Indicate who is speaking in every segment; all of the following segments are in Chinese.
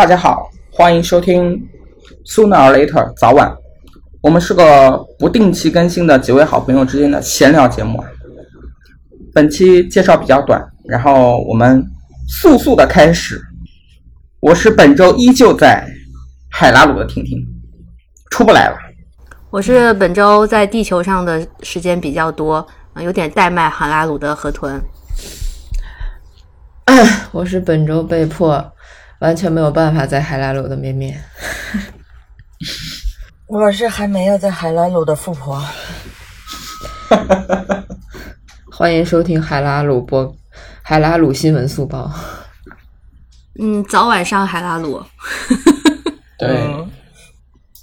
Speaker 1: 大家好，欢迎收听 Sooner or Later 早晚。我们是个不定期更新的几位好朋友之间的闲聊节目。本期介绍比较短，然后我们速速的开始。我是本周依旧在海拉鲁的婷婷，出不来了。
Speaker 2: 我是本周在地球上的时间比较多，啊有点代卖海拉鲁的河豚。
Speaker 3: 我是本周被迫完全没有办法在海拉鲁的面面。
Speaker 4: 我是还没有在海拉鲁的富婆。
Speaker 3: 欢迎收听海拉鲁播海拉鲁新闻速报。
Speaker 2: 嗯，早晚上海拉鲁。
Speaker 1: 对，
Speaker 4: 嗯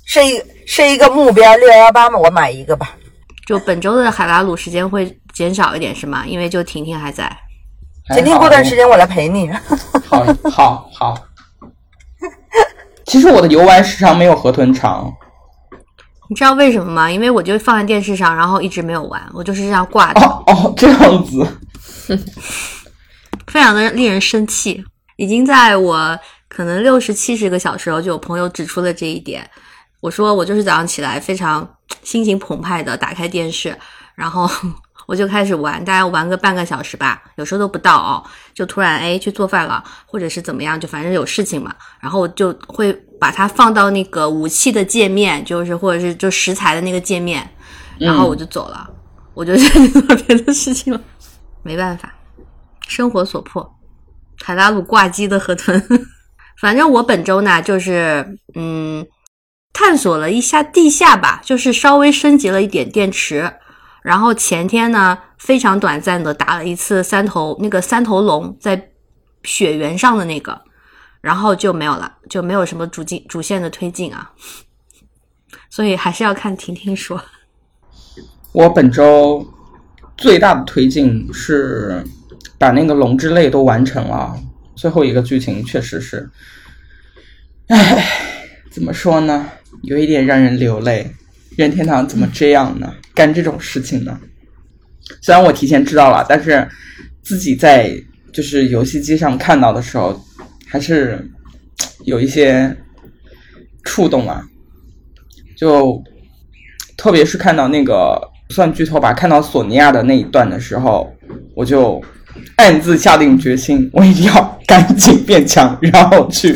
Speaker 4: 是一是一个目标六幺八嘛，我买一个吧。
Speaker 2: 就本周的海拉鲁时间会减少一点是吗？因为就婷婷还在。
Speaker 4: 今天过段时间我来陪你。
Speaker 1: 好，好，好。其实我的游玩时长没有河豚长，
Speaker 2: 你知道为什么吗？因为我就放在电视上，然后一直没有玩，我就是这样挂着，
Speaker 1: 哦哦，这样子。
Speaker 2: 非常的令人生气。已经在我可能六十七十个小时后，就有朋友指出了这一点。我说我就是早上起来非常心情澎湃的打开电视，然后我就开始玩，大概玩个半个小时吧，有时候都不到哦，就突然哎去做饭了，或者是怎么样，就反正有事情嘛，然后我就会把它放到那个武器的界面，就是或者是就食材的那个界面，然后我就走了，我就去做别的事情了，没办法，生活所迫。海拉鲁挂机的河豚，反正我本周呢就是嗯。探索了一下地下吧，就是稍微升级了一点电池。然后前天呢，非常短暂的打了一次三头那个三头龙在雪原上的那个，然后就没有了，就没有什么主进主线的推进啊。所以还是要看婷婷说。
Speaker 1: 我本周最大的推进是把那个龙之泪都完成了，最后一个剧情确实是，唉，怎么说呢？有一点让人流泪。任天堂怎么这样呢？干这种事情呢？虽然我提前知道了，但是自己在就是游戏机上看到的时候，还是有一些触动啊。就特别是看到那个算剧透吧，看到索尼娅的那一段的时候，我就暗自下定决心，我一定要赶紧变强，然后去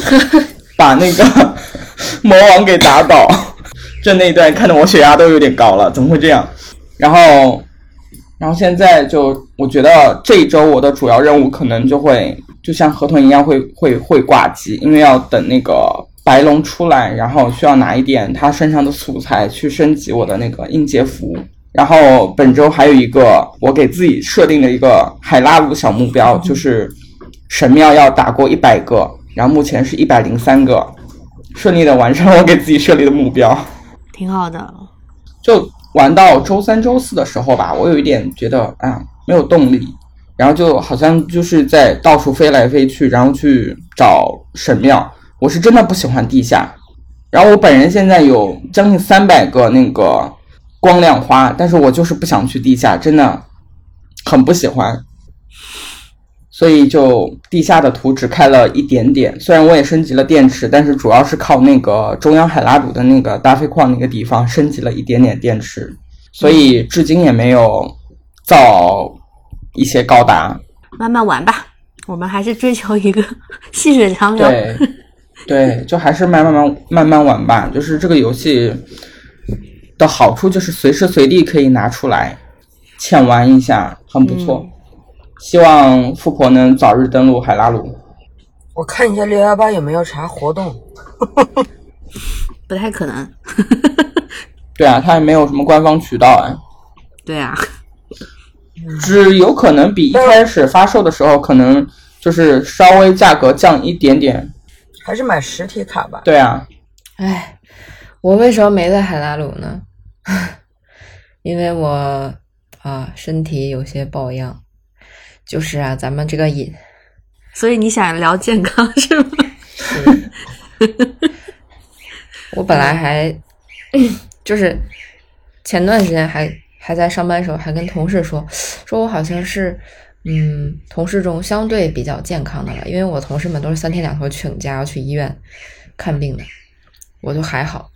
Speaker 1: 把那个 魔王给打倒。这那一段看得我血压都有点高了，怎么会这样？然后，然后现在就我觉得这一周我的主要任务可能就会就像河豚一样会 会会挂机，因为要等那个白龙出来，然后需要拿一点他身上的素材去升级我的那个应届服。然后本周还有一个我给自己设定的一个海拉鲁小目标，就是神庙要打过一百个，然后目前是一百零三个，顺利的完成了我给自己设立的目标。
Speaker 2: 挺好的，
Speaker 1: 就玩到周三、周四的时候吧，我有一点觉得啊没有动力，然后就好像就是在到处飞来飞去，然后去找神庙。我是真的不喜欢地下，然后我本人现在有将近三百个那个光亮花，但是我就是不想去地下，真的很不喜欢。所以就地下的图只开了一点点，虽然我也升级了电池，但是主要是靠那个中央海拉鲁的那个大废矿那个地方升级了一点点电池，所以至今也没有造一些高达。
Speaker 2: 慢慢玩吧，我们还是追求一个细水长流。
Speaker 1: 对，对，就还是慢慢慢慢慢玩吧。就是这个游戏的好处就是随时随地可以拿出来浅玩一下，很不错。希望富婆能早日登陆海拉鲁。
Speaker 4: 我看一下六幺八有没有啥活动。
Speaker 2: 不太可能。
Speaker 1: 对啊，它也没有什么官方渠道啊。
Speaker 2: 对啊，
Speaker 1: 只有可能比一开始发售的时候可能就是稍微价格降一点点。
Speaker 4: 还是买实体卡吧。
Speaker 1: 对啊，
Speaker 3: 唉，我为什么没在海拉鲁呢？因为我啊身体有些抱恙。就是啊，咱们这个瘾，
Speaker 2: 所以你想聊健康是吗？
Speaker 3: 我本来还 就是前段时间还还在上班时候，还跟同事说，说我好像是嗯，同事中相对比较健康的了，因为我同事们都是三天两头请假要去医院看病的，我就还好。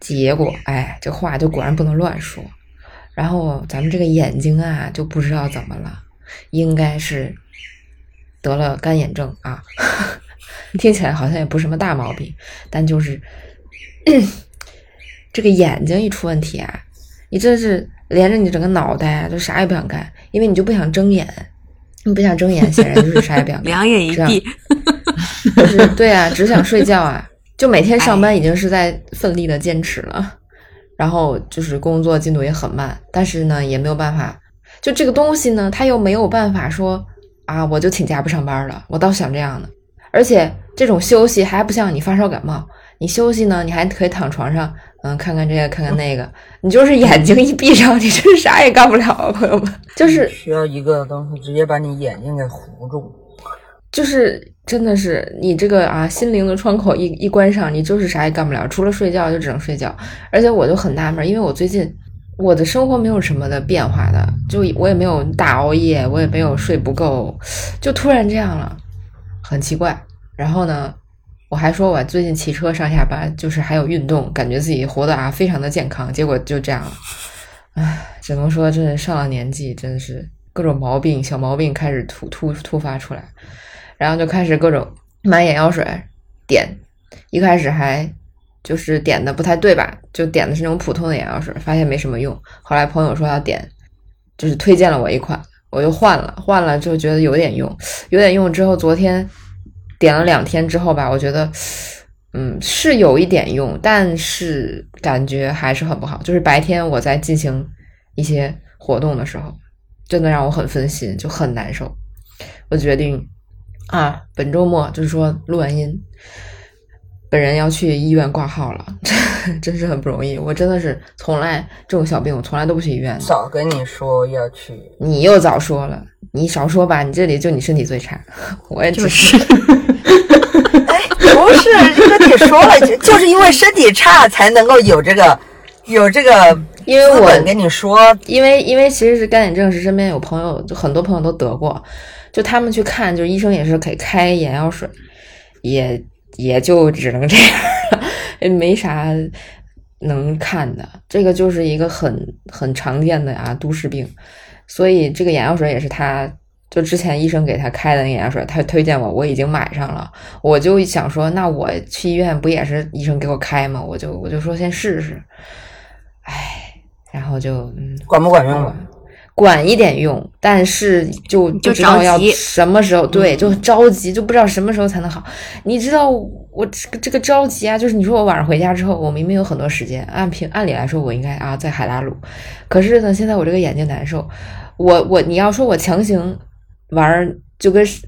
Speaker 3: 结果，哎，这话就果然不能乱说。然后咱们这个眼睛啊，就不知道怎么了，应该是得了干眼症啊。听起来好像也不是什么大毛病，但就是 这个眼睛一出问题啊，你真是连着你整个脑袋啊，就啥也不想干，因为你就不想睁眼，你不想睁眼，显然就是啥也不想 干，
Speaker 2: 两眼一闭，
Speaker 3: 就是对啊，只想睡觉啊，就每天上班已经是在奋力的坚持了，然后就是工作进度也很慢，但是呢也没有办法，就这个东西呢，他又没有办法说啊，我就请假不上班了，我倒想这样的，而且这种休息还不像你发烧感冒，你休息呢，你还可以躺床上，嗯，看看这个看看那个，你就是眼睛一闭上，你真是啥也干不了啊，朋友们，就是
Speaker 4: 需要一个东西直接把你眼睛给糊住。
Speaker 3: 就是真的是你这个啊心灵的窗口一一关上，你就是啥也干不了，除了睡觉就只能睡觉。而且我就很纳闷，因为我最近我的生活没有什么的变化的，就我也没有大熬夜，我也没有睡不够，就突然这样了，很奇怪。然后呢，我还说我最近骑车上下班，就是还有运动，感觉自己活得啊非常的健康，结果就这样了。唉，只能说真是上了年纪，真的是各种毛病小毛病开始突突突发出来。然后就开始各种买眼药水点，一开始还就是点的不太对吧，就点的是那种普通的眼药水，发现没什么用。后来朋友说要点，就是推荐了我一款，我又换了，换了就觉得有点用，有点用之后，昨天点了两天之后吧，我觉得。嗯，是有一点用，但是感觉还是很不好。就是白天我在进行一些活动的时候，真的让我很分心，就很难受。我决定啊，本周末就是说录完音，本人要去医院挂号了，真是很不容易。我真的是从来这种小病，我从来都不去医院。
Speaker 4: 早跟你说要去，
Speaker 3: 你又早说了，你少说吧，你这里就你身体最差，我也只
Speaker 2: 就是
Speaker 4: 哎，不是，跟你说了，就就是因为身体差才能够有这个有这个
Speaker 3: 因为我
Speaker 4: 跟你说，
Speaker 3: 因为因为其实是干眼症，是身边有朋友，就很多朋友都得过，就他们去看，就是医生也是给开眼药水，也也就只能这样了，也没啥能看的。这个就是一个很很常见的啊都市病，所以这个眼药水也是他。就之前医生给他开的那眼药水，他推荐我，我已经买上了。我就想说，那我去医院不也是医生给我开吗？我就我就说先试试。哎，然后就嗯，
Speaker 4: 管不管用吧？
Speaker 3: 管一点用，但是就
Speaker 2: 就
Speaker 3: 不知道要什么时候，对，就着急，就不知道什么时候才能好。你知道我这个这个着急啊，就是你说我晚上回家之后，我明明有很多时间，按平按理来说我应该啊在海拉鲁，可是呢，现在我这个眼睛难受，我我你要说我强行玩儿，就跟是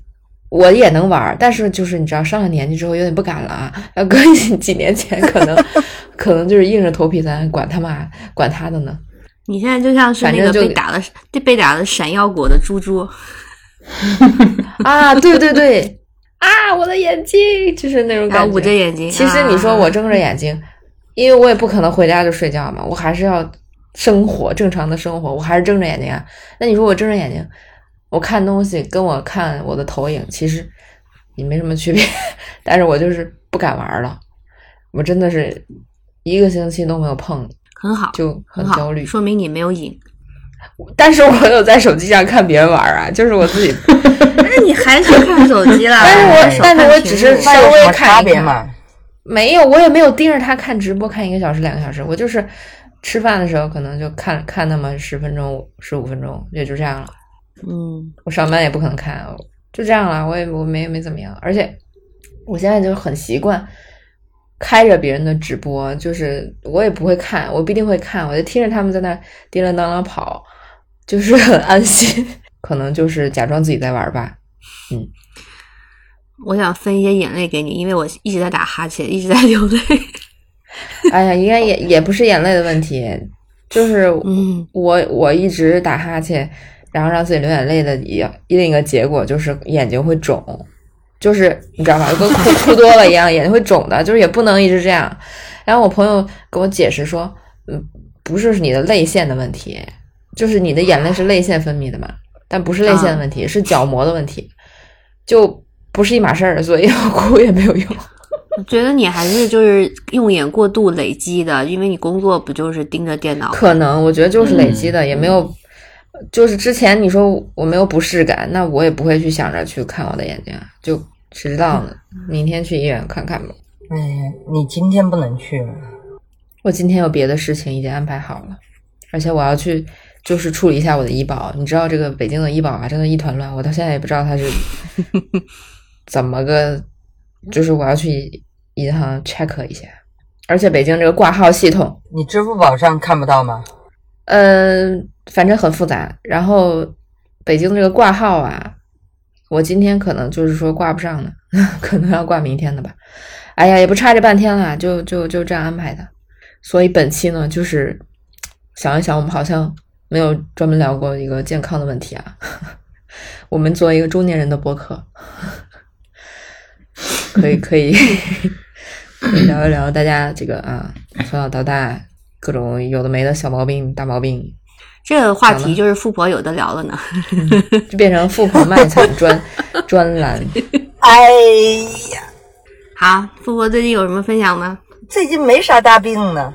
Speaker 3: 我也能玩儿，但是就是你知道上了年纪之后有点不敢了啊。要搁几几年前，可能 可能就是硬着头皮咱管他妈管他的呢。
Speaker 2: 你现在就像是那个被打了被打了闪耀果的猪猪，
Speaker 3: 啊，对对对，啊，我的眼睛就是那种感觉。
Speaker 2: 捂着眼睛。
Speaker 3: 其实你说
Speaker 2: 啊
Speaker 3: 我睁着眼睛，因为我也不可能回家就睡觉嘛，我还是要生活正常的生活，我还是睁着眼睛啊。那你说我睁着眼睛，我看东西跟我看我的投影其实也没什么区别，但是我就是不敢玩了，我真的是一个星期都没有碰，
Speaker 2: 很好，
Speaker 3: 就很焦虑。
Speaker 2: 说明你没有瘾。
Speaker 3: 但是我有在手机上看别人玩啊，就是我自己，
Speaker 2: 那你还是看手机啦？
Speaker 3: 但是我但是我只是
Speaker 2: 幕
Speaker 3: 稍微看一看
Speaker 4: 差别嘛？
Speaker 3: 没有，我也没有盯着他看直播看一个小时、两个小时，我就是吃饭的时候可能就看看那么十分钟、十五分钟，也就这样了。
Speaker 2: 嗯，
Speaker 3: 我上班也不可能看，就这样了。我也我没没怎么样，而且我现在就很习惯开着别人的直播，就是我也不会看，我不一定会看，我就听着他们在那叮铃当啷跑，就是很安心。可能就是假装自己在玩吧。
Speaker 2: 嗯我想分一些眼泪给你，因为我一直在打哈欠，一直在流泪。
Speaker 3: 哎呀，应该也也不是眼泪的问题，就是
Speaker 2: 嗯，
Speaker 3: 我我一直打哈欠，然后让自己流眼泪的一另一个结果就是眼睛会肿，就是你知道吧，就跟哭哭多了一样，眼睛会肿的，就是也不能一直这样。然后我朋友给我解释说，嗯，不是你的泪腺的问题，就是你的眼泪是泪腺分泌的嘛，但不是泪腺的问题，是角膜的问题，就不是一码事儿，所以我哭也没有用。
Speaker 2: 我觉得你还是就是用眼过度累积的，因为你工作不就是盯着电脑？
Speaker 3: 可能我觉得就是累积的，也没有，就是之前你说我没有不适感，那我也不会去想着去看我的眼睛，就谁知道呢？明天去医院看看吧。
Speaker 4: 哎，你今天不能去，
Speaker 3: 我今天有别的事情已经安排好了，而且我要去就是处理一下我的医保。你知道这个北京的医保啊，真的一团乱，我到现在也不知道它是 怎么个，就是我要去银行 check 一下。而且北京这个挂号系统，
Speaker 4: 你支付宝上看不到吗？
Speaker 3: 嗯，反正很复杂。然后北京这个挂号啊，我今天可能就是说挂不上呢，可能要挂明天的吧。哎呀，也不差这半天了，就就就这样安排的。所以本期呢，就是想一想，我们好像没有专门聊过一个健康的问题啊。我们作为一个中年人的播客，可以可以可 以聊一聊大家这个啊，从小到大各种有的没的小毛病、大毛病，
Speaker 2: 这个话题就是富婆有的聊了呢。
Speaker 3: 就变成富婆卖惨专 专栏。
Speaker 4: 哎呀，
Speaker 2: 好，富婆最近有什么分享吗？
Speaker 4: 最近没啥大病呢，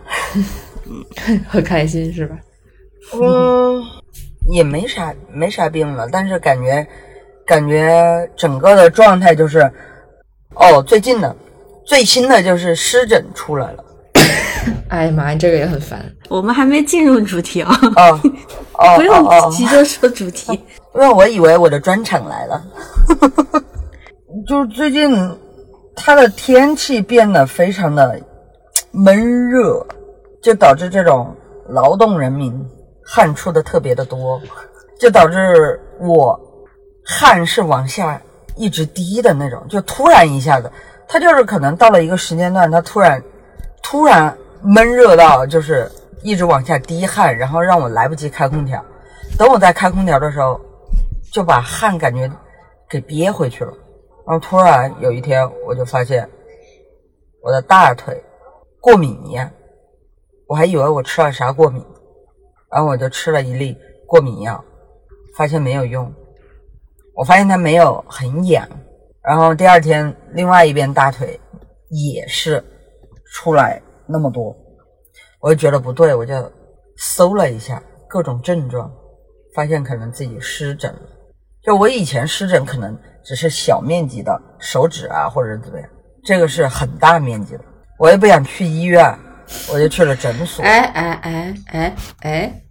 Speaker 3: 很开心是吧？
Speaker 4: 嗯，也没啥没啥病了，但是感觉感觉整个的状态就是，哦，最近的最新的就是湿疹出来了，
Speaker 3: 哎呀妈呀，这个也很烦。
Speaker 2: 我们还没进入主题啊、
Speaker 4: 哦哦
Speaker 2: 不用急着说主题。
Speaker 4: 因为我以为我的专场来了，就是最近它的天气变得非常的闷热，就导致这种劳动人民汗出的特别的多，就导致我汗是往下一直滴的那种，就突然一下子，它就是可能到了一个时间段，它突然突然闷热到就是一直往下滴汗，然后让我来不及开空调。等我在开空调的时候，就把汗感觉给憋回去了。然后突然有一天，我就发现我的大腿过敏一样，我还以为我吃了啥过敏，然后我就吃了一粒过敏药，发现没有用。我发现它没有很痒，然后第二天另外一边大腿也是出来那么多，我就觉得不对，我就搜了一下各种症状，发现可能自己湿疹了。就我以前湿疹可能只是小面积的手指啊，或者怎么样，这个是很大面积的。我也不想去医院，我就去了诊所。
Speaker 3: 哎哎哎哎哎，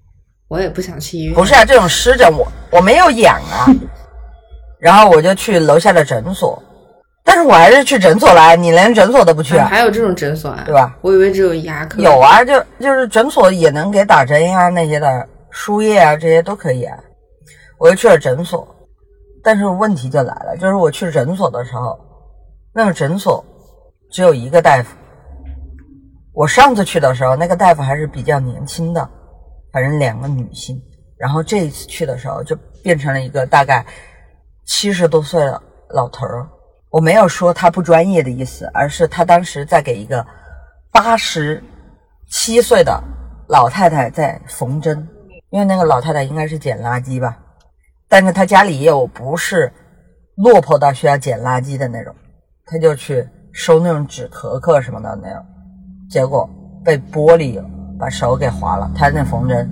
Speaker 3: 我也不想去医院。
Speaker 4: 不是啊，这种湿疹我我没有痒啊，然后我就去楼下的诊所，但是我还是去诊所来，你连诊所都不去啊？
Speaker 3: 啊还有这种诊所啊？
Speaker 4: 对吧？
Speaker 3: 我以为只有牙科。
Speaker 4: 有啊，就就是诊所也能给打针呀、那些的输液啊，这些都可以啊。我就去了诊所，但是问题就来了，就是我去诊所的时候，那个诊所只有一个大夫。我上次去的时候，那个大夫还是比较年轻的，反正两个女性。然后这一次去的时候，就变成了一个大概七十多岁的老头儿。我没有说他不专业的意思，而是他当时在给一个八十七岁的老太太在缝针，因为那个老太太应该是捡垃圾吧，但是她家里也有不是落魄到需要捡垃圾的那种，她就去收那种纸壳壳什么的那种，结果被玻璃把手给划了，她在那缝针，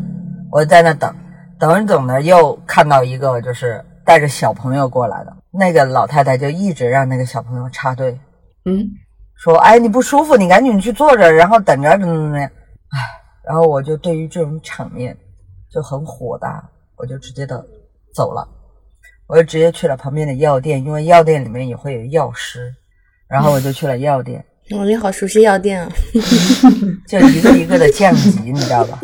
Speaker 4: 我在那等，等着等着又看到一个就是带着小朋友过来的，那个老太太就一直让那个小朋友插队，
Speaker 3: 嗯，
Speaker 4: 说：“哎，你不舒服，你赶紧去坐着，然后等着怎么怎么样。”哎，然后我就对于这种场面就很火大，我就直接的走了，我就直接去了旁边的药店，因为药店里面也会有药师，然后我就去了药店，
Speaker 2: 哦，你好熟悉药店啊！
Speaker 4: 就一个一个的降级，你知道吧？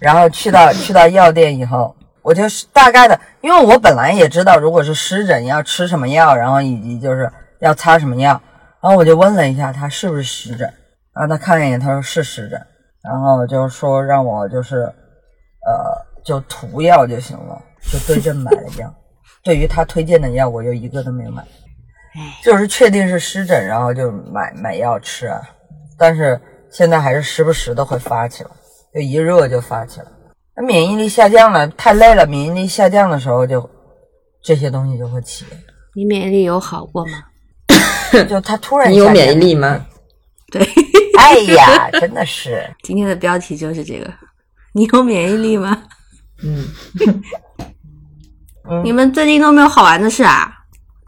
Speaker 4: 然后去到去到药店以后，我就是大概的，因为我本来也知道，如果是湿疹要吃什么药，然后以及就是要擦什么药，然后我就问了一下他是不是湿疹，然后他看了一眼，他说是湿疹，然后就说让我就是呃就涂药就行了，就对症买了药。对于他推荐的药，我就一个都没有买，就是确定是湿疹，然后就买买药吃啊。但是现在还是时不时的会发起来，就一热就发起来。那免疫力下降了，太累了，免疫力下降的时候就这些东西就会起。
Speaker 2: 你免疫力有好过吗？
Speaker 4: 就他突然
Speaker 3: 你有免疫力吗？
Speaker 2: 对，
Speaker 4: 哎呀，真的是，
Speaker 2: 今天的标题就是这个。你有免疫力吗？
Speaker 3: 嗯，
Speaker 4: 嗯
Speaker 2: 你们最近都没有好玩的事啊？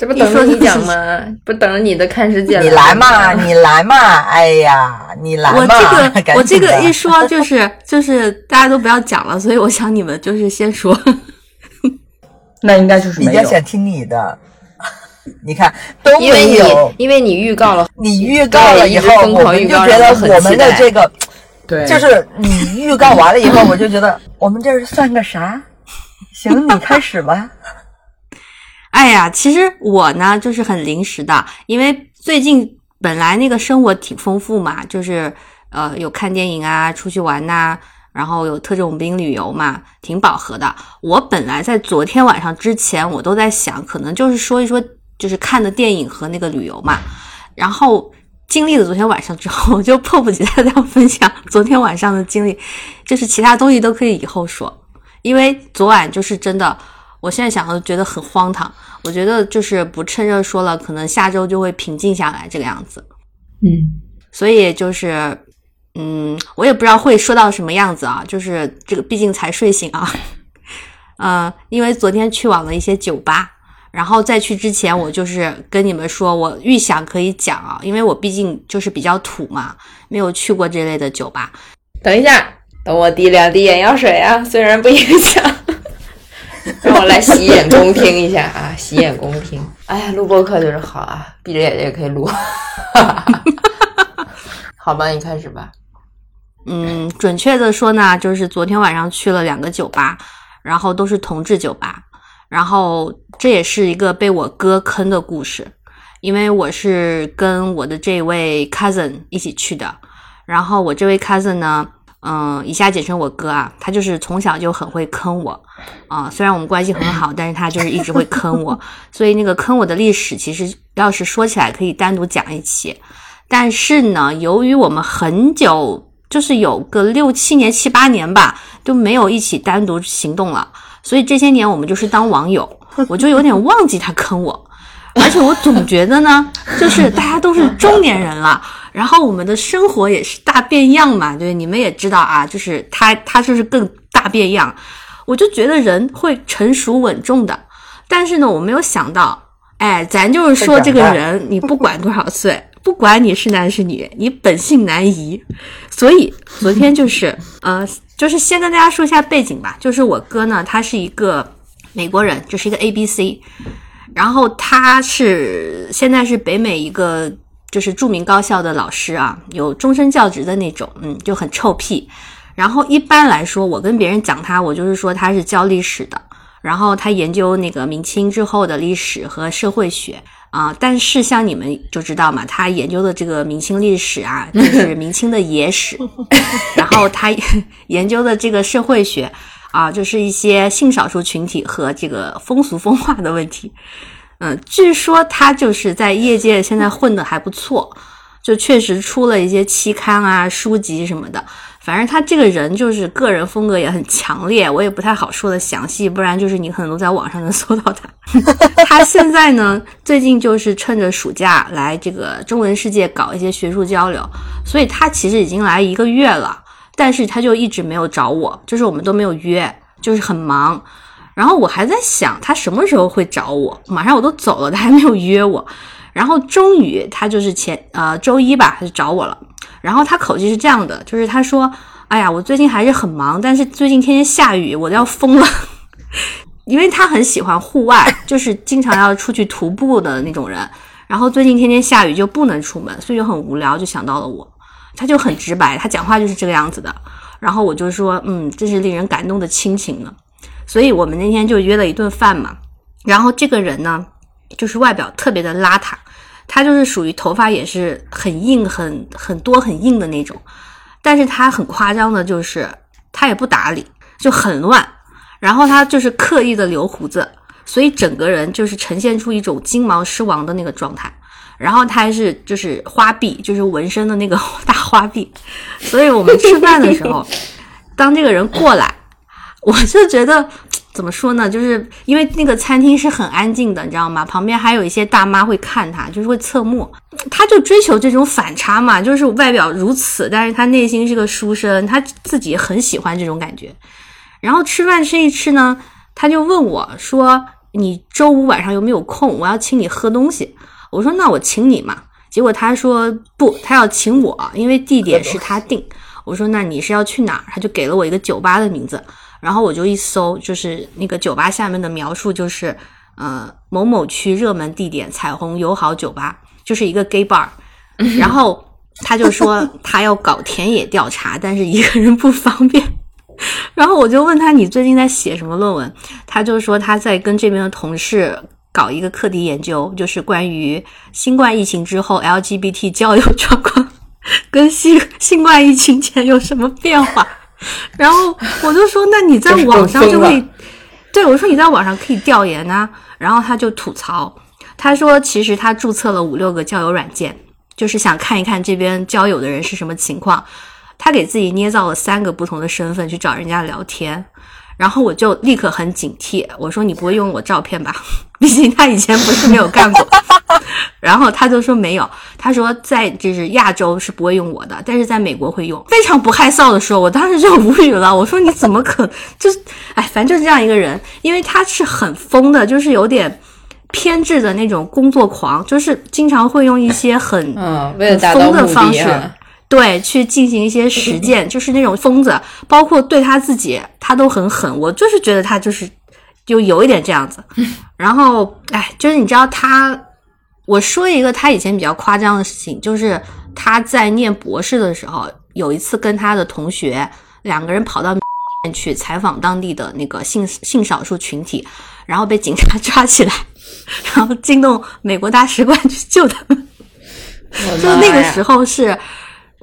Speaker 3: 这不等着你讲吗？不等着你的看世界
Speaker 4: 你来嘛，你来嘛，哎呀，你来
Speaker 2: 我
Speaker 4: 嘛，
Speaker 2: 这个我这个一说就是就是大家都不要讲了，所以我想你们就是先说。
Speaker 1: 那应该就是
Speaker 4: 比
Speaker 1: 没有。
Speaker 4: 较想听你的。你看都
Speaker 3: 因为
Speaker 4: 有，
Speaker 3: 因为你预告了，
Speaker 4: 你预告了以后，我
Speaker 3: 狂预告
Speaker 4: 们就觉得
Speaker 3: 我
Speaker 4: 们的这个
Speaker 1: 对，
Speaker 4: 就是你预告完了以后，我就觉得我们这是算个啥？行，你开始吧。
Speaker 2: 哎呀，其实我呢就是很临时的，因为最近本来那个生活挺丰富嘛，就是呃有看电影啊，出去玩呐、然后有特种兵旅游嘛，挺饱和的。我本来在昨天晚上之前，我都在想，可能就是说一说，就是看的电影和那个旅游嘛。然后经历了昨天晚上之后，我就迫不及待的要分享昨天晚上的经历，就是其他东西都可以以后说，因为昨晚就是真的，我现在想都觉得很荒唐。我觉得就是不趁热说了，可能下周就会平静下来这个样子。
Speaker 3: 嗯，
Speaker 2: 所以就是，嗯，我也不知道会说到什么样子啊。就是这个，毕竟才睡醒啊。嗯，因为昨天去往了一些酒吧，然后在去之前，我就是跟你们说，我预想可以讲啊，因为我毕竟就是比较土嘛，没有去过这类的酒吧。
Speaker 3: 等一下，等我滴两滴眼药水啊，虽然不影响，让我来洗眼恭听一下啊，洗眼恭听。哎呀，录播课就是好啊，闭着眼睛也可以录。好吧，你开始吧。
Speaker 2: 嗯，准确的说呢，就是昨天晚上去了两个酒吧，然后都是同志酒吧，然后这也是一个被我哥坑的故事，因为我是跟我的这位 cousin 一起去的，然后我这位 cousin 呢，嗯、以下简称我哥啊，他就是从小就很会坑我，啊、虽然我们关系很好，但是他就是一直会坑我，所以那个坑我的历史，其实要是说起来可以单独讲一期，但是呢，由于我们很久，就是有个六七年、七八年吧，都没有一起单独行动了，所以这些年我们就是当网友，我就有点忘记他坑我，而且我总觉得呢，就是大家都是中年人了，然后我们的生活也是大变样嘛，对，你们也知道啊，就是他他就是更大变样，我就觉得人会成熟稳重的，但是呢，我没有想到。哎，咱就是说，这个人你不管多少岁，不管你是男是女，你本性难移。所以昨天就是，呃，就是先跟大家说一下背景吧。就是我哥呢，他是一个美国人，就是一个 A B C，然后他是现在是北美一个就是著名高校的老师啊，有终身教职的那种，嗯，就很臭屁。然后一般来说，我跟别人讲他，我就是说他是教历史的。然后他研究那个明清之后的历史和社会学啊、但是像你们就知道嘛，他研究的这个明清历史啊，就是明清的野史，然后他 研究的这个社会学啊，就是一些性少数群体和这个风俗风化的问题。嗯，据说他就是在业界现在混得还不错，就确实出了一些期刊啊、书籍什么的。反正他这个人就是个人风格也很强烈，我也不太好说的详细，不然就是你可能都在网上能搜到他。他现在呢，最近就是趁着暑假来这个中文世界搞一些学术交流，所以他其实已经来一个月了，但是他就一直没有找我，就是我们都没有约，就是很忙。然后我还在想他什么时候会找我，马上我都走了，他还没有约我。然后终于他就是前呃周一吧，他就找我了。然后他口气是这样的，就是他说：“哎呀，我最近还是很忙，但是最近天天下雨，我都要疯了。”因为他很喜欢户外，就是经常要出去徒步的那种人。然后最近天天下雨就不能出门，所以就很无聊，就想到了我。他就很直白，他讲话就是这个样子的。然后我就说：“嗯，这是令人感动的亲情呢。”所以我们那天就约了一顿饭嘛。然后这个人呢，就是外表特别的邋遢，他就是属于头发也是很硬、很很多、很硬的那种。但是他很夸张的，就是他也不打理，就很乱。然后他就是刻意的留胡子，所以整个人就是呈现出一种金毛狮王的那个状态。然后他还是就是花臂，就是纹身的那个 大花臂。所以我们吃饭的时候，当这个人过来，我就觉得怎么说呢？就是因为那个餐厅是很安静的，你知道吗？旁边还有一些大妈会看他，就是会侧目。他就追求这种反差嘛，就是外表如此，但是他内心是个书生，他自己很喜欢这种感觉。然后吃饭吃一吃呢，他就问我说：“你周五晚上有没有空？我要请你喝东西。”我说：“那我请你嘛。”结果他说：“不，他要请我，因为地点是他定。”我说：“那你是要去哪儿？”他就给了我一个酒吧的名字。然后我就一搜，就是那个酒吧下面的描述，就是呃某某区热门地点彩虹友好酒吧，就是一个 gay bar。然后他就说他要搞田野调查，但是一个人不方便。然后我就问他你最近在写什么论文？他就说他在跟这边的同事搞一个课题研究，就是关于新冠疫情之后 LGBT 交友状况跟新 新冠疫情前有什么变化。然后我就说，那你在网上就会，对我说你在网上可以调研啊。然后他就吐槽，他说其实他注册了五六个交友软件，就是想看一看这边交友的人是什么情况。他给自己捏造了三个不同的身份去找人家聊天。然后我就立刻很警惕，我说你不会用我照片吧？毕竟他以前不是没有干过。然后他就说没有，他说在就是亚洲是不会用我的，但是在美国会用。非常不害臊的说，我当时就无语了。我说你怎么可就是哎，反正就是这样一个人，因为他是很疯的，就是有点偏执的那种工作狂，就是经常会用一些很
Speaker 3: 嗯为了达
Speaker 2: 疯的方式。对，去进行一些实践，就是那种疯子，包括对他自己，他都很狠。我就是觉得他就是就有一点这样子。然后，哎，就是你知道他，我说一个他以前比较夸张的事情，就是他在念博士的时候，有一次跟他的同学两个人跑到去采访当地的那个性性少数群体，然后被警察 抓起来，然后惊动美国大使馆去救他们。就那个时
Speaker 3: 候，
Speaker 2: 候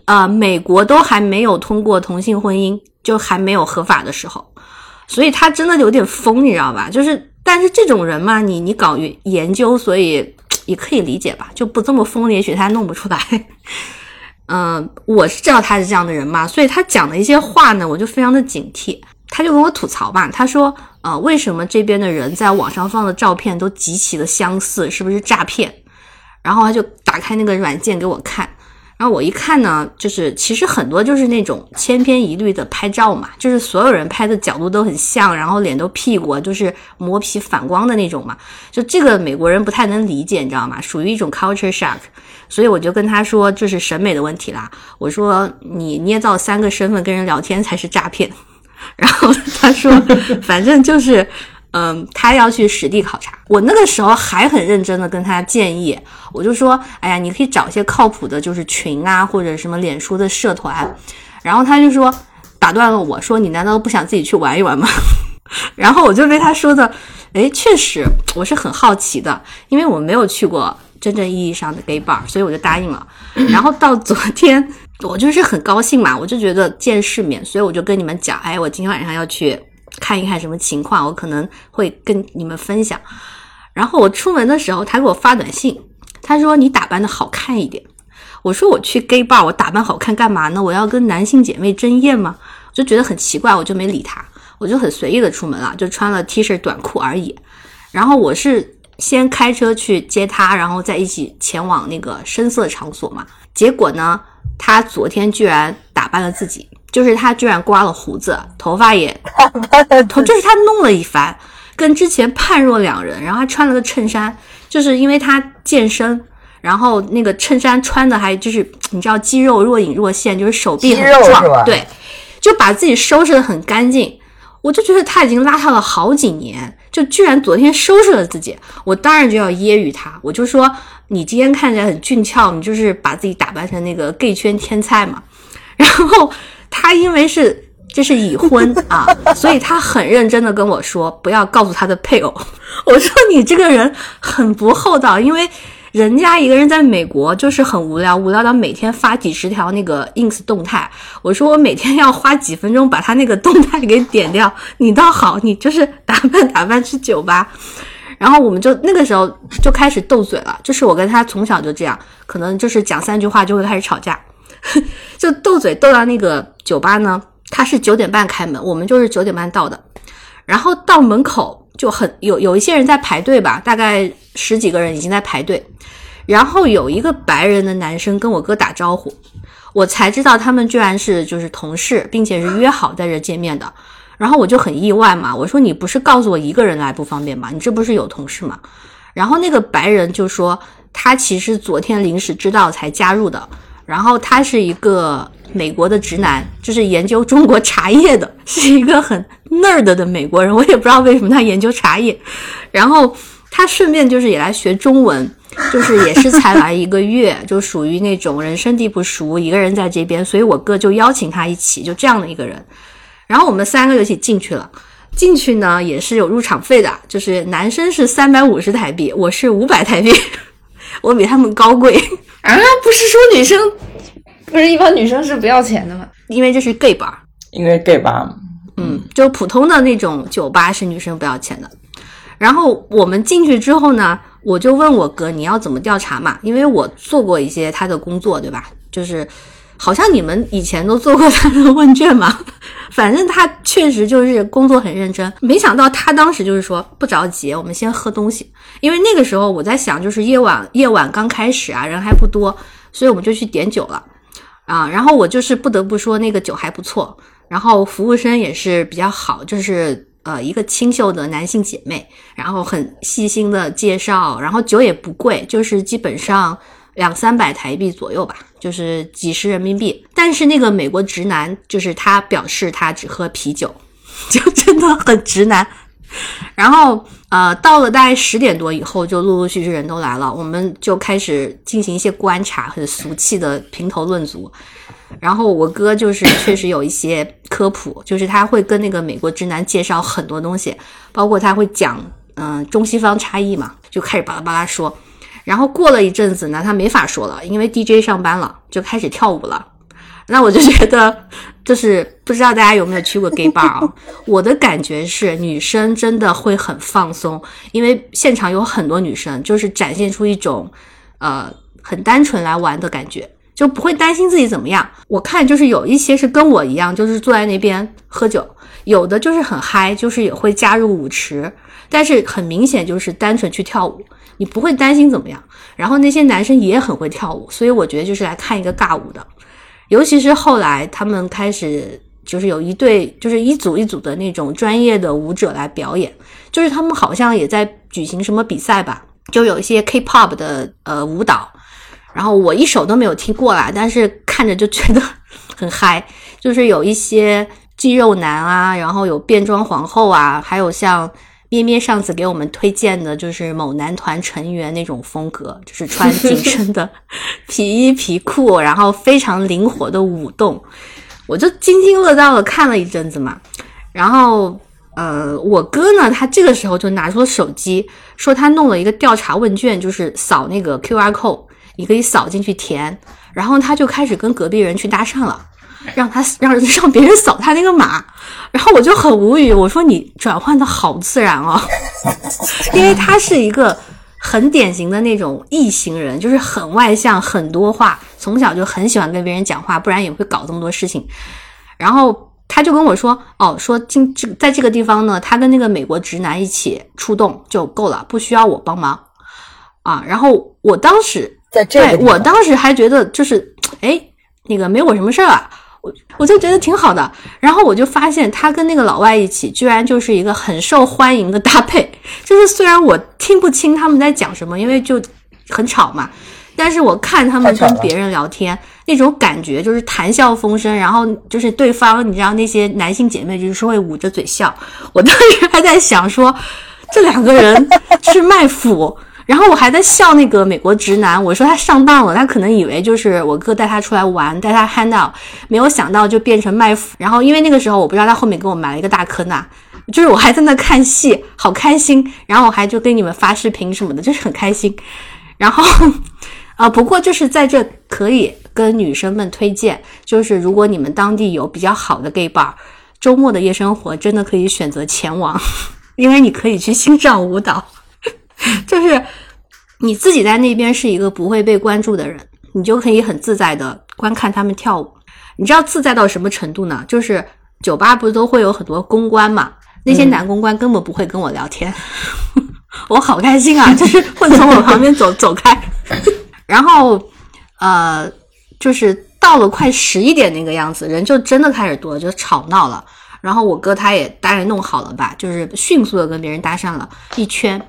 Speaker 2: 呃，美国都还没有通过同性婚姻，就还没有合法的时候，所以他真的有点疯，你知道吧？就是，但是这种人嘛，你你搞研研究，所以也可以理解吧？就不这么疯，也许他弄不出来。嗯、我是知道他是这样的人嘛，所以他讲的一些话呢，我就非常的警惕。他就跟我吐槽吧，他说，呃，为什么这边的人在网上放的照片都极其的相似，是不是诈骗？然后他就打开那个软件给我看，然后我一看呢，就是其实很多就是那种千篇一律的拍照嘛，就是所有人拍的角度都很像，然后脸都屁股就是磨皮反光的那种嘛，就这个美国人不太能理解，你知道吗？属于一种 culture shock，所以我就跟他说这是审美的问题啦。我说你捏造三个身份跟人聊天才是诈骗，然后他说反正就是。嗯，他要去实地考察。我那个时候还很认真的跟他建议，我就说，哎呀，你可以找一些靠谱的，就是群啊，或者什么脸书的社团。然后他就说，打断了我说，你难道不想自己去玩一玩吗？然后我就被他说的，哎，确实，我是很好奇的，因为我没有去过真正意义上的 gay bar，所以我就答应了。然后到昨天，我就是很高兴嘛，我就觉得见世面，所以我就跟你们讲，哎，我今天晚上要去看一看什么情况，我可能会跟你们分享。然后我出门的时候，他给我发短信，他说你打扮的好看一点。我说我去 gay bar，我打扮好看干嘛呢？我要跟男性姐妹争艳吗？我就觉得很奇怪，我就没理他，我就很随意的出门了，就穿了 T 恤短裤而已。然后我是先开车去接他，然后再一起前往那个深色场所嘛。结果呢，他昨天居然打扮了自己，就是他居然刮了胡子，头发也 头就是他弄了一番，跟之前判若两人。然后他穿了个衬衫，就是因为他健身，然后那个衬衫穿的还就是你知道肌肉若隐若现，就是手臂很壮，对，就把自己收拾的很干净。我就觉得他已经邋遢了好几年，就居然昨天收拾了自己，我当然就要揶揄他，我就说你今天看起来很俊俏，你就是把自己打扮成那个 gay 圈天菜嘛。然后他因为是这是已婚 啊，所以他很认真的跟我说不要告诉他的配偶。我说你这个人很不厚道，因为人家一个人在美国就是很无聊，无聊到每天发几十条那个 ins 动态。我说我每天要花几分钟把他那个动态给点掉，你倒好，你就是打扮打扮去酒吧。然后我们就那个时候就开始斗嘴了，就是我跟他从小就这样，可能就是讲三句话就会开始吵架，就斗嘴斗到那个酒吧呢，他是九点半开门，我们就是九点半到的。然后到门口就很有有一些人在排队吧，大概十几个人已经在排队，然后有一个白人的男生跟我哥打招呼，我才知道他们居然是就是同事，并且是约好在这见面的。然后我就很意外嘛，我说你不是告诉我一个人来不方便吗？你这不是有同事吗？然后那个白人就说他其实昨天临时知道才加入的，然后他是一个美国的直男，就是研究中国茶叶的，是一个很 nerd 的美国人，我也不知道为什么他研究茶叶，然后他顺便就是也来学中文。就是也是才来一个月，就属于那种人生地不熟，一个人在这边，所以我哥就邀请他一起，就这样的一个人。然后我们三个一起进去了，进去呢也是有入场费的，就是男生是三百五十台币，我是五百台币，我比他们高贵
Speaker 3: 啊！不是说女生不是一般女生是不要钱的吗？
Speaker 2: 因为这是 gay bar，
Speaker 1: 因为 gay 吧，
Speaker 2: 嗯，就普通的那种酒吧是女生不要钱的。然后我们进去之后呢，我就问我哥你要怎么调查嘛？因为我做过一些他的工作，对吧？就是好像你们以前都做过他的问卷嘛。反正他确实就是工作很认真。没想到他当时就是说不着急，我们先喝东西。因为那个时候我在想，就是夜晚夜晚刚开始啊，人还不多，所以我们就去点酒了啊。然后我就是不得不说那个酒还不错，然后服务生也是比较好，就是。呃，一个清秀的男性姐妹，然后很细心的介绍，然后酒也不贵，就是基本上两三百台币左右吧，就是几十人民币。但是那个美国直男，就是他表示他只喝啤酒，就真的很直男。然后呃，到了大概十点多以后，就陆陆续续人都来了，我们就开始进行一些观察，很俗气的评头论足。然后我哥就是确实有一些科普，就是他会跟那个美国直男介绍很多东西，包括他会讲嗯中西方差异嘛，就开始巴拉巴拉说。然后过了一阵子呢，他没法说了，因为 DJ 上班了，就开始跳舞了。那我就觉得，就是不知道大家有没有去过 gay bar 啊？我的感觉是，女生真的会很放松，因为现场有很多女生，就是展现出一种呃很单纯来玩的感觉。就不会担心自己怎么样。我看就是有一些是跟我一样，就是坐在那边喝酒；有的就是很嗨，就是也会加入舞池。但是很明显就是单纯去跳舞，你不会担心怎么样。然后那些男生也很会跳舞，所以我觉得就是来看一个尬舞的。尤其是后来他们开始就是有一对，就是一组一组的那种专业的舞者来表演，就是他们好像也在举行什么比赛吧，就有一些 K-pop 的呃舞蹈。然后我一首都没有听过来，但是看着就觉得很嗨，就是有一些肌肉男啊，然后有变装皇后啊，还有像咩咩上次给我们推荐的，就是某男团成员那种风格，就是穿紧身的 皮衣皮裤，然后非常灵活的舞动，我就津津乐道的看了一阵子嘛。然后呃，我哥呢，他这个时候就拿出了手机，说他弄了一个调查问卷，就是扫那个 Q R code。你可以扫进去填，然后他就开始跟隔壁人去搭讪了，让他 让 让别人扫他那个码，然后我就很无语，我说你转换的好自然哦，因为他是一个很典型的那种异型人，就是很外向，很多话，从小就很喜欢跟别人讲话，不然也会搞这么多事情。然后他就跟我说，哦，说进这在这个地方呢，他跟那个美国直男一起出动就够了，不需要我帮忙啊。然后我当时。
Speaker 4: 在
Speaker 2: 我当时还觉得就是，哎，那个没我什么事儿啊，我我就觉得挺好的。然后我就发现他跟那个老外一起，居然就是一个很受欢迎的搭配。就是虽然我听不清他们在讲什么，因为就很吵嘛，但是我看他们跟别人聊天那种感觉，就是谈笑风生。然后就是对方，你知道那些男性姐妹就是会捂着嘴笑。我当时还在想说，这两个人 是卖腐。然后我还在笑那个美国直男，我说他上当了，他可能以为就是我哥带他出来玩，带他 hang out，没有想到就变成卖腐。然后因为那个时候我不知道他后面给我埋了一个大坑呐，就是我还在那看戏，好开心。然后我还就跟你们发视频什么的，就是很开心。然后啊，不过就是在这可以跟女生们推荐，就是如果你们当地有比较好的 gay bar，周末的夜生活真的可以选择前往，因为你可以去欣赏舞蹈。就是你自己在那边是一个不会被关注的人，你就可以很自在的观看他们跳舞。你知道自在到什么程度呢？就是酒吧不是都会有很多公关嘛，那些男公关根本不会跟我聊天，我好开心啊，就是会从我旁边走 走开。然后，呃，就是到了快十一点那个样子，人就真的开始多，就吵闹了。然后我哥他也当然弄好了吧，就是迅速的跟别人搭讪了一圈，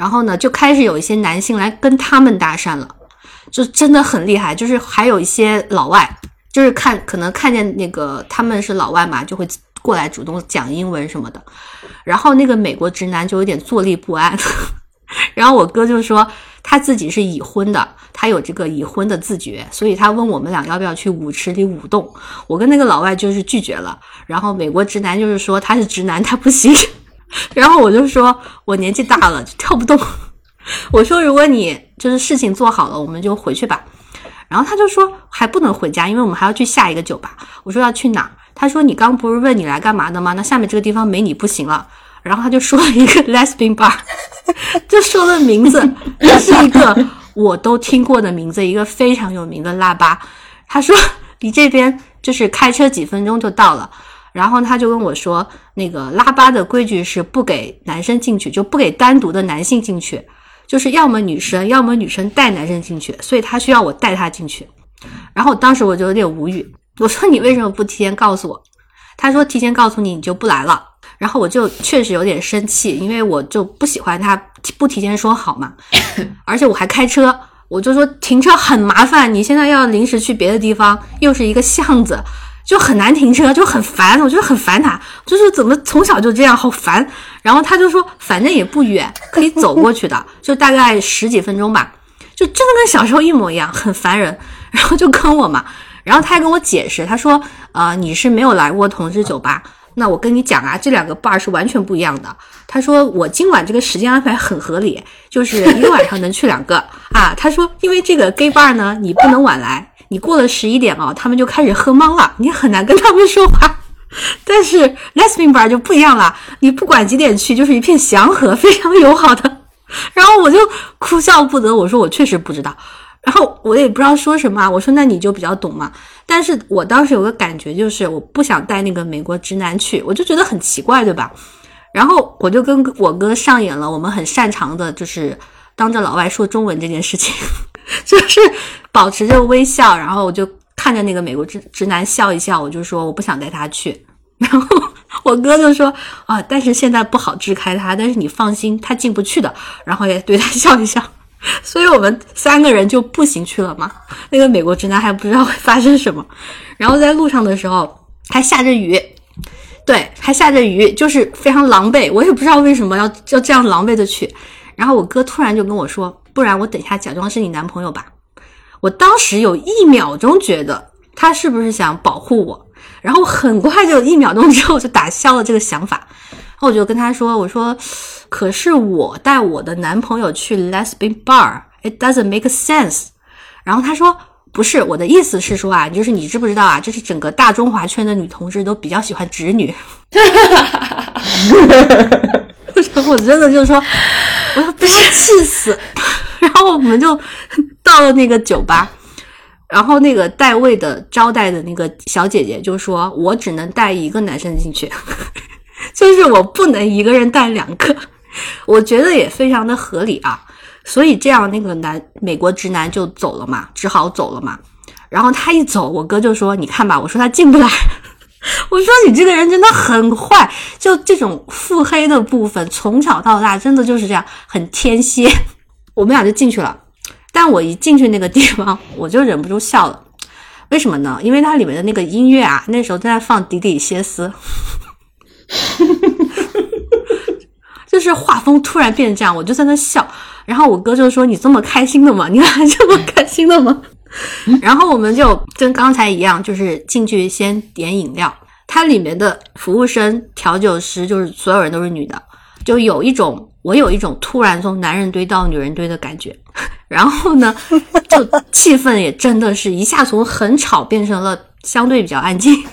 Speaker 2: 然后呢，就开始有一些男性来跟他们搭讪了，就真的很厉害。就是还有一些老外，就是看可能看见那个他们是老外嘛，就会过来主动讲英文什么的。然后那个美国直男就有点坐立不安，然后我哥就说他自己是已婚的，他有这个已婚的自觉，所以他问我们俩要不要去舞池里舞动。我跟那个老外就是拒绝了，然后美国直男就是说他是直男，他不行。然后我就说我年纪大了就跳不动，我说如果你就是事情做好了，我们就回去吧。然后他就说还不能回家，因为我们还要去下一个酒吧。我说要去哪？他说你刚不是问你来干嘛的吗？那下面这个地方没你不行了。然后他就说了一个 lesbian bar，就说了名字，这是一个我都听过的名字，一个非常有名的腊八。他说离这边就是开车几分钟就到了。然后他就跟我说，那个拉巴的规矩是不给男生进去，就不给单独的男性进去，就是要么女生，要么女生带男生进去，所以他需要我带他进去。然后当时我就有点无语，我说你为什么不提前告诉我？他说提前告诉你你就不来了。然后我就确实有点生气，因为我就不喜欢他不提前说好嘛，而且我还开车，我就说停车很麻烦，你现在要临时去别的地方，又是一个巷子。就很难停车，就很烦，我觉得很烦他，就是怎么从小就这样，好烦。然后他就说，反正也不远，可以走过去的，就大概十几分钟吧，就真的跟小时候一模一样，很烦人。然后就坑我嘛，然后他还跟我解释，他说，呃，你是没有来过同志酒吧，那我跟你讲啊，这两个 bar 是完全不一样的。他说我今晚这个时间安排很合理，就是一个晚上能去两个啊。他说，因为这个 gay bar 呢，你不能晚来。你过了十一点啊，他们就开始喝懵了，你很难跟他们说话。但是 lesbian bar 就不一样了，你不管几点去，就是一片祥和，非常友好的。然后我就哭笑不得，我说我确实不知道，然后我也不知道说什么。我说那你就比较懂嘛。但是我当时有个感觉，就是我不想带那个美国直男去，我就觉得很奇怪，对吧？然后我就跟我哥上演了我们很擅长的，就是当着老外说中文这件事情。就是保持着微笑，然后我就看着那个美国直直男笑一笑，我就说我不想带他去。然后我哥就说啊，但是现在不好支开他，但是你放心，他进不去的。然后也对他笑一笑，所以我们三个人就步行去了嘛。那个美国直男还不知道会发生什么。然后在路上的时候还下着雨，对，还下着雨，就是非常狼狈。我也不知道为什么要要这样狼狈的去。然后我哥突然就跟我说。不然我等一下假装是你男朋友吧。我当时有一秒钟觉得他是不是想保护我，然后很快就一秒钟之后就打消了这个想法。然后我就跟他说：“我说，可是我带我的男朋友去 lesbian bar，it doesn't make sense。”然后他说：“不是，我的意思是说啊，就是你知不知道啊？就是整个大中华圈的女同志都比较喜欢直女。” 我真的就是说，我要被他气死。然后我们就到了那个酒吧，然后那个带位的招待的那个小姐姐就说：“我只能带一个男生进去，就是我不能一个人带两个。”我觉得也非常的合理啊。所以这样那个男美国直男就走了嘛，只好走了嘛。然后他一走，我哥就说：“你看吧，我说他进不来。” 我说你这个人真的很坏，就这种腹黑的部分，从小到大真的就是这样，很天蝎。我们俩就进去了，但我一进去那个地方，我就忍不住笑了。为什么呢？因为它里面的那个音乐啊，那时候正在放《迪迪歇斯》，就是画风突然变这样，我就在那笑。然后我哥就说：“你这么开心的吗？你俩这么开心的吗？” 然后我们就跟刚才一样，就是进去先点饮料。它里面的服务生、调酒师，就是所有人都是女的，就有一种我有一种突然从男人堆到女人堆的感觉。然后呢，就气氛也真的是一下从很吵变成了相对比较安静。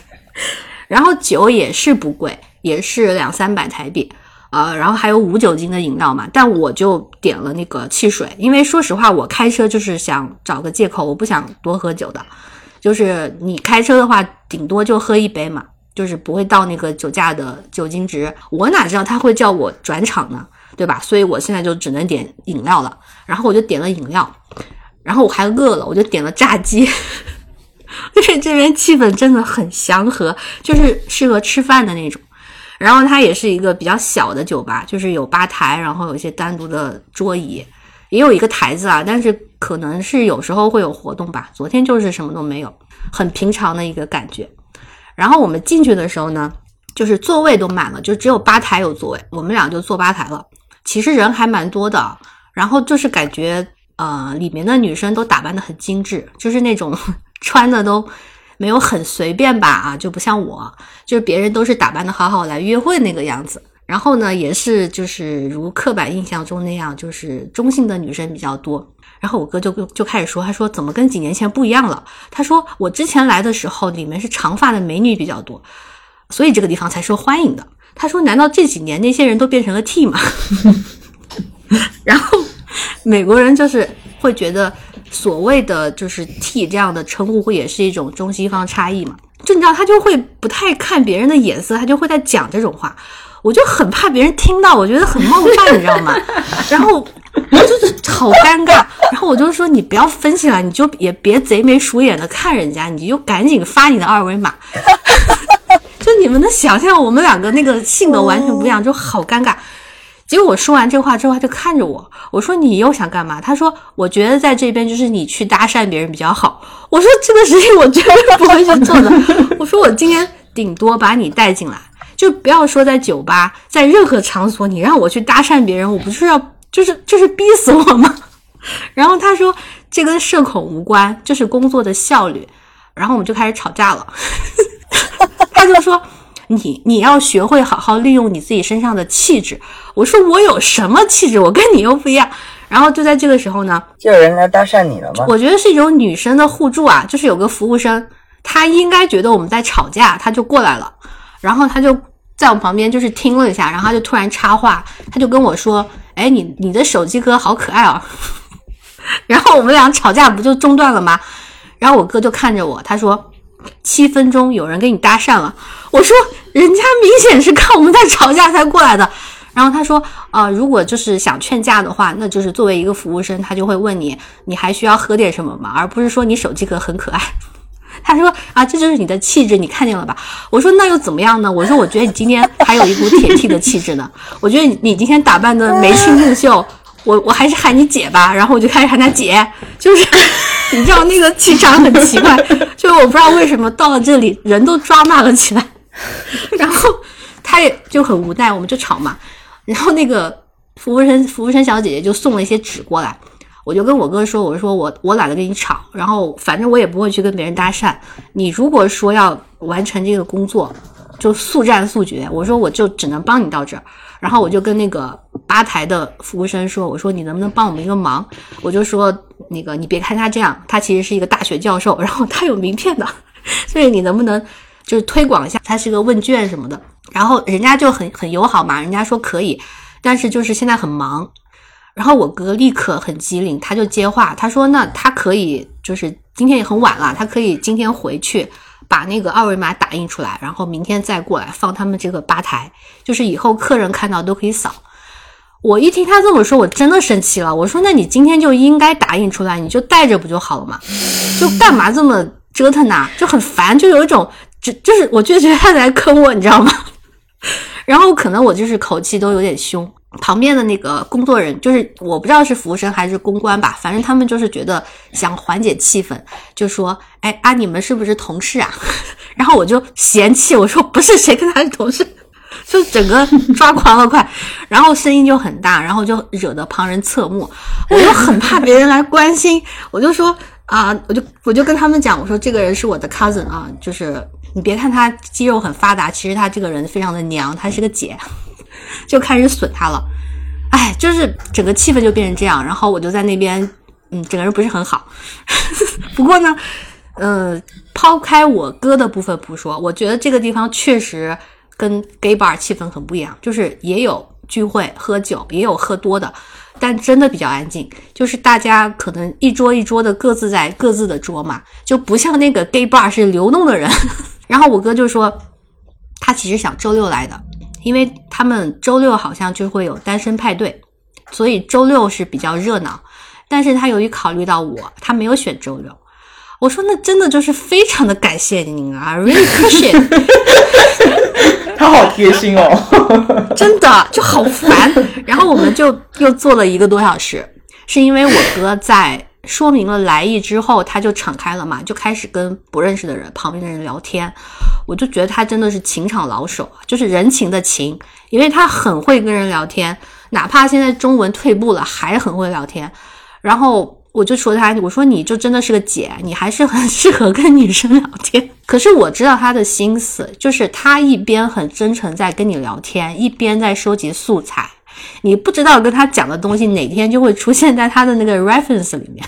Speaker 2: 然后酒也是不贵，也是两三百台币。呃，然后还有无酒精的饮料嘛，但我就点了那个汽水，因为说实话，我开车就是想找个借口，我不想多喝酒的。就是你开车的话，顶多就喝一杯嘛，就是不会到那个酒驾的酒精值。我哪知道他会叫我转场呢，对吧？所以我现在就只能点饮料了。然后我就点了饮料，然后我还饿了，我就点了炸鸡。因为这边气氛真的很祥和，就是适合吃饭的那种。然后它也是一个比较小的酒吧，就是有吧台，然后有一些单独的桌椅，也有一个台子啊。但是可能是有时候会有活动吧。昨天就是什么都没有，很平常的一个感觉。然后我们进去的时候呢，就是座位都满了，就只有吧台有座位，我们俩就坐吧台了。其实人还蛮多的，然后就是感觉呃，里面的女生都打扮的很精致，就是那种穿的都。没有很随便吧啊，就不像我，就是别人都是打扮的好好来约会那个样子。然后呢，也是就是如刻板印象中那样，就是中性的女生比较多。然后我哥就就开始说，他说怎么跟几年前不一样了？他说我之前来的时候，里面是长发的美女比较多，所以这个地方才受欢迎的。他说，难道这几年那些人都变成了 T 吗？然后美国人就是会觉得。所谓的就是 T 这样的称呼，会也是一种中西方差异嘛？就你知道，他就会不太看别人的眼色，他就会在讲这种话，我就很怕别人听到，我觉得很冒犯，你知道吗？然后我就是好尴尬，然后我就说你不要分析了，你就也别贼眉鼠眼的看人家，你就赶紧发你的二维码。就你们能想象我们两个那个性格完全不一样，就好尴尬。结果我说完这话之后，他就看着我，我说你又想干嘛？他说我觉得在这边就是你去搭讪别人比较好。我说这个事情我绝对不会去做的。我说我今天顶多把你带进来，就不要说在酒吧，在任何场所你让我去搭讪别人，我不是要就是就是逼死我吗？然后他说这跟社恐无关，这是工作的效率。然后我们就开始吵架了。他就说。你你要学会好好利用你自己身上的气质。我说我有什么气质？我跟你又不一样。然后就在这个时候呢，
Speaker 4: 就有人来搭讪你了吗？
Speaker 2: 我觉得是一种女生的互助啊，就是有个服务生，他应该觉得我们在吵架，他就过来了，然后他就在我旁边就是听了一下，然后他就突然插话，他就跟我说：“哎，你你的手机壳好可爱哦。”然后我们俩吵架不就中断了吗？然后我哥就看着我，他说。七分钟有人跟你搭讪了，我说人家明显是看我们在吵架才过来的。然后他说，啊，如果就是想劝架的话，那就是作为一个服务生，他就会问你，你还需要喝点什么吗？而不是说你手机壳很可爱。他说啊，这就是你的气质，你看见了吧？我说那又怎么样呢？我说我觉得你今天还有一股铁 T 的气质呢。我觉得你今天打扮的眉清目秀。我我还是喊你姐吧，然后我就开始喊她姐，就是你知道那个气场很奇怪，就是我不知道为什么到了这里人都抓骂了起来，然后他也就很无奈，我们就吵嘛，然后那个服务生服务生小姐姐就送了一些纸过来，我就跟我哥说，我说我我懒得跟你吵，然后反正我也不会去跟别人搭讪，你如果说要完成这个工作，就速战速决，我说我就只能帮你到这儿。然后我就跟那个吧台的服务生说：“我说你能不能帮我们一个忙？我就说那个你别看他这样，他其实是一个大学教授，然后他有名片的，所以你能不能就是推广一下？他是个问卷什么的。然后人家就很很友好嘛，人家说可以，但是就是现在很忙。然后我哥立刻很机灵，他就接话，他说那他可以就是今天也很晚了，他可以今天回去。”把那个二维码打印出来，然后明天再过来放他们这个吧台，就是以后客人看到都可以扫。我一听他这么说，我真的生气了。我说：“那你今天就应该打印出来，你就带着不就好了嘛？就干嘛这么折腾呢？就很烦，就有一种就就是我就觉得他在坑我，你知道吗？然后可能我就是口气都有点凶。”旁边的那个工作人，就是我不知道是服务生还是公关吧，反正他们就是觉得想缓解气氛，就说：“哎啊，你们是不是同事啊？” 然后我就嫌弃我说：“不是，谁跟他是同事？”就整个抓狂了，快，然后声音就很大，然后就惹得旁人侧目，我就很怕别人来关心，我就说：“啊，我就我就跟他们讲，我说这个人是我的 cousin 啊，就是你别看他肌肉很发达，其实他这个人非常的娘，他是个姐。”就开始损他了，哎，就是整个气氛就变成这样，然后我就在那边，嗯，整个人不是很好。不过呢，呃，抛开我哥的部分不说，我觉得这个地方确实跟 gay bar 气氛很不一样，就是也有聚会喝酒，也有喝多的，但真的比较安静，就是大家可能一桌一桌的各自在各自的桌嘛，就不像那个 gay bar 是流动的人。然后我哥就说。他其实想周六来的，因为他们周六好像就会有单身派对，所以周六是比较热闹。但是他由于考虑到我，他没有选周六。我说那真的就是非常的感谢您啊，really appreciate，
Speaker 1: 他好贴心哦。
Speaker 2: 真的就好烦。然后我们就又坐了一个多小时，是因为我哥在说明了来意之后，他就敞开了嘛，就开始跟不认识的人、旁边的人聊天。我就觉得他真的是情场老手，就是人情的情，因为他很会跟人聊天，哪怕现在中文退步了，还很会聊天。然后。我就说他，我说你就真的是个姐，你还是很适合跟女生聊天。可是我知道他的心思，就是他一边很真诚在跟你聊天，一边在收集素材。你不知道跟他讲的东西哪天就会出现在他的那个 reference 里面。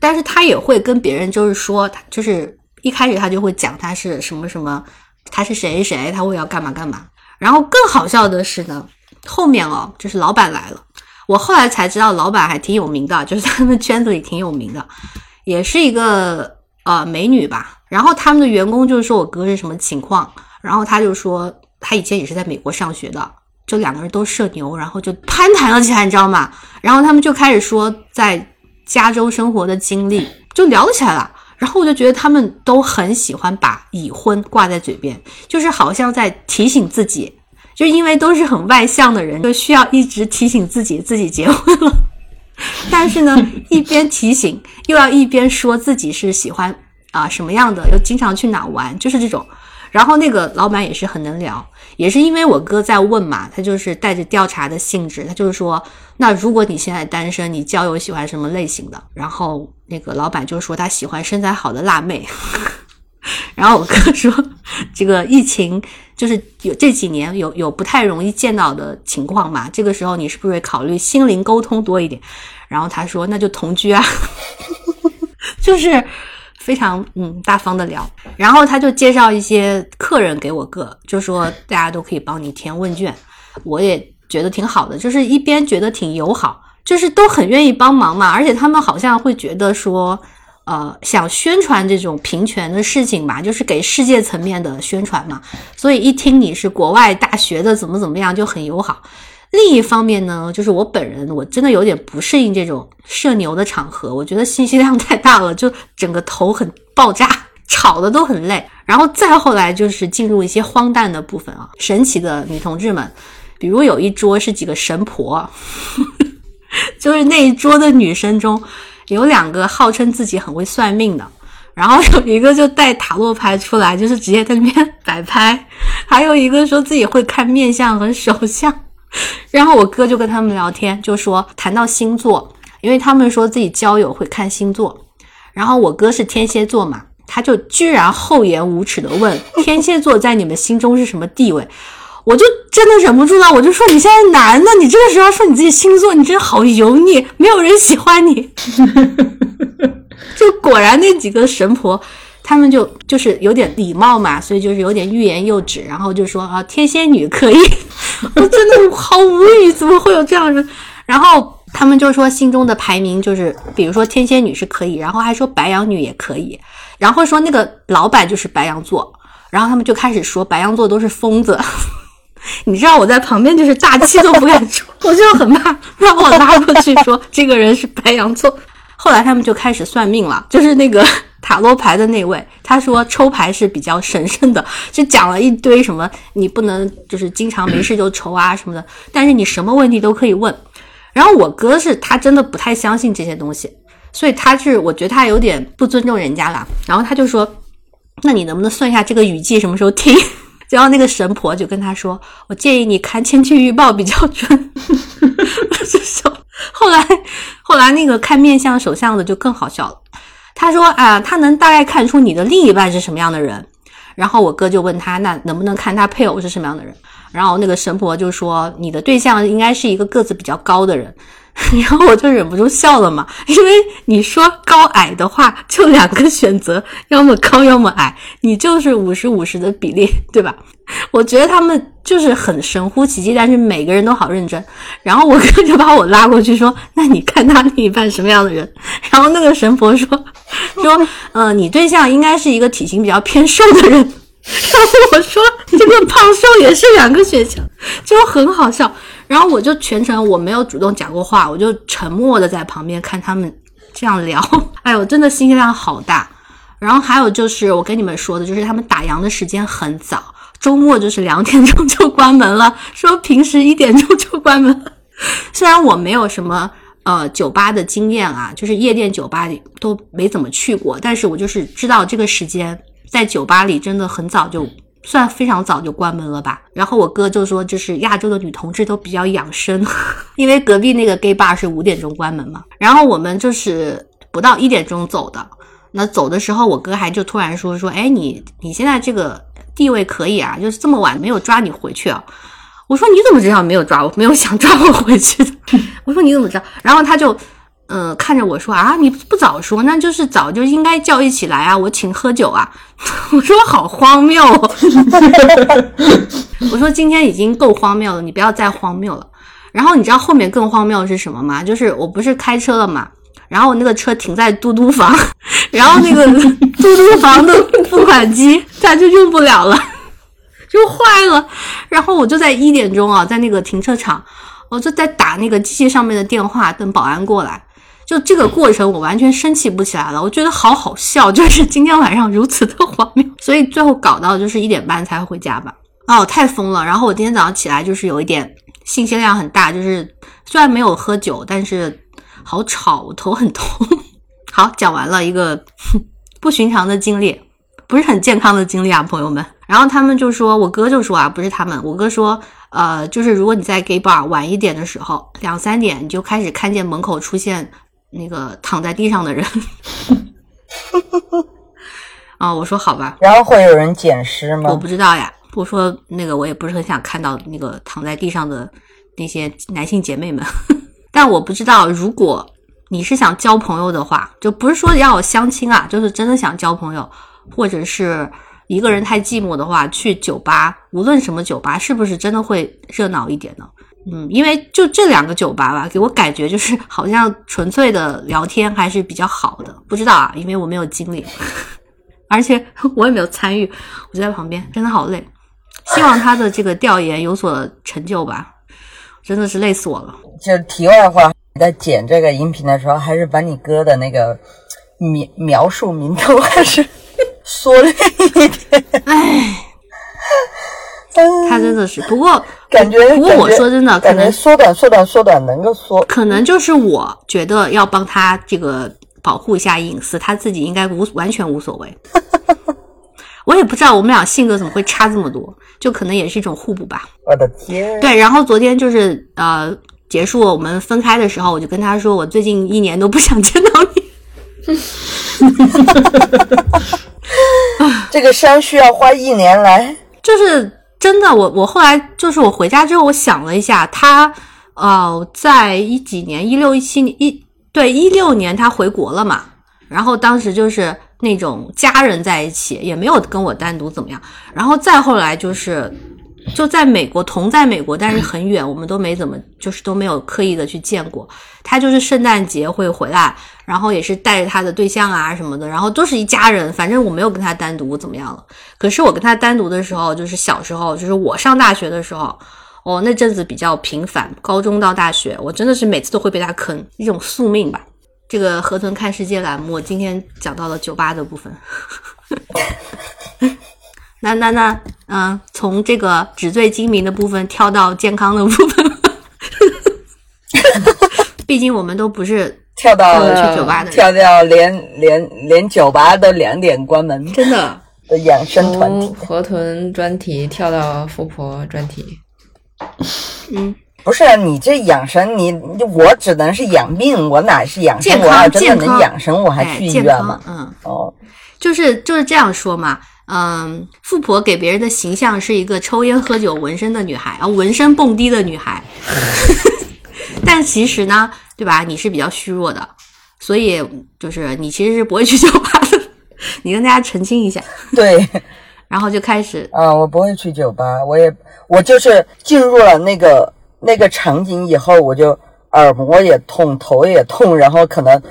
Speaker 2: 但是他也会跟别人就是说，他就是一开始他就会讲他是什么什么，他是谁谁，他会要干嘛干嘛。然后更好笑的是呢，后面哦，就是老板来了。我后来才知道，老板还挺有名的，就是他们圈子里挺有名的，也是一个呃美女吧。然后他们的员工就是说我哥是什么情况，然后他就说他以前也是在美国上学的，就两个人都社牛，然后就攀谈了起来，你知道吗？然后他们就开始说在加州生活的经历，就聊起来了。然后我就觉得他们都很喜欢把已婚挂在嘴边，就是好像在提醒自己。就因为都是很外向的人，就需要一直提醒自己自己结婚了。但是呢，一边提醒又要一边说自己是喜欢啊什么样的，又经常去哪玩，就是这种。然后那个老板也是很能聊，也是因为我哥在问嘛，他就是带着调查的性质，他就是说，那如果你现在单身，你交友喜欢什么类型的？然后那个老板就说他喜欢身材好的辣妹。然后我哥说，这个疫情就是有这几年有有不太容易见到的情况嘛，这个时候你是不是会考虑心灵沟通多一点？然后他说那就同居啊，就是非常嗯大方的聊。然后他就介绍一些客人给我哥，就说大家都可以帮你填问卷，我也觉得挺好的，就是一边觉得挺友好，就是都很愿意帮忙嘛，而且他们好像会觉得说。呃，想宣传这种平权的事情吧，就是给世界层面的宣传嘛。所以一听你是国外大学的，怎么怎么样，就很友好。另一方面呢，就是我本人我真的有点不适应这种社牛的场合，我觉得信息量太大了，就整个头很爆炸，吵的都很累。然后再后来就是进入一些荒诞的部分啊，神奇的女同志们，比如有一桌是几个神婆，就是那一桌的女生中。有两个号称自己很会算命的，然后有一个就带塔罗牌出来，就是直接在那边 摆拍，还有一个说自己会看面相和手相。然后我哥就跟他们聊天，就说谈到星座，因为他们说自己交友会看星座。然后我哥是天蝎座嘛，他就居然厚颜无耻的问 天蝎座在你们心中是什么地位。我就真的忍不住了，我就说你现在男的，你这个时候说你自己星座，你真的好油腻，没有人喜欢你。就果然那几个神婆，他们就就是有点礼貌嘛，所以就是有点欲言又止，然后就说啊，天仙女可以。我真的好无语，怎么会有这样人？然后他们就说心中的排名就是，比如说天仙女是可以，然后还说白羊女也可以，然后说那个老板就是白羊座，然后他们就开始说白羊座都是疯子。你知道我在旁边就是大气都不敢出，我就很怕让我拉过去说这个人是白羊座。后来他们就开始算命了，就是那个塔罗牌的那位，他说抽牌是比较神圣的，就讲了一堆什么你不能就是经常没事就抽啊什么的，但是你什么问题都可以问。然后我哥是他真的不太相信这些东西，所以他是我觉得他有点不尊重人家了。然后他就说，那你能不能算一下这个雨季什么时候停？然后那个神婆就跟他说：“我建议你看天气预报比较准。”后来，后来那个看面相手相的就更好笑了。他说：“啊，他能大概看出你的另一半是什么样的人。”然后我哥就问他：“那能不能看他配偶是什么样的人？”然后那个神婆就说：“你的对象应该是一个个子比较高的人。”然后我就忍不住笑了嘛，因为你说高矮的话，就两个选择，要么高，要么矮，你就是五十五十的比例，对吧？我觉得他们就是很神乎其技，但是每个人都好认真。然后我哥就把我拉过去说：“那你看他另一半什么样的人？” 然后那个神婆说：“说，呃，你对象应该是一个体型比较偏瘦的人。”然后我说：“这个胖瘦也是两个选项，就很好笑。然后我就全程我没有主动讲过话，我就沉默的在旁边看他们这样聊。哎呦，真的信息量好大。然后还有就是我跟你们说的，就是他们打烊的时间很早，周末就是两点钟就关门了，说平时一点钟就关门。虽然我没有什么呃酒吧的经验啊，就是夜店酒吧里都没怎么去过，但是我就是知道这个时间在酒吧里真的很早就算非常早就关门了吧。然后我哥就说，就是亚洲的女同志都比较养生，因为隔壁那个 gay bar 是五点钟关门嘛。然后我们就是不到一点钟走的。那走的时候，我哥还就突然说说，哎，你你现在这个地位可以啊，就是这么晚没有抓你回去啊。我说你怎么知道没有抓我？没有想抓我回去的。我说你怎么知道？然后他就，嗯，看着我说啊，你不早说，那就是早就应该叫一起来啊，我请喝酒啊。我说好荒谬。我说今天已经够荒谬了，你不要再荒谬了。然后你知道后面更荒谬的是什么吗？就是我不是开车了嘛。然后我那个车停在嘟嘟房，然后那个嘟嘟房的付款机它就用不了了，就坏了。然后我就在一点钟啊，在那个停车场，我就在打那个机器上面的电话，等保安过来。就这个过程，我完全生气不起来了，我觉得好好笑，就是今天晚上如此的荒谬。所以最后搞到就是一点半才回家吧。哦，太疯了。然后我今天早上起来就是有一点信息量很大，就是虽然没有喝酒，但是。好吵，我头很痛。好，讲完了一个 不寻常的经历，不是很健康的经历啊，朋友们。然后他们就说，我哥就说啊，不是他们，我哥说，呃，就是如果你在 gay bar 晚一点的时候，两三点你就开始看见门口出现那个躺在地上的人。啊，我说好吧。
Speaker 4: 然后会有人捡尸吗？
Speaker 2: 我不知道呀。我说那个，我也不是很想看到那个躺在地上的那些男性姐妹们。但我不知道，如果你是想交朋友的话，就不是说要相亲啊，就是真的想交朋友，或者是一个人太寂寞的话，去酒吧，无论什么酒吧，是不是真的会热闹一点呢？嗯，因为就这两个酒吧吧，给我感觉就是 好像纯粹的聊天还是比较好的。不知道啊，因为我没有经历，而且 我也没有参与，我就在旁边，真的好累。希望他的这个调研有所成就吧。真的是累死我了。
Speaker 4: 就题外话，在剪这个音频的时候，还是把你哥的那个描描述名头还是缩略一点。
Speaker 2: 唉，他真的是，不过
Speaker 4: 感觉，
Speaker 2: 不过我说真的，可能
Speaker 4: 缩短、缩短、缩短，能够缩。
Speaker 2: 可能就是我觉得要帮他这个保护一下隐私，他自己应该无完全无所谓。我也不知道我们俩性格怎么会差这么多，就可能也是一种互补吧。
Speaker 4: 我的天！
Speaker 2: 对，然后昨天就是呃结束我们分开的时候，我就跟他说，我最近一年都不想见到你。
Speaker 4: 这个伤需要花一年来，
Speaker 2: 就是真的。我我后来就是我回家之后，我想了一下，他呃在一几年，一六一七年一对一六年他回国了嘛，然后当时就是。那种家人在一起也没有跟我单独怎么样，然后再后来就是就在美国同在美国，但是很远，我们都没怎么就是都没有刻意的去见过。他就是圣诞节会回来，然后也是带着他的对象啊什么的，然后都是一家人。反正我没有跟他单独怎么样了。可是我跟他单独的时候，就是小时候，就是我上大学的时候，哦那阵子比较频繁，高中到大学，我真的是每次都会被他坑，一种宿命吧。这个河豚看世界栏目，今天讲到了酒吧的部分。那那那，嗯，从这个纸醉金迷的部分跳到健康的部分。毕竟我们都不是
Speaker 4: 跳到
Speaker 2: 去酒吧的，
Speaker 4: 跳到连连连酒吧都两点关门，
Speaker 2: 真的
Speaker 4: 的养生团体。
Speaker 3: 河豚专题跳到富婆专题。
Speaker 2: 嗯。
Speaker 4: 不是你这养生，你我只能是养病，我哪是养生？我要真的能养生，我还去医院吗？
Speaker 2: 嗯，
Speaker 4: 哦，
Speaker 2: 就是就是这样说嘛。嗯，富婆给别人的形象是一个抽烟喝酒纹身的女孩啊，纹身蹦迪的女孩。但其实呢，对吧？你是比较虚弱的，所以就是你其实是不会去酒吧的。你跟大家澄清一下。
Speaker 4: 对，
Speaker 2: 然后就开始
Speaker 4: 啊，我不会去酒吧，我也我就是进入了那个。那个场景以后，我就耳膜也痛，头也痛，然后可能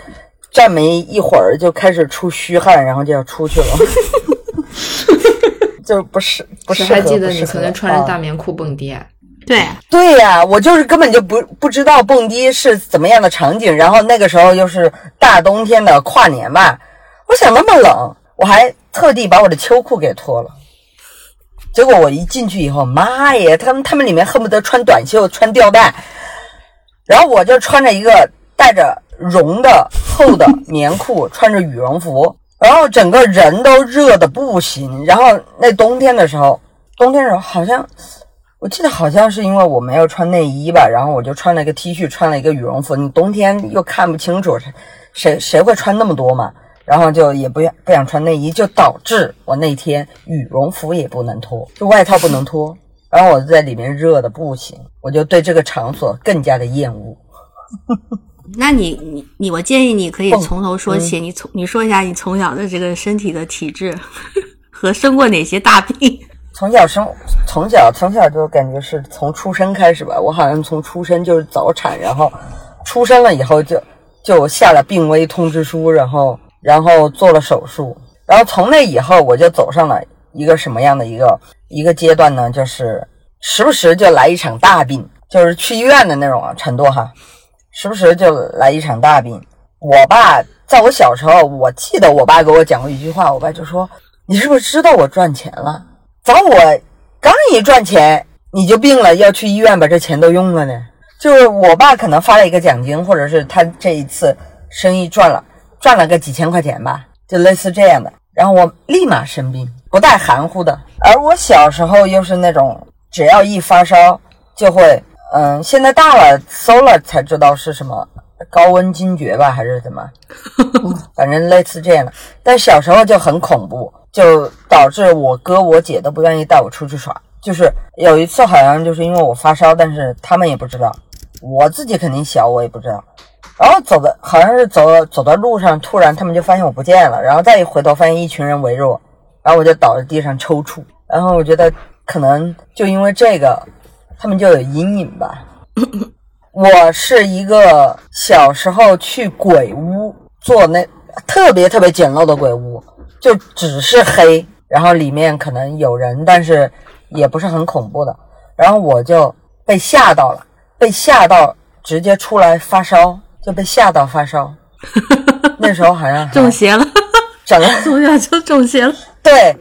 Speaker 4: 站没一会儿就开始出虚汗，然后就要出去了。就不是不适合。
Speaker 3: 还记得你曾经穿着
Speaker 4: 啊
Speaker 3: 大棉裤蹦迪？
Speaker 2: 对，
Speaker 4: 对呀、我就是根本就不不知道蹦迪是怎么样的场景，然后那个时候又是大冬天的跨年吧，我想那么冷，我还特地把我的秋裤给脱了。结果我一进去以后，妈耶，他们他们里面恨不得穿短袖、穿吊带，然后我就穿着一个带着绒的厚的 棉裤，穿着羽绒服，然后整个人都热的不行。然后那冬天的时候，冬天的时候好像我记得好像是因为我没有穿内衣吧，然后我就穿了一个 T 恤，穿了一个羽绒服。你冬天又看不清楚，谁谁会穿那么多嘛？然后就也不愿不想穿内衣，就导致我那天羽绒服也不能脱，就外套不能脱。然后我在里面热的不行，我就对这个场所更加的厌恶。
Speaker 2: 那你你你，我建议你可以从头说起，你从你说一下你从小的这个身体的体质和生过哪些大病。
Speaker 4: 从小生从小从小就感觉是从出生开始吧，我好像从出生就是早产，然后出生了以后就就下了病危通知书，然后然后做了手术，然后从那以后我就走上了一个什么样的一个一个阶段呢？就是时不时就来一场大病，就是去医院的那种啊程度哈，时不时就来一场大病。我爸在我小时候，我记得我爸给我讲过一句话，我爸就说：“你是不是知道我赚钱了？早我刚一赚钱，你就病了，要去医院把这钱都用了呢。”就是我爸可能发了一个奖金，或者是他这一次生意赚了，赚了个几千块钱吧，就类似这样的。然后我立马生病，不带含糊的。而我小时候又是那种，只要一发烧就会，嗯，现在大了搜了才知道是什么高温惊厥吧，还是怎么，反正类似这样的。但小时候就很恐怖，就导致我哥我姐都不愿意带我出去耍。就是有一次好像就是因为我发烧，但是他们也不知道，我自己肯定小，我也不知道。然后走的好像是走走到路上，突然他们就发现我不见了，然后再一回头发现一群人围着我，然后我就倒在地上抽搐。然后我觉得可能就因为这个，他们就有阴影吧。我是一个小时候去鬼屋做那特别特别简陋的鬼屋，就只是黑，然后里面可能有人，但是也不是很恐怖的。然后我就被吓到了，被吓到直接出来发烧，就被吓到发烧。那时候好像
Speaker 2: 中邪了，
Speaker 4: 整个
Speaker 2: 从小就中邪了。
Speaker 4: 对，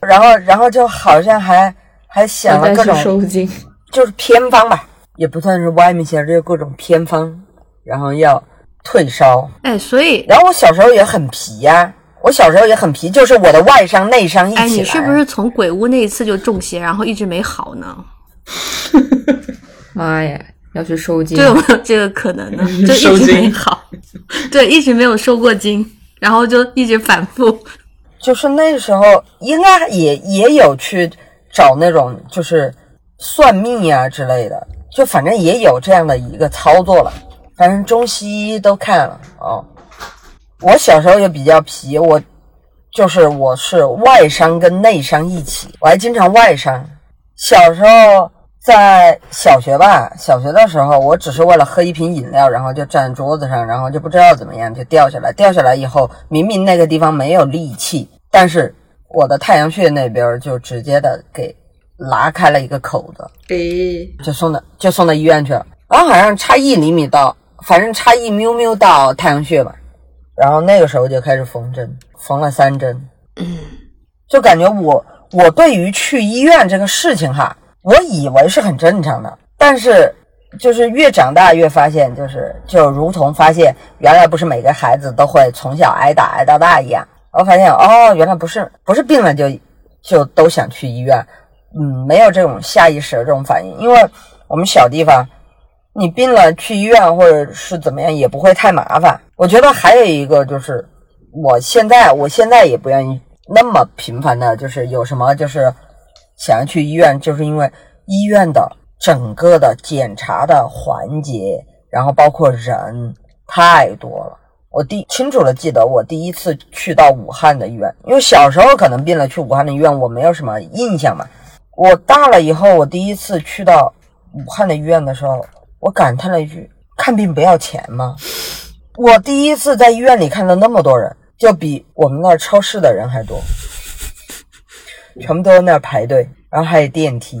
Speaker 4: 然后然后就好像还还想了各种
Speaker 3: 收精。
Speaker 4: 就是偏方吧，也不算是歪门邪道，就是各种偏方，然后要退烧。
Speaker 2: 哎，所以
Speaker 4: 然后我小时候也很皮呀、我小时候也很皮，就是我的外伤内伤一起来。
Speaker 2: 哎，你是不是从鬼屋那一次就中邪，然后一直没好呢？
Speaker 3: 妈呀，要去收精
Speaker 2: 这。有没有这个可能呢？就一直没好，对，一直没有收过精，然后就一直反复。
Speaker 4: 就是那时候应该也也有去找那种就是算命呀、之类的，就反正也有这样的一个操作了。反正中西医都看了哦。我小时候也比较皮，我就是我是外伤跟内伤一起，我还经常外伤。小时候在小学吧，小学的时候，我只是为了喝一瓶饮料，然后就站桌子上，然后就不知道怎么样就掉下来。掉下来以后，明明那个地方没有力气，但是我的太阳穴那边就直接的给拉开了一个口子，
Speaker 3: 给，
Speaker 4: 就送到就送到医院去了。然后好像差一厘米到，反正差一喵喵到太阳穴吧。然后那个时候就开始缝针，缝了三针。就感觉我我对于去医院这个事情哈，我以为是很正常的，但是就是越长大越发现，就是就如同发现原来不是每个孩子都会从小挨打挨到大一样，我发现哦，原来不是不是病了就就都想去医院，嗯，没有这种下意识的这种反应，因为我们小地方。你病了去医院或者是怎么样也不会太麻烦。我觉得还有一个就是，我现在我现在也不愿意那么频繁的，就是有什么就是想要去医院，就是因为医院的整个的检查的环节，然后包括人太多了。我第清楚的记得我第一次去到武汉的医院，因为小时候可能病了去武汉的医院，我没有什么印象嘛。我大了以后，我第一次去到武汉的医院的时候，我感叹了一句：“看病不要钱吗？”我第一次在医院里看到那么多人，就比我们那儿超市的人还多。全部都在那儿排队，然后还有电梯，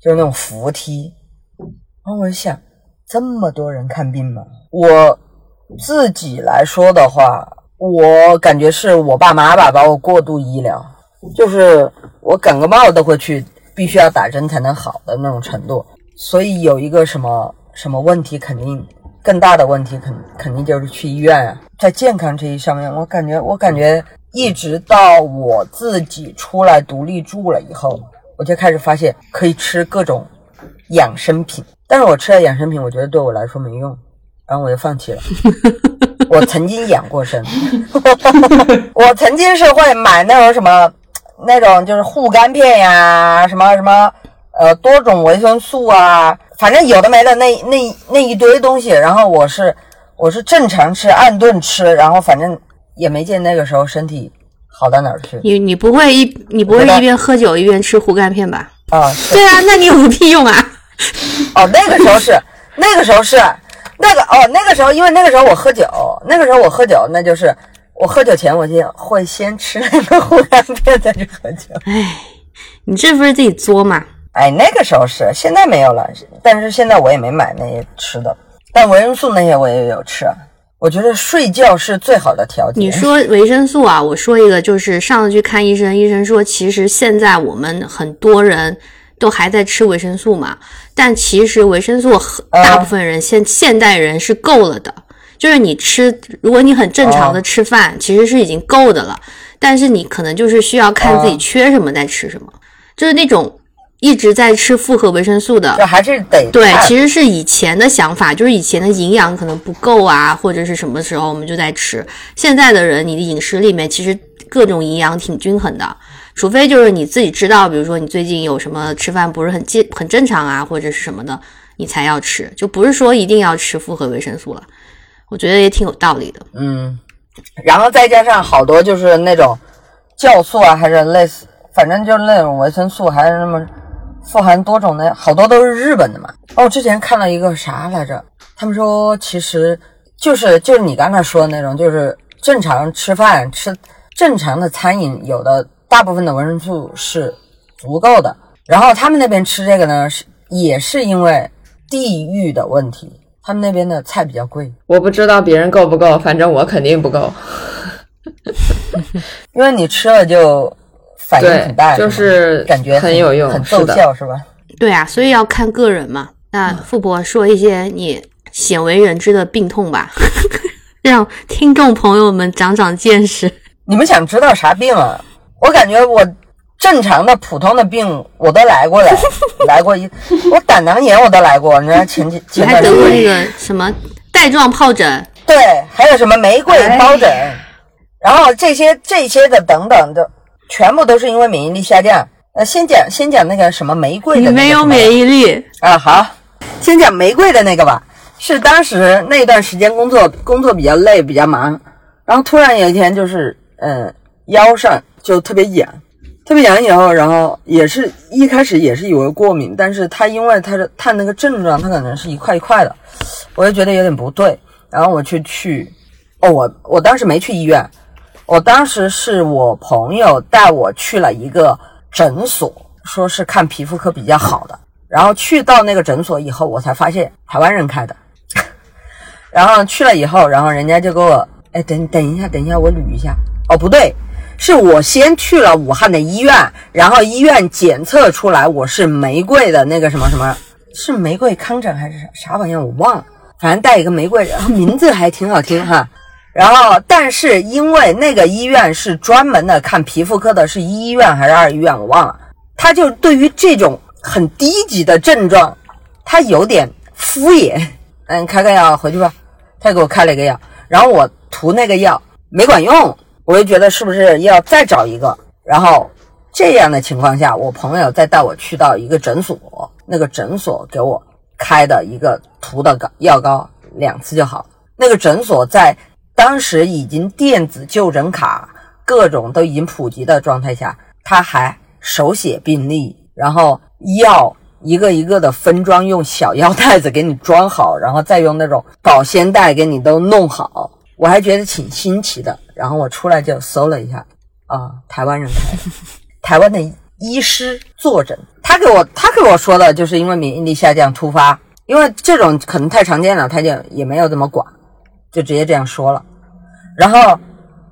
Speaker 4: 就是那种扶梯。然后我就想，这么多人看病吗？我自己来说的话，我感觉是我爸妈吧，把我过度医疗，就是我感个冒都会去，必须要打针才能好的那种程度。所以有一个什么什么问题，肯定更大的问题，肯肯定就是去医院啊。在健康这一上面，我感觉我感觉一直到我自己出来独立住了以后，我就开始发现可以吃各种养生品，但是我吃了养生品，我觉得对我来说没用，然后我就放弃了。我曾经养过生，我曾经是会买那种什么那种就是护肝片呀，什么什么呃多种维生素啊，反正有的没的那那那一堆东西，然后我是我是正常吃，按顿吃，然后反正也没见那个时候身体好到哪儿去
Speaker 2: 你你不会一你不会一边喝酒一边吃护肝片吧？
Speaker 4: 啊。是
Speaker 2: 对啊，那你有个屁用啊！
Speaker 4: 哦，那个时候是，那个时候是，那个哦，那个时候，因为那个时候我喝酒，那个时候我喝酒，那就是我喝酒前我就会先吃那个护肝片再去喝酒。
Speaker 2: 哎你这不是自己作吗？
Speaker 4: 哎，那个时候是，现在没有了，但是现在我也没买那些吃的，但维生素那些我也有吃。我觉得睡觉是最好的调节。
Speaker 2: 你说维生素啊，我说一个，就是上次去看医生，医生说其实现在我们很多人都还在吃维生素嘛，但其实维生素很
Speaker 4: 啊。
Speaker 2: 大部分人现现代人是够了的，就是你吃，如果你很正常的
Speaker 4: 哦
Speaker 2: 吃饭，其实是已经够的了，但是你可能就是需要看自己
Speaker 4: 哦
Speaker 2: 缺什么再吃什么，就是那种一直在吃复合维生素的
Speaker 4: 这，还是得
Speaker 2: 对，其实是以前的想法，就是以前的营养可能不够啊，或者是什么时候我们就在吃。现在的人，你的饮食里面其实各种营养挺均衡的，除非就是你自己知道，比如说你最近有什么吃饭不是很健很正常啊，或者是什么的，你才要吃，就不是说一定要吃复合维生素了。我觉得也挺有道理的。
Speaker 4: 嗯，然后再加上好多就是那种酵素啊，还是类似，反正就是那种维生素，还是那么富含多种的，好多都是日本的嘛。哦，之前看了一个啥来着？他们说其实就是就是你刚才说的那种，就是正常吃饭吃正常的餐饮，有的大部分的维生素是足够的。然后他们那边吃这个呢，是也是因为地域的问题，他们那边的菜比较贵。
Speaker 3: 我不知道别人够不够，反正我肯定不够。
Speaker 4: 因为你吃了就反应很大，
Speaker 3: 对，就
Speaker 4: 是感觉
Speaker 3: 很有用，
Speaker 4: 很。奏效，是吧？
Speaker 2: 对啊，所以要看个人嘛。那富婆说一些你鲜为人知的病痛吧，让听众朋友们长长见识。
Speaker 4: 你们想知道啥病啊？我感觉我正常的普通的病我都来过了，来过一，我胆囊炎我都来过，你知道 前几前
Speaker 2: 还得过那个什么带状疱疹，
Speaker 4: 对，还有什么玫瑰疱疹，然后这些这些的等等的，全部都是因为免疫力下降。呃，先讲先讲那个什么玫瑰的
Speaker 2: 你没有免疫力，
Speaker 4: 啊，好，先讲玫瑰的那个吧。是当时那段时间工作工作比较累，比较忙，然后突然有一天就是，嗯，腰上就特别痒，特别痒以后，然后也是一开始也是以为过敏，但是他因为他的他那个症状，他可能是一块一块的，我就觉得有点不对，然后我去去，哦，我我当时没去医院，我当时是我朋友带我去了一个诊所，说是看皮肤科比较好的。然后去到那个诊所以后，我才发现台湾人开的。然后去了以后，然后人家就给我，哎，等等一下，等一下，我捋一下。哦，不对，是我先去了武汉的医院，然后医院检测出来我是玫瑰的那个什么什么，是玫瑰糠疹还是啥啥玩意儿，我忘了，反正带一个玫瑰，然后名字还挺好听哈。然后，但是因为那个医院是专门的看皮肤科的，是一医院还是二医院，我忘了。他就对于这种很低级的症状，他有点敷衍。嗯，开个药回去吧。他给我开了一个药，然后我涂那个药没管用，我就觉得是不是要再找一个。然后这样的情况下，我朋友再带我去到一个诊所，那个诊所给我开的一个涂的膏药膏，两次就好。那个诊所在当时已经电子就诊卡各种都已经普及的状态下，他还手写病历，然后药一个一个的分装，用小药袋子给你装好，然后再用那种保鲜袋给你都弄好，我还觉得挺新奇的。然后我出来就搜了一下，啊，台湾人开，台湾的医师坐诊，他给我他给我说的就是因为免疫力下降突发，因为这种可能太常见了，他就也没有怎么管，就直接这样说了。然后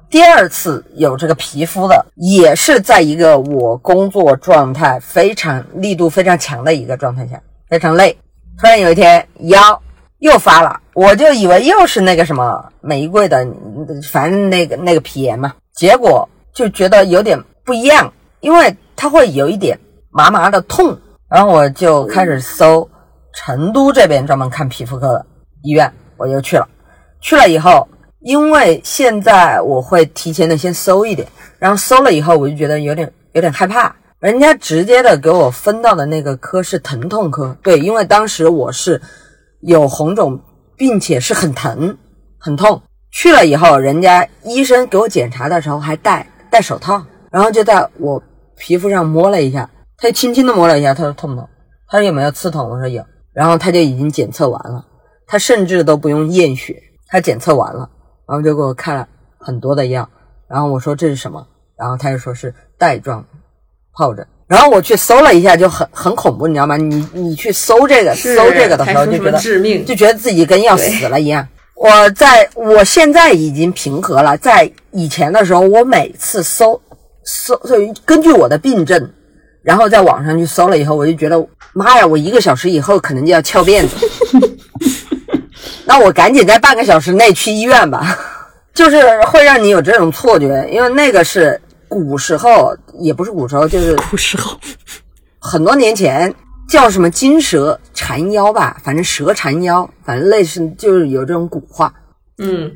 Speaker 4: 第二次有这个皮肤的，也是在一个我工作状态非常力度非常强的一个状态下，非常累。突然有一天腰又发了，我就以为又是那个什么玫瑰的，反正那个那个皮炎嘛，结果就觉得有点不一样，因为它会有一点麻麻的痛，然后我就开始搜成都这边专门看皮肤科的医院，我就去了。去了以后，因为现在我会提前的先搜一点，然后搜了以后，我就觉得有点有点害怕。人家直接的给我分到的那个科是疼痛科，对，因为当时我是有红肿，并且是很疼很痛。去了以后，人家医生给我检查的时候还戴戴手套，然后就在我皮肤上摸了一下，他就轻轻的摸了一下，他说痛不痛？他说有没有刺痛？我说有，然后他就已经检测完了，他甚至都不用验血，他检测完了，然后就给我开了很多的药，然后我说这是什么？然后他就说是带状疱疹，然后我去搜了一下，就很很恐怖，你知道吗？你你去搜这个搜这个的时候，就觉得
Speaker 3: 致命
Speaker 4: 就觉得自己跟要死了一样。我在我现在已经平和了，在以前的时候，我每次搜搜，所以根据我的病症，然后在网上去搜了以后，我就觉得妈呀，我一个小时以后可能就要翘辫子，那我赶紧在半个小时内去医院吧。就是会让你有这种错觉，因为那个是古时候，也不是古时候，就是
Speaker 2: 古时候，
Speaker 4: 很多年前叫什么金蛇缠腰吧，反正蛇缠腰，反正类似就是有这种古话，
Speaker 3: 嗯，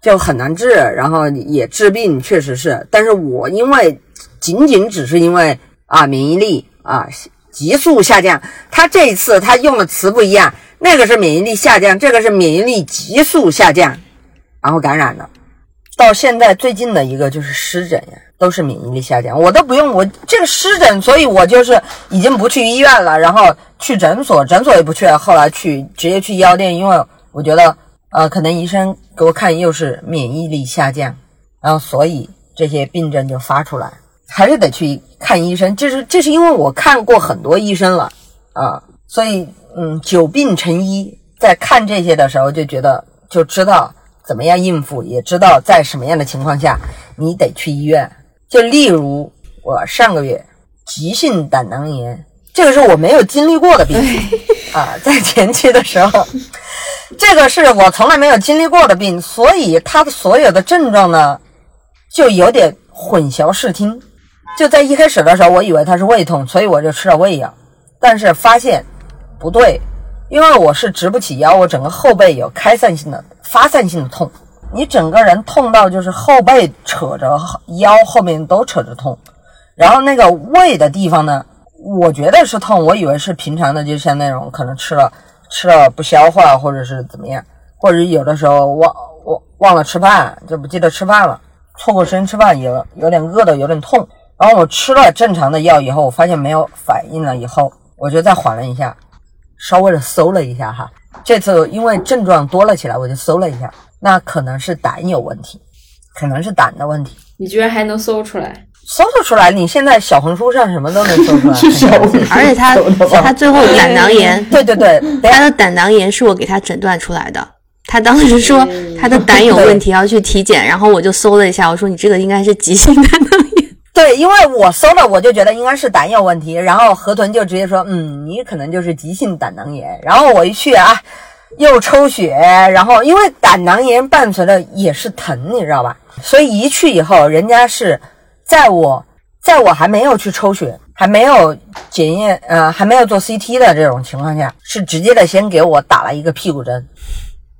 Speaker 4: 就很难治，然后也治病，确实是。但是我因为仅仅只是因为啊免疫力啊急速下降，他这一次他用的词不一样，那个是免疫力下降，这个是免疫力急速下降，然后感染了。到现在最近的一个就是湿疹呀，都是免疫力下降，我都不用我这个湿疹，所以我就是已经不去医院了，然后去诊所，诊所也不去，后来去直接去药店，因为我觉得呃，可能医生给我看又是免疫力下降，然后所以这些病症就发出来，还是得去看医生。这是这是因为我看过很多医生了啊，所以嗯，久病成医，在看这些的时候就觉得就知道。怎么样应付，也知道在什么样的情况下你得去医院。就例如我上个月急性胆囊炎，这个是我没有经历过的病 啊，在前期的时候，这个是我从来没有经历过的病，所以它的所有的症状呢，就有点混淆视听。就在一开始的时候，我以为它是胃痛，所以我就吃了胃药，但是发现不对，因为我是直不起腰，我整个后背有开散性的。发散性的痛，你整个人痛到就是后背扯着腰后面都扯着痛，然后那个胃的地方呢，我觉得是痛，我以为是平常的，就像那种可能吃了吃了不消化或者是怎么样，或者有的时候忘忘忘了吃饭就不记得吃饭了，错过时间吃饭有有点饿的有点痛，然后我吃了正常的药以后，我发现没有反应了以后，我就再缓了一下，稍微的搜了一下哈。这次因为症状多了起来，我就搜了一下，那可能是胆有问题，可能是胆的问题。
Speaker 3: 你居然还能搜出来？
Speaker 4: 搜得出来？你现在小红书上什么都能搜出来。
Speaker 2: 而且他他最后胆囊炎，
Speaker 4: 对对对，
Speaker 2: 他的胆囊炎是我给他诊断出来的。他当时说他的胆有问题，要去体检，然后我就搜了一下，我说你这个应该是急性胆囊炎。
Speaker 4: 对，因为我搜了，我就觉得应该是胆有问题，然后河豚就直接说，嗯，你可能就是急性胆囊炎。然后我一去啊，又抽血，然后因为胆囊炎伴随的也是疼，你知道吧？所以一去以后，人家是在我在我还没有去抽血，还没有检验，呃，还没有做 CT 的这种情况下，是直接的先给我打了一个屁股针，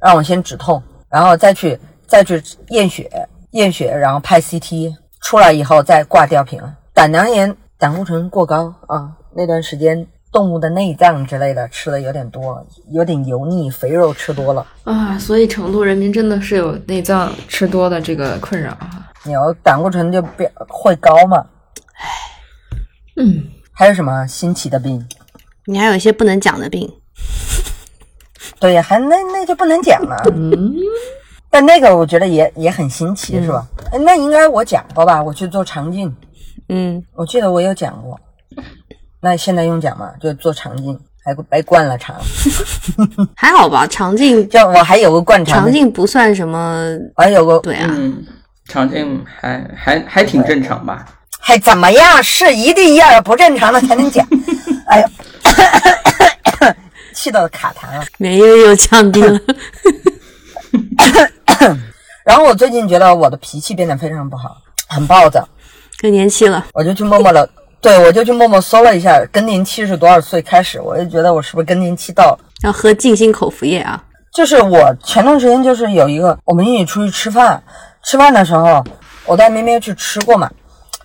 Speaker 4: 让我先止痛，然后再去再去验血，验血，然后拍 CT。出来以后再挂吊瓶，胆囊炎、胆固醇过高啊，那段时间动物的内脏之类的吃的有点多，有点油腻，肥肉吃多了
Speaker 3: 啊，所以成都人民真的是有内脏吃多的这个困扰哈。
Speaker 4: 有胆固醇就变会高嘛？
Speaker 3: 唉，嗯，
Speaker 4: 还有什么新奇的病？
Speaker 2: 你还有一些不能讲的病。
Speaker 4: 对呀，还那那就不能讲了。
Speaker 3: 嗯。
Speaker 4: 但那个我觉得也也很新奇，是吧？那应该我讲过吧？我去做肠镜，
Speaker 2: 嗯，
Speaker 4: 我记得我有讲过，那现在用讲吗？就做肠镜，还被灌了肠，
Speaker 2: 还好吧，肠镜
Speaker 4: 就我还有个灌肠，
Speaker 2: 肠镜不算什么，
Speaker 4: 我还有个
Speaker 2: 对啊，
Speaker 1: 嗯，肠镜还还还挺正常吧？
Speaker 4: 还怎么样？是一定要有不正常的才能讲。哎呀，气到卡痰了。
Speaker 2: 免疫力又降低了。
Speaker 4: 然后我最近觉得我的脾气变得非常不好，很暴躁，
Speaker 2: 更年期了，
Speaker 4: 我就去默默的，对我就去默默搜了一下更年期是多少岁开始，我就觉得我是不是更年期到了。
Speaker 2: 要喝静心口服液啊。
Speaker 4: 就是我前段时间就是有一个，我们一起出去吃饭，吃饭的时候我带咩咩去吃过嘛，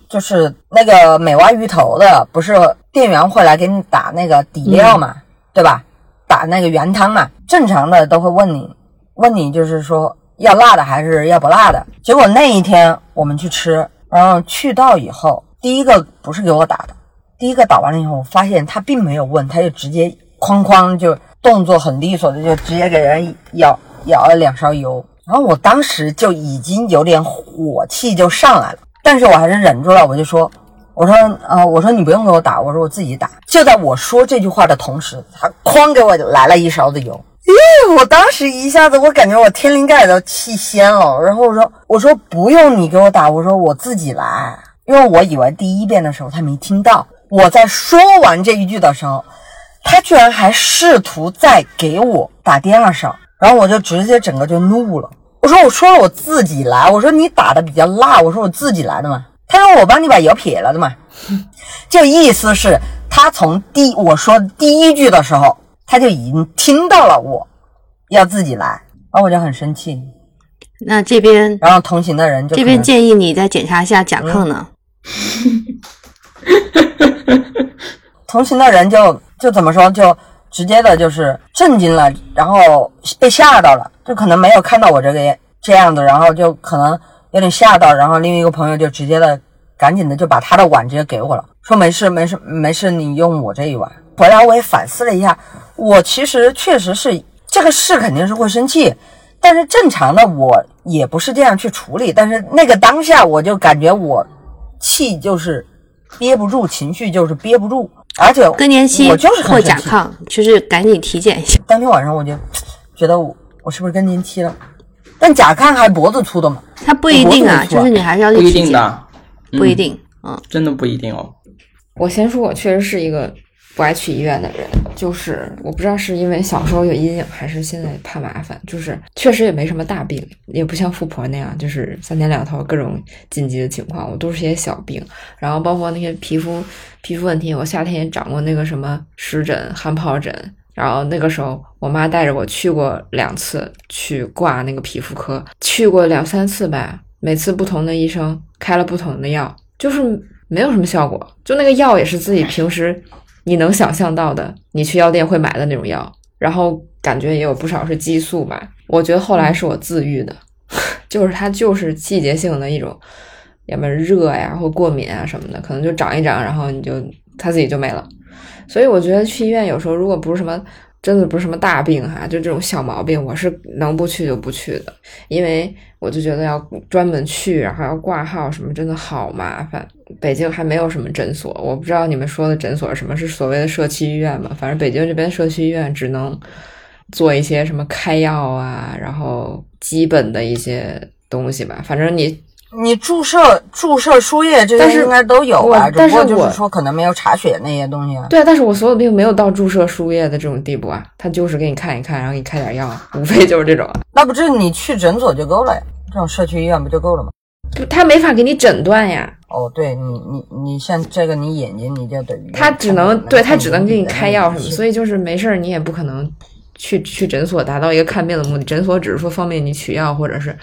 Speaker 4: 就是那个美蛙鱼头的，不是店员会来给你打那个底料嘛，对吧？打那个原汤嘛，正常的都会问你，问你就是说要辣的还是要不辣的。结果那一天我们去吃，然后去到以后，第一个不是给我打的，第一个打完了以后，我发现他并没有问，他就直接哐哐就动作很利索的就直接给人舀舀了两勺油，然后我当时就已经有点火气就上来了，但是我还是忍住了，我就说。我说，呃，我说你不用给我打，我说我自己打。就在我说这句话的同时，他哐给我来了一勺子油。咦，我当时一下子我感觉我天灵盖都气仙了。然后我说，我说不用你给我打，我说我自己来，因为我以为第一遍的时候他没听到。我在说完这一句的时候，他居然还试图再给我打第二声，然后我就直接整个就怒了。我说我说了我自己来，我说你打的比较辣，我说我自己来的嘛。他说我帮你把油撇了的嘛，就意思是，他从第我说第一句的时候，他就已经听到了我要自己来，然后我就很生气。
Speaker 2: 那这边
Speaker 4: 然后同行的人就
Speaker 2: 这边建议你再检查一下甲亢呢。
Speaker 4: 同行的人就就怎么说，就直接的就是震惊了，然后被吓到了，就可能没有看到我这个这样的，然后就可能有点吓到，然后另一个朋友就直接的赶紧的就把他的碗直接给我了，说没事没事没事，你用我这一碗。回来我也反思了一下，我其实确实是这个事肯定是会生气，但是正常的我也不是这样去处理，但是那个当下我就感觉我气就是憋不住，情绪就是憋不住，而且
Speaker 2: 更年期
Speaker 4: 我就是
Speaker 2: 或
Speaker 4: 很生气。
Speaker 2: 甲亢，就是赶紧体检一下。
Speaker 4: 当天晚上我就觉得我我是不是更年期了？但甲亢还脖子粗的嘛，
Speaker 2: 它不一定啊，就是你还是要去体检，
Speaker 1: 一定的，嗯，
Speaker 2: 不一定。嗯，
Speaker 1: 真的不一定哦。
Speaker 3: 我先说，我确实是一个不爱去医院的人，就是我不知道是因为小时候有阴影，还是现在怕麻烦，就是确实也没什么大病，也不像富婆那样，就是三天两头各种紧急的情况，我都是些小病，然后包括那些皮肤皮肤问题，我夏天也长过那个什么湿疹、汗疱疹。然后那个时候，我妈带着我去过两次，去挂那个皮肤科，去过两三次吧。每次不同的医生开了不同的药，就是没有什么效果。就那个药也是自己平时你能想象到的，你去药店会买的那种药。然后感觉也有不少是激素吧。我觉得后来是我自愈的，就是它就是季节性的一种，要么热呀或过敏啊什么的，可能就长一长，然后你就它自己就没了。所以我觉得去医院有时候如果不是什么真的不是什么大病哈，就这种小毛病，我是能不去就不去的，因为我就觉得要专门去，然后要挂号什么，真的好麻烦。北京还没有什么诊所，我不知道你们说的诊所是什么是所谓的社区医院嘛？反正北京这边社区医院只能做一些什么开药啊，然后基本的一些东西吧。反正你
Speaker 4: 你注射注射输液这些应该都有吧？
Speaker 3: 但是我
Speaker 4: 就是说可能没有查血那些东西啊。
Speaker 3: 对啊，但是我所有病没有到注射输液的这种地步啊，他就是给你看一看，然后给你开点药，无非就是这种啊。
Speaker 4: 那不是你去诊所就够了呀？这种社区医院不就够了吗？
Speaker 3: 不他没法给你诊断呀，
Speaker 4: 哦，对你你你像这个你眼睛你就得
Speaker 3: 他只能对他只能给你开药什么，所以就是没事儿你也不可能去去诊所达到一个看病的目的。诊所只是说方便你取药，或者是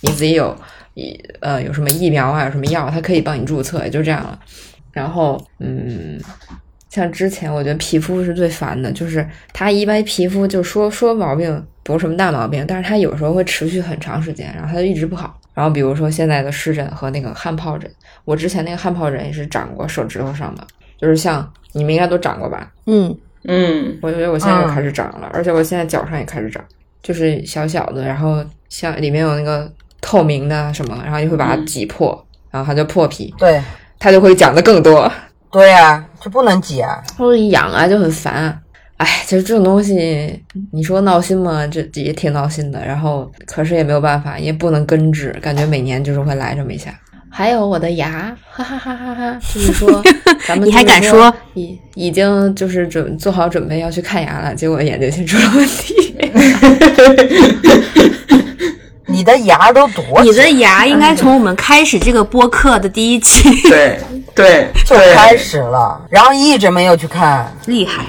Speaker 3: 你自己有一呃有什么疫苗啊，有什么药，它可以帮你注册，也就这样了。然后嗯，像之前我觉得皮肤是最烦的，就是他一般皮肤就说说毛病不是什么大毛病，但是他有时候会持续很长时间，然后他就一直不好。然后比如说现在的湿疹和那个汗疱疹，我之前那个汗疱疹也是长过手指头上的，就是像你们应该都长过吧？
Speaker 2: 嗯，
Speaker 1: 嗯，
Speaker 3: 我觉得我现在又
Speaker 4: 嗯
Speaker 3: 开始长了，而且我现在脚上也开始长，就是小小的，然后像里面有那个透明的什么，然后就会把它
Speaker 1: 嗯
Speaker 3: 挤破，然后它就破皮。
Speaker 4: 对，
Speaker 3: 它就会长的更多。
Speaker 4: 对呀、就不能挤啊。
Speaker 3: 它会痒啊，就很烦。哎，其实这种东西，你说闹心吗？这这也挺闹心的。然后，可是也没有办法，也不能根治，感觉每年就是会来这么一下。还有我的牙，哈哈哈哈哈！就是说，咱们
Speaker 2: 你还敢说
Speaker 3: 已已经就是准做好准备要去看牙了，结果眼睛先出了问题。
Speaker 4: 你的牙都多
Speaker 2: 你的牙应该从我们开始这个播客的第一期
Speaker 1: 对对
Speaker 4: 就，开始了，然后一直没有去看。
Speaker 2: 厉害，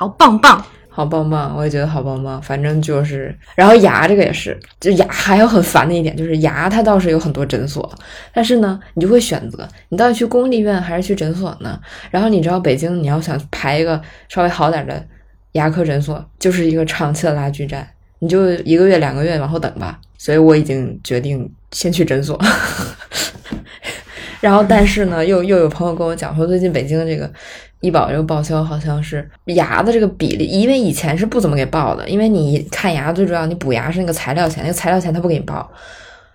Speaker 2: 好棒棒。
Speaker 3: 好棒棒，我也觉得好棒棒。反正就是，然后牙这个也是，就牙还有很烦的一点，就是牙它倒是有很多诊所，但是呢，你就会选择你到底去公立医院还是去诊所呢？然后你知道北京你要想排一个稍微好点的牙科诊所，就是一个长期的拉锯战，你就一个月两个月往后等吧。所以我已经决定先去诊所。然后，但是呢，又又有朋友跟我讲说，最近北京这个医保这个报销好像是牙的这个比例，因为以前是不怎么给报的，因为你看牙最主要你补牙是那个材料钱，那个材料钱他不给你报，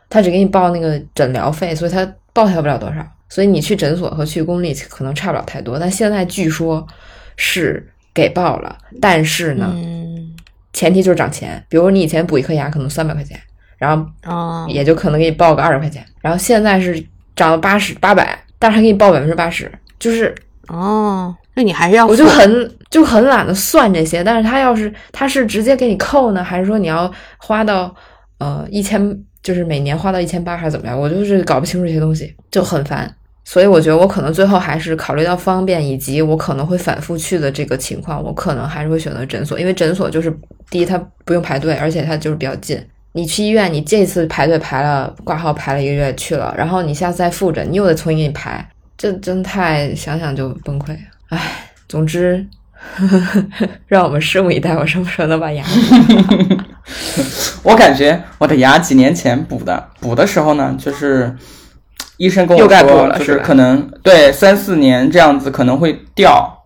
Speaker 3: 他只给你报那个诊疗费，所以他报销不了多少，所以你去诊所和去公立可能差不了太多。但现在据说是给报了，但是呢，
Speaker 2: 嗯，
Speaker 3: 前提就是涨钱，比如你以前补一颗牙可能三百块钱，然后
Speaker 2: 哦，
Speaker 3: 也就可能给你报个二十块钱，然后现在是涨了八十八百，但是他给你报百分之八十，就是
Speaker 2: 哦，那你还是要
Speaker 3: 我就很就很懒得算这些，但是他要是他是直接给你扣呢，还是说你要花到呃一千，就是每年花到一千八还是怎么样？我就是搞不清楚这些东西，就很烦。所以我觉得我可能最后还是考虑到方便以及我可能会反复去的这个情况，我可能还是会选择诊所，因为诊所就是第一它不用排队，而且它就是比较近。你去医院，你这次排队排了挂号排了一个月去了，然后你下次再复诊，你又得重新给你排，这真太想想就崩溃。唉，总之，让我们拭目以待，我什么时候能把牙
Speaker 1: 我感觉我的牙几年前补的，补的时候呢，就是医生跟我说，就是可能对三四年这样子可能会掉。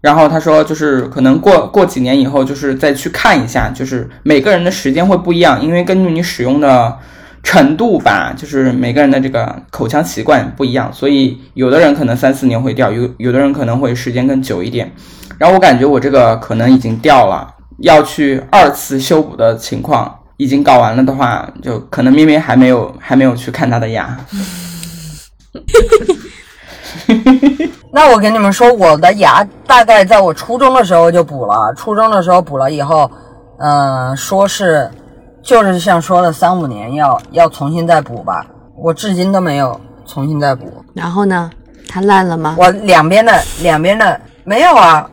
Speaker 1: 然后他说，就是可能过过几年以后，就是再去看一下，就是每个人的时间会不一样，因为根据你使用的程度吧，就是每个人的这个口腔习惯不一样，所以有的人可能三四年会掉，有有的人可能会时间更久一点。然后我感觉我这个可能已经掉了，要去二次修补的情况已经搞完了的话，就可能咩咩还没有还没有去看他的牙。
Speaker 4: 那我跟你们说，我的牙大概在我初中的时候就补了，初中的时候补了以后，嗯、说是就是像说的三五年要要重新再补吧，我至今都没有重新再补。
Speaker 2: 然后呢？它烂了吗？
Speaker 4: 我两边的两边的没有啊，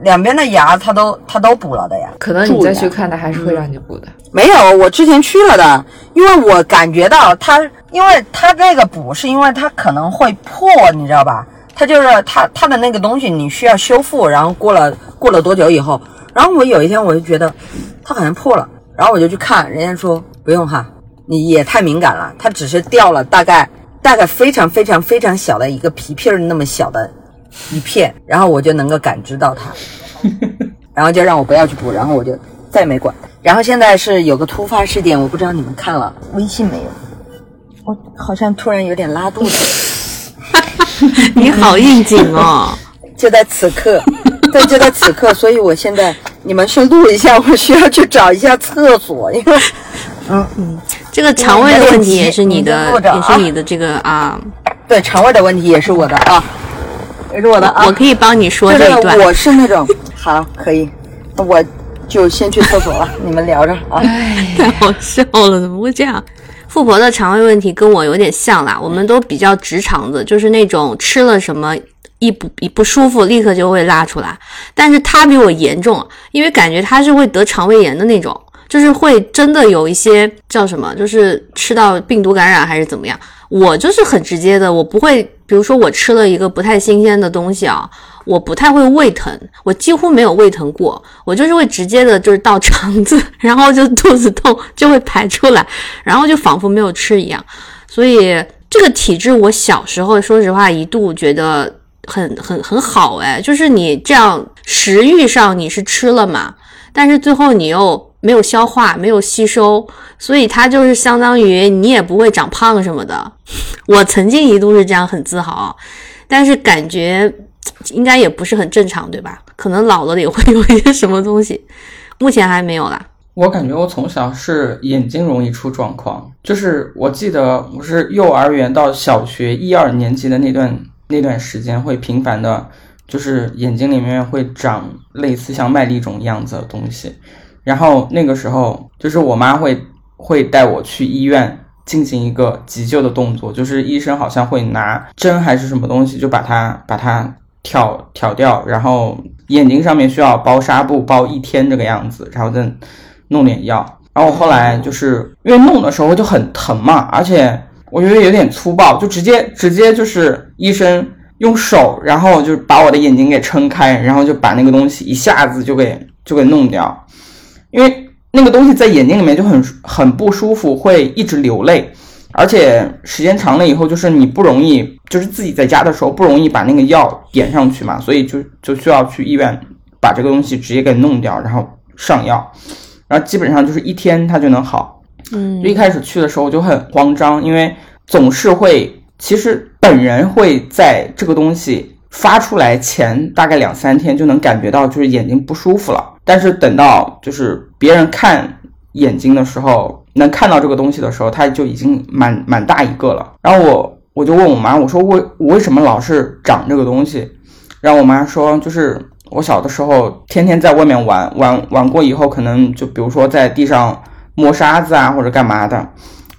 Speaker 4: 两边的牙它都它都补了的呀。
Speaker 3: 可能你再去看，它还是会让你补的。
Speaker 4: 没有，我之前去了的，因为我感觉到它，因为它这个补是因为它可能会破，你知道吧？它就是它它的那个东西你需要修复，然后过了过了多久以后，然后我有一天我就觉得它好像破了，然后我就去看，人家说不用哈，你也太敏感了，它只是掉了大概大概非常非常非常小的一个皮片儿那么小的一片，然后我就能够感知到它。然后就让我不要去补，然后我就再没管。然后现在是有个突发事件，我不知道你们看了微信没有？我好像突然有点拉肚子，
Speaker 2: 你好应景哦。
Speaker 4: 就在此刻，对，就在此刻，所以我现在你们去录一下，我需要去找一下厕所，因为嗯嗯
Speaker 2: 这个肠胃的问题也是你
Speaker 4: 你
Speaker 2: 的也是你的这个啊，
Speaker 4: 对肠胃的问题也是我的啊，也是我的啊。
Speaker 2: 我可以帮你说这一段。
Speaker 4: 我是那种好可以，我就先去厕所了，你们聊着啊。
Speaker 2: 太好笑了，怎么会这样？富婆的肠胃问题跟我有点像啦，我们都比较直肠子，就是那种吃了什么一不一不舒服立刻就会拉出来。但是她比我严重，因为感觉她是会得肠胃炎的那种，就是会真的有一些叫什么，就是吃到病毒感染还是怎么样。我就是很直接的，我不会，比如说我吃了一个不太新鲜的东西啊，我不太会胃疼，我几乎没有胃疼过，我就是会直接的，就是到肠子，然后就肚子痛就会排出来，然后就仿佛没有吃一样。所以这个体质，我小时候说实话一度觉得很很很好哎，就是你这样食欲上你是吃了嘛，但是最后你又没有消化，没有吸收，所以它就是相当于你也不会长胖什么的。我曾经一度是这样很自豪，但是感觉应该也不是很正常，对吧？可能老了也会有一些什么东西，目前还没有啦。
Speaker 1: 我感觉我从小是眼睛容易出状况，就是我记得我是幼儿园到小学一二年级的那段那段时间，会频繁的，就是眼睛里面会长类似像麦粒肿样子的东西，然后那个时候就是我妈会会带我去医院进行一个急救的动作，就是医生好像会拿针还是什么东西就把它把它挑挑掉，然后眼睛上面需要包纱布包一天这个样子，然后再。弄点药，然后我后来就是因为弄的时候就很疼嘛，而且我觉得有点粗暴，就直接直接就是医生用手，然后就把我的眼睛给撑开，然后就把那个东西一下子就给就给弄掉，因为那个东西在眼睛里面就很很不舒服，会一直流泪，而且时间长了以后，就是你不容易，就是自己在家的时候不容易把那个药点上去嘛，所以就就需要去医院把这个东西直接给弄掉，然后上药。然后基本上就是一天它就能好，
Speaker 2: 嗯，
Speaker 1: 就一开始去的时候我就很慌张，因为总是会，其实本人会在这个东西发出来前大概两三天就能感觉到就是眼睛不舒服了，但是等到就是别人看眼睛的时候，能看到这个东西的时候，它就已经蛮蛮大一个了。然后我我就问我妈，我说为我为什么老是长这个东西？然后我妈说就是。我小的时候天天在外面玩玩玩过以后，可能就比如说在地上摸沙子啊或者干嘛的，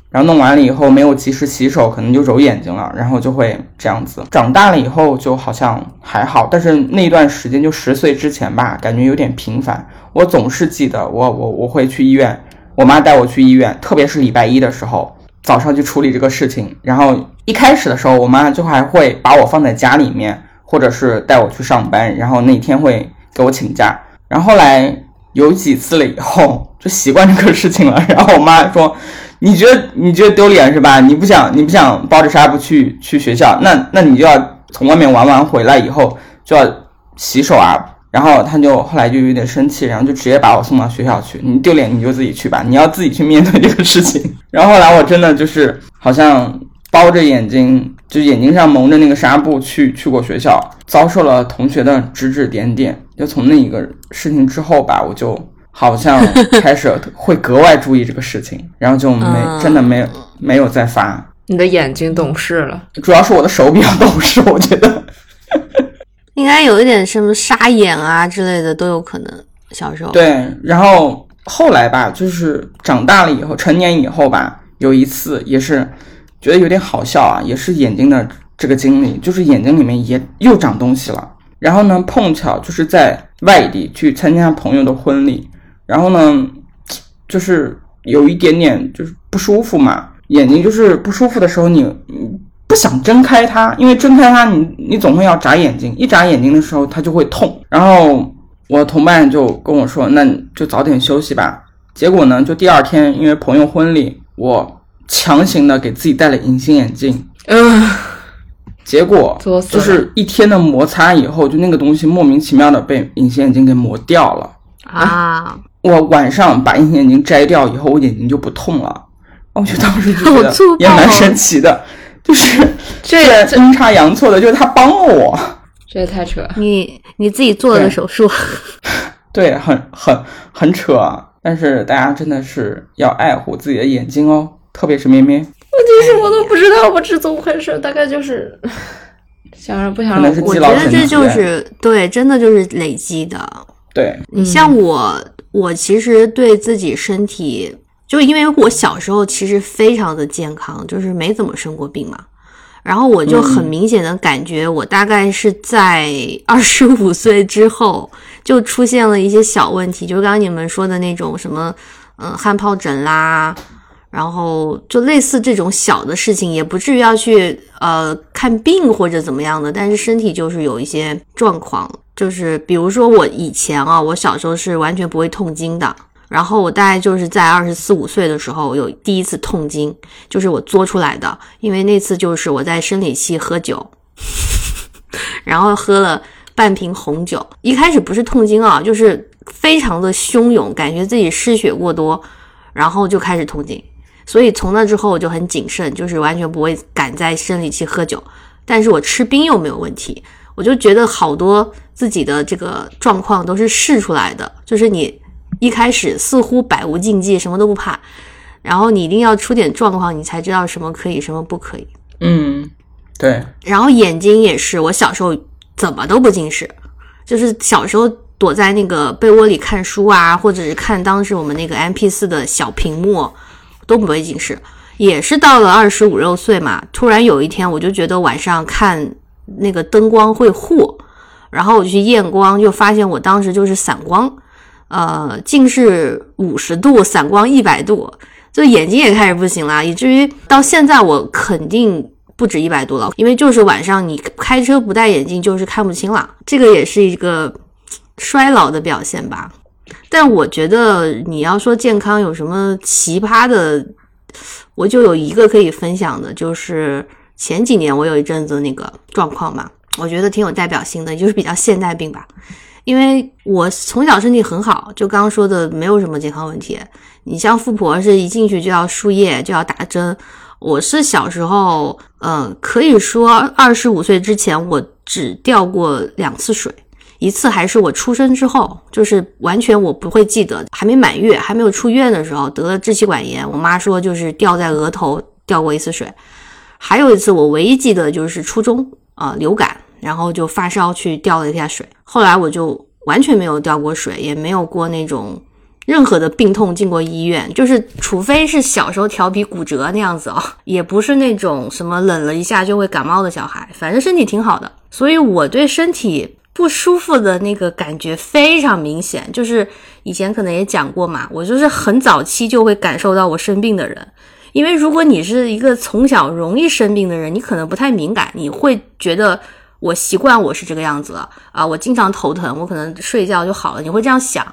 Speaker 1: 然后弄完了以后没有及时洗手，可能就揉眼睛了，然后就会这样子。长大了以后就好像还好，但是那段时间就十岁之前吧，感觉有点频繁。我总是记得我我我会去医院，我妈带我去医院，特别是礼拜一的时候，早上去处理这个事情。然后一开始的时候，我妈就还会把我放在家里面。或者是带我去上班，然后那天会给我请假，然后后来有几次了以后就习惯这个事情了。然后我妈说：“你觉得你觉得丢脸是吧？你不想你不想包着纱布去去学校，那那你就要从外面玩完回来以后就要洗手啊。”然后他就后来就有点生气，然后就直接把我送到学校去。你丢脸你就自己去吧，你要自己去面对这个事情。然后后来我真的就是好像。包着眼睛，就眼睛上蒙着那个纱布去去过学校，遭受了同学的指指点点。就从那一个事情之后吧，我就好像开始会格外注意这个事情，然后就没真的没有没有再发。
Speaker 3: 你的眼睛懂事了，
Speaker 1: 主要是我的手比较懂事，我觉得
Speaker 2: 应该有一点什么沙眼啊之类的都有可能。小时候
Speaker 1: 对，然后后来吧，就是长大了以后，成年以后吧，有一次也是。觉得有点好笑啊，也是眼睛的这个经历，就是眼睛里面也又长东西了。然后呢，碰巧就是在外地去参加朋友的婚礼，然后呢，就是有一点点就是不舒服嘛，眼睛就是不舒服的时候，你不想睁开它，因为睁开它，你你总会要眨眼睛，一眨眼睛的时候它就会痛。然后我同伴就跟我说，那就早点休息吧。结果呢，就第二天，因为朋友婚礼，我。强行的给自己戴了隐形眼镜，
Speaker 3: 嗯，
Speaker 1: 结果就是一天的摩擦以后，就那个东西莫名其妙的被隐形眼镜给磨掉了
Speaker 2: 啊！
Speaker 1: 我晚上把隐形眼镜摘掉以后，我眼睛就不痛了。我就当时就觉得 也蛮神奇的，就是
Speaker 3: 这
Speaker 1: 阴差阳错的，就是他帮了我。
Speaker 3: 这也太扯！
Speaker 2: 你你自己做了个手术，
Speaker 1: 对，很很很扯。但是大家真的是要爱护自己的眼睛哦。特别是咩咩，问
Speaker 3: 题是我都不知道我是怎么回事，大概就是想让不想让。
Speaker 2: 我觉得这就是对，真的就是累积的。
Speaker 1: 对
Speaker 2: 你像我，我其实对自己身体，就因为我小时候其实非常的健康，就是没怎么生过病嘛。然后我就很明显的感觉，我大概是在 二十五岁之后就出现了一些小问题，就是刚刚你们说的那种什么，嗯，汗疱疹啦。然后就类似这种小的事情，也不至于要去呃看病或者怎么样的，但是身体就是有一些状况，就是比如说我以前啊，我小时候是完全不会痛经的，然后我大概就是在二十四五岁的时候有第一次痛经，就是我作出来的，因为那次就是我在生理期喝酒，然后喝了半瓶红酒，一开始不是痛经啊，就是非常的汹涌，感觉自己失血过多，然后就开始痛经。所以从那之后我就很谨慎，就是完全不会敢在生理期喝酒。但是我吃冰又没有问题。我就觉得好多自己的这个状况都是试出来的，就是你一开始似乎百无禁忌，什么都不怕，然后你一定要出点状况，你才知道什么可以，什么不可以。
Speaker 1: 嗯，对，
Speaker 2: 然后眼睛也是，我小时候怎么都不近视，就是小时候躲在那个被窝里看书啊，或者是看当时我们那个 M P 四的小屏幕，都不会近视。也是到了二十五六岁嘛，突然有一天我就觉得晚上看。那个灯光会糊，然后我就去验光，就发现我当时就是散光，呃，近视五十度，散光一百度，就眼睛也开始不行了，以至于到现在我肯定不止一百度了，因为就是晚上你开车不戴眼镜就是看不清了，这个也是一个衰老的表现吧。但我觉得你要说健康有什么奇葩的，我就有一个可以分享的，就是。前几年我有一阵子那个状况嘛，我觉得挺有代表性的，就是比较现代病吧。因为我从小身体很好，就刚刚说的没有什么健康问题。你像富婆是一进去就要输液就要打针，我是小时候，嗯，可以说二十五岁之前我只掉过两次水，一次还是我出生之后，就是完全我不会记得，还没满月还没有出院的时候得了支气管炎，我妈说就是掉在额头掉过一次水。还有一次，我唯一记得就是初中啊流感，然后就发烧去吊了一下水。后来我就完全没有吊过水，也没有过那种任何的病痛进过医院，就是除非是小时候调皮骨折那样子哦，也不是那种什么冷了一下就会感冒的小孩，反正身体挺好的。所以我对身体不舒服的那个感觉非常明显，就是以前可能也讲过嘛，我就是很早期就会感受到我生病的人。因为如果你是一个从小容易生病的人，你可能不太敏感，你会觉得我习惯我是这个样子了啊，我经常头疼，我可能睡觉就好了，你会这样想。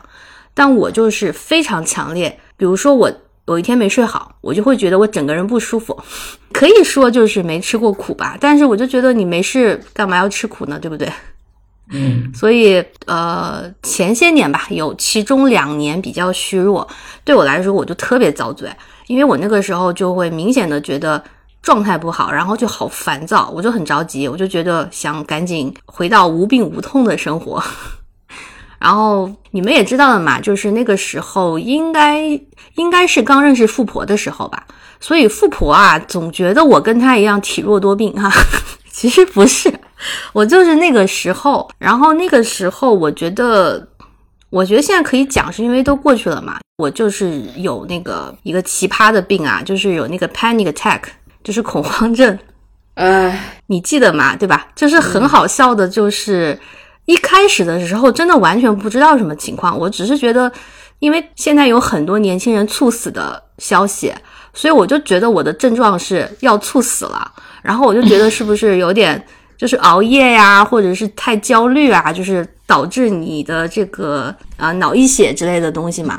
Speaker 2: 但我就是非常强烈，比如说我有一天没睡好，我就会觉得我整个人不舒服，可以说就是没吃过苦吧。但是我就觉得你没事干嘛要吃苦呢？对不对？
Speaker 1: 嗯，
Speaker 2: 所以呃，前些年吧，有其中两年比较虚弱，对我来说我就特别遭罪。因为我那个时候就会明显的觉得状态不好，然后就好烦躁，我就很着急，我就觉得想赶紧回到无病无痛的生活。然后你们也知道的嘛，就是那个时候应该应该是刚认识富婆的时候吧，所以富婆啊总觉得我跟她一样体弱多病哈，其实不是，我就是那个时候，然后那个时候我觉得。我觉得现在可以讲，是因为都过去了嘛。我就是有那个一个奇葩的病啊，就是有那个 panic attack，就是恐慌症。
Speaker 3: 哎，
Speaker 2: 你记得吗？对吧？就是很好笑的，就是一开始的时候真的完全不知道什么情况，我只是觉得，因为现在有很多年轻人猝死的消息，所以我就觉得我的症状是要猝死了。然后我就觉得是不是有点就是熬夜呀，或者是太焦虑啊，就是。导致你的这个啊脑溢血之类的东西嘛，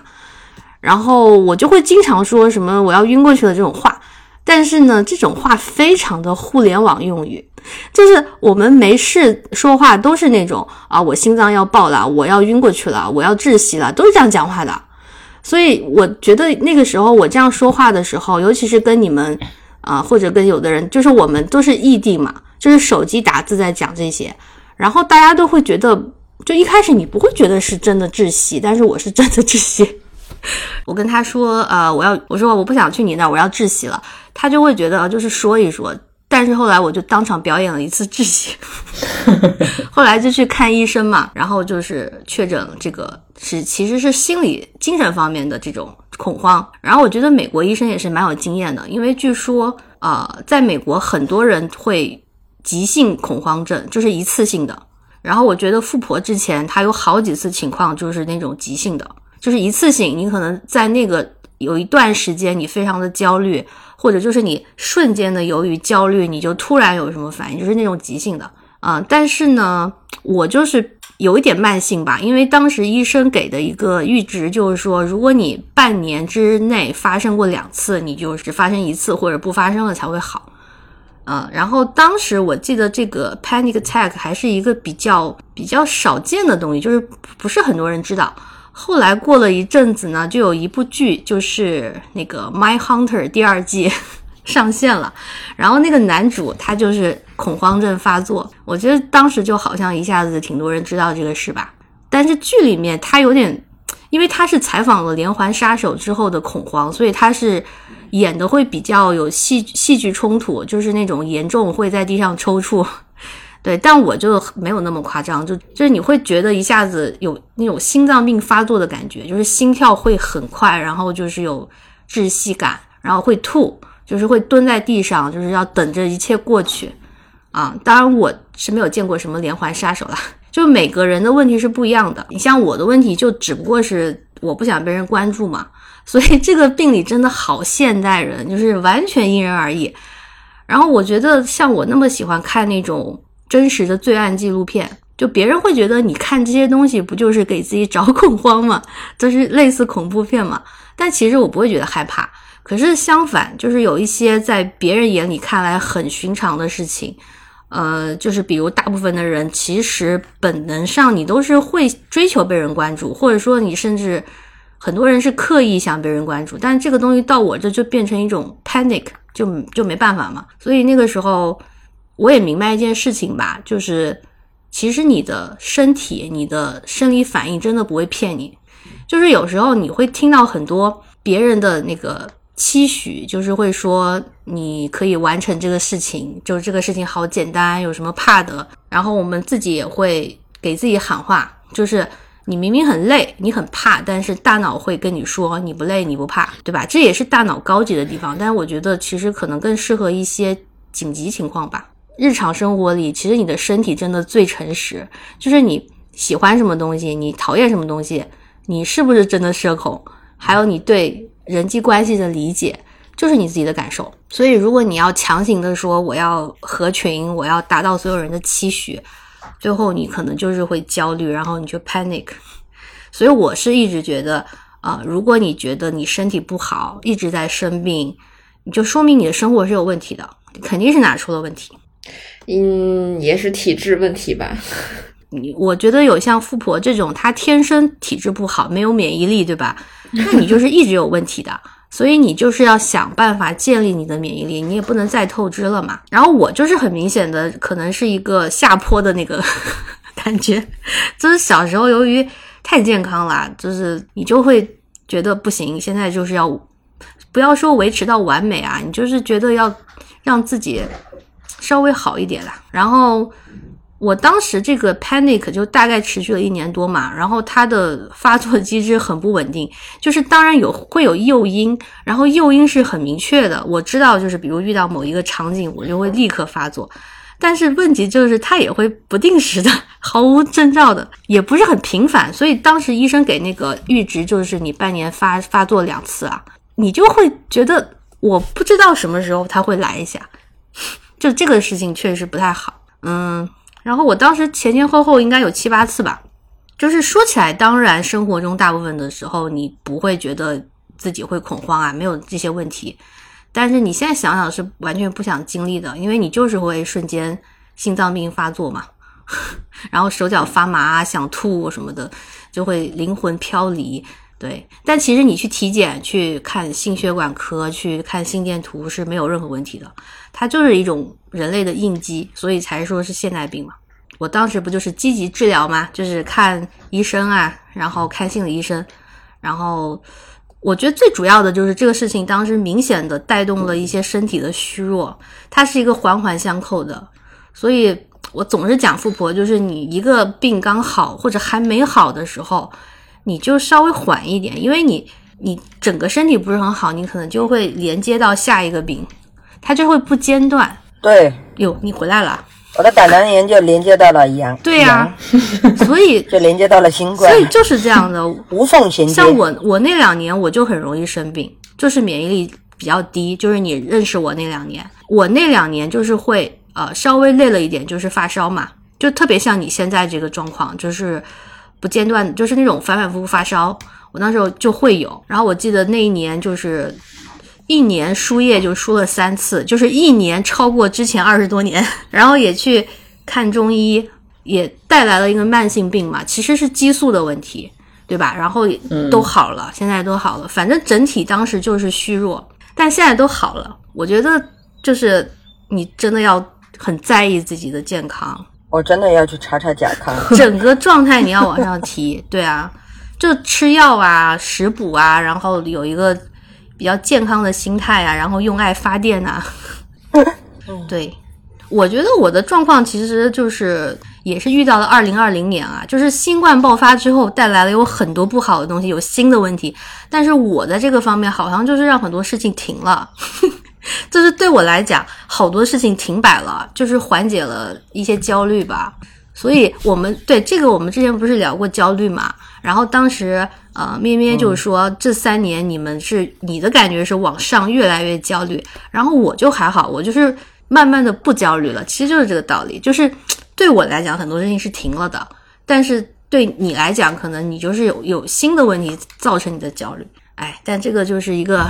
Speaker 2: 然后我就会经常说什么我要晕过去了这种话，但是呢，这种话非常的互联网用语，就是我们没事说话都是那种啊我心脏要爆了，我要晕过去了，我要窒息了，都是这样讲话的。所以我觉得那个时候我这样说话的时候，尤其是跟你们啊或者跟有的人，就是我们都是异地嘛，就是手机打字在讲这些，然后大家都会觉得。就一开始你不会觉得是真的窒息，但是我是真的窒息。我跟他说，呃，我要我说我不想去你那，我要窒息了。他就会觉得就是说一说，但是后来我就当场表演了一次窒息。后来就去看医生嘛，然后就是确诊这个是其实是心理精神方面的这种恐慌。然后我觉得美国医生也是蛮有经验的，因为据说啊，在美国很多人会急性恐慌症，就是一次性的。然后我觉得富婆之前她有好几次情况就是那种急性的，就是一次性，你可能在那个有一段时间你非常的焦虑，或者就是你瞬间的由于焦虑你就突然有什么反应，就是那种急性的啊。但是呢，我就是有一点慢性吧，因为当时医生给的一个阈值就是说，如果你半年之内发生过两次，你就只发生一次或者不发生了才会好。嗯，然后当时我记得这个 panic attack 还是一个比较比较少见的东西，就是不是很多人知道。后来过了一阵子呢，就有一部剧，就是那个《My Hunter》第二季 上线了。然后那个男主他就是恐慌症发作。我觉得当时就好像一下子挺多人知道这个事吧。但是剧里面他有点，因为他是采访了连环杀手之后的恐慌，所以他是演的会比较有戏戏剧冲突，就是那种严重会在地上抽搐。对，但我就没有那么夸张，就就是你会觉得一下子有那种心脏病发作的感觉，就是心跳会很快，然后就是有窒息感，然后会吐，就是会蹲在地上，就是要等着一切过去啊。当然我是没有见过什么连环杀手啦，就每个人的问题是不一样的。你像我的问题，就只不过是我不想被人关注嘛，所以这个病理真的好现代人，就是完全因人而异。然后我觉得像我那么喜欢看那种。真实的罪案纪录片，就别人会觉得你看这些东西不就是给自己找 恐慌吗？就是类似恐怖片嘛。但其实我不会觉得害怕。可是相反，就是有一些在别人眼里看来很寻常的事情，呃，就是比如大部分的人其实本能上你都是会追求被人关注，或者说你甚至很多人是刻意想被人关注，但这个东西到我这就变成一种 panic，就就没办法嘛。所以那个时候。我也明白一件事情吧，就是其实你的身体、你的生理反应真的不会骗你。就是有时候你会听到很多别人的那个期许，就是会说你可以完成这个事情，就是这个事情好简单，有什么怕的？然后我们自己也会给自己喊话，就是你明明很累，你很怕，但是大脑会跟你说你不累，你不怕，对吧？这也是大脑高级的地方。但是我觉得其实可能更适合一些紧急情况吧。日常生活里，其实你的身体真的最诚实。就是你喜欢什么东西，你讨厌什么东西，你是不是真的社恐，还有你对人际关系的理解，就是你自己的感受。所以，如果你要强行的说我要合群，我要达到所有人的期许，最后你可能就是会焦虑，然后你就 panic。所以，我是一直觉得，啊，如果你觉得你身体不好，一直在生病，你就说明你的生活是有问题的，肯定是哪出了问题。
Speaker 3: 嗯，也是体质问题吧。
Speaker 2: 你我觉得有像富婆这种，她天生体质不好，没有免疫力，对吧？那你 就是一直有问题的，所以你就是要想办法建立你的免疫力，你也不能再透支了嘛。然后我就是很明显的，可能是一个下坡的那个 感觉，就是小时候由于太健康了，就是你就会觉得不行，现在就是要不要说维持到完美啊，你就是觉得要让自己。稍微好一点啦，然后我当时这个 panic 就大概持续了一年多嘛，然后它的发作机制很不稳定，就是当然有会有诱因，然后诱因是很明确的，我知道就是比如遇到某一个场景，我就会立刻发作，但是问题就是它也会不定时的，毫无征兆的，也不是很频繁，所以当时医生给那个阈值就是你半年发发作两次啊，你就会觉得我不知道什么时候它会来一下。就这个事情确实不太好，嗯，然后我当时前前后后应该有七八次吧，就是说起来，当然生活中大部分的时候你不会觉得自己会恐慌啊，没有这些问题，但是你现在想想是完全不想经历的，因为你就是会瞬间心脏病发作嘛，然后手脚发麻、想吐什么的，就会灵魂飘离。对，但其实你去体检去看心血管科去看心电图是没有任何问题的，它就是一种人类的应激，所以才说是现代病嘛。我当时不就是积极治疗吗？就是看医生啊，然后看心理医生，然后我觉得最主要的就是这个事情当时明显的带动了一些身体的虚弱，它是一个环环相扣的，所以我总是讲富婆，就是你一个病刚好或者还没好的时候。你就稍微缓一点，因为你你整个身体不是很好，你可能就会连接到下一个病，它就会不间断。
Speaker 4: 对，
Speaker 2: 哟，你回来了，
Speaker 4: 我的胆囊炎就连接到了阳。
Speaker 2: 对呀，所以
Speaker 4: 就连接到了新冠。
Speaker 2: 所以就是这样的
Speaker 4: 无缝衔接。
Speaker 2: 像我我那两年我就很容易生病，就是免疫力比较低。就是你认识我那两年，我那两年就是会呃稍微累了一点，就是发烧嘛，就特别像你现在这个状况，就是。不间断，就是那种反反复复发烧，我那时候就会有。然后我记得那一年就是一年输液就输了三次，就是一年超过之前二十多年。然后也去看中医，也带来了一个慢性病嘛，其实是激素的问题，对吧？然后都好了，现在都好了。反正整体当时就是虚弱，但现在都好了。我觉得就是你真的要很在意自己的健康，
Speaker 4: 我真的要去查查甲亢。
Speaker 2: 整个状态你要往上提。对啊，就吃药啊、食补啊，然后有一个比较健康的心态啊，然后用爱发电啊。对，我觉得我的状况其实就是也是遇到了二零二零年啊，就是新冠爆发之后带来了有很多不好的东西，有新的问题，但是我在这个方面好像就是让很多事情停了。就是对我来讲，好多事情停摆了，就是缓解了一些焦虑吧。所以，我们对这个，我们之前不是聊过焦虑嘛？然后当时，呃，咩咩就是说，这三年你们是你的感觉是往上越来越焦虑，然后我就还好，我就是慢慢的不焦虑了。其实就是这个道理，就是对我来讲，很多事情是停了的，但是对你来讲，可能你就是有有新的问题造成你的焦虑。哎，但这个就是一个。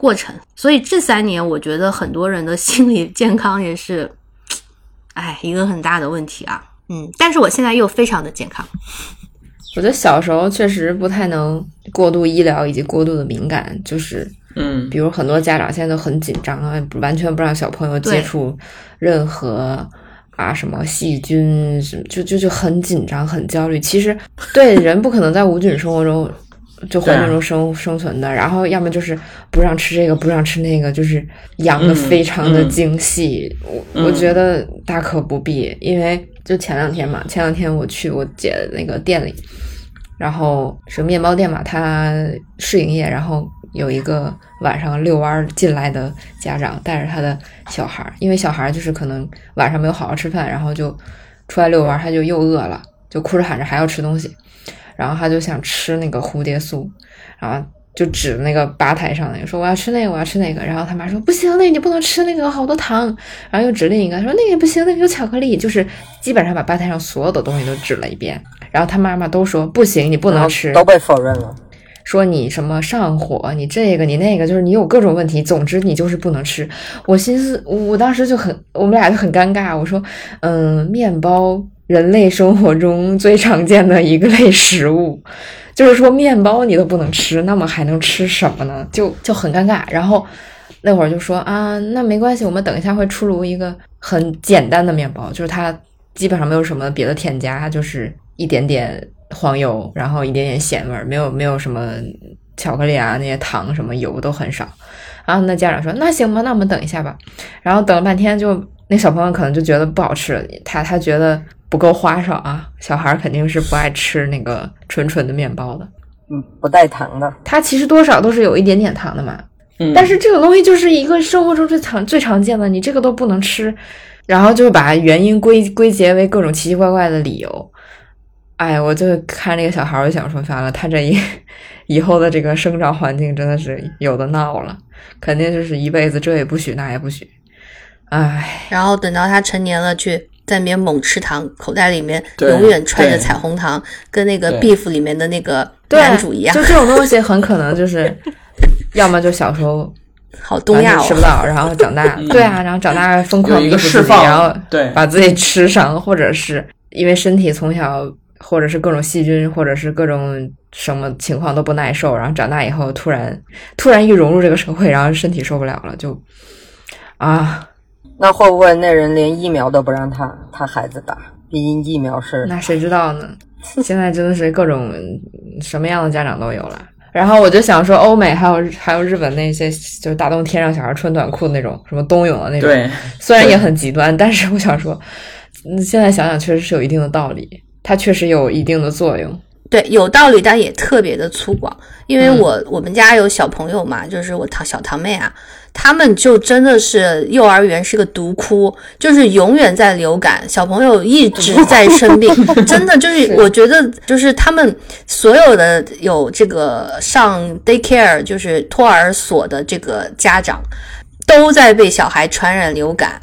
Speaker 2: 过程，所以这三年我觉得很多人的 心理健康也是，哎，一个很大的问题啊。嗯，但是我现在又非常的健康。
Speaker 3: 我觉得小时候确实不太能过度医疗以及过度的敏感，就是
Speaker 1: 嗯，
Speaker 3: 比如很多家长现在都很紧张啊，完全不让小朋友接触任何啊什么细菌什么，就就就很紧张很焦虑。其实对人不可能在无菌生活中。就环境中生生存的，然后要么就是不让吃这个，不让吃那个，就是养的非常的精细。我我觉得大可不必，因为就前两天嘛，前两天我去我姐那个店里，然后是面包店嘛，他试营业，然后有一个晚上遛弯进来的家长带着他的小孩儿，因为小孩就是可能晚上没有好好吃饭，然后就出来遛弯，他就又饿了，就哭着喊着还要吃东西。然后他就想吃那个蝴蝶酥，然后就指那个吧台上那个说我要吃那个我要吃那个，然后他妈说不行，那你不能吃那个好多糖，然后又指另一个说那个也不行，那个有巧克力，就是基本上把吧台上所有的东西都指了一遍，然后他妈妈都说不行，你不能吃，
Speaker 4: 都被否认了，
Speaker 3: 说你什么上火，你这个你那个，就是你有各种问题，总之你就是不能吃。我心思我当时就很，我们俩就很尴尬，我说嗯，面包。人类生活中最常见的一个类食物，就是说面包你都不能吃，那么还能吃什么呢？就就很尴尬。然后那会儿就说啊，那没关系，我们等一下会出炉一个很简单的面包，就是它基本上没有什么别的添加，就是一点点黄油，然后一点点咸味儿，没有没有什么巧克力啊那些糖什么油都很少。然后那家长说那行吧，那我们等一下吧。然后等了半天，就那小朋友可能就觉得不好吃，他他觉得。不够花哨啊！小孩肯定是不爱吃那个纯纯的面包的，
Speaker 4: 嗯，不带糖的。
Speaker 3: 它其实多少都是有一点点糖的嘛。
Speaker 1: 嗯，
Speaker 3: 但是这种东西就是一个生活中最常最常见的，你这个都不能吃，然后就把原因归归结为各种奇奇怪怪的理由。哎，我就看这个小孩，我就想说，完了，他这一以后的这个生长环境真的是有的闹了，肯定就是一辈子这也不许那也不许。哎，
Speaker 2: 然后等到他成年了去。在里面猛吃糖，口袋里面永远揣着彩虹糖，跟那个 beef 里面的那个男主一样。
Speaker 3: 就这种东西，很可能就是，要么就小时候
Speaker 2: 好东亚
Speaker 3: 吃不到，然后长大，对啊，然后长大疯狂一个释放，然后
Speaker 1: 对
Speaker 3: 把自己吃上，或者是因为身体从小或者是各种细菌，或者是各种什么情况都不耐受，然后长大以后突然突然一融入这个社会，然后身体受不了了，就啊。
Speaker 4: 那会不会那人连疫苗都不让他他孩子打？毕竟疫苗是……
Speaker 3: 那谁知道呢？现在真的是各种什么样的家长都有了。然后我就想说，欧美还有还有日本那些，就是大冬天让小孩穿短裤的那种，什么冬泳的那种，虽然也很极端，但是我想说，现在想想确实是有一定的道理，它确实有一定的作用。
Speaker 2: 对，有道理，但也特别的粗犷。因为我我们家有小朋友嘛，就是我堂小堂妹啊。他们就真的是幼儿园是个毒窟，就是永远在流感，小朋友一直 在生病，真的就是我觉得就是他们所有的有这个上 daycare 就是托儿所的这个家长，都在被小孩传染流感。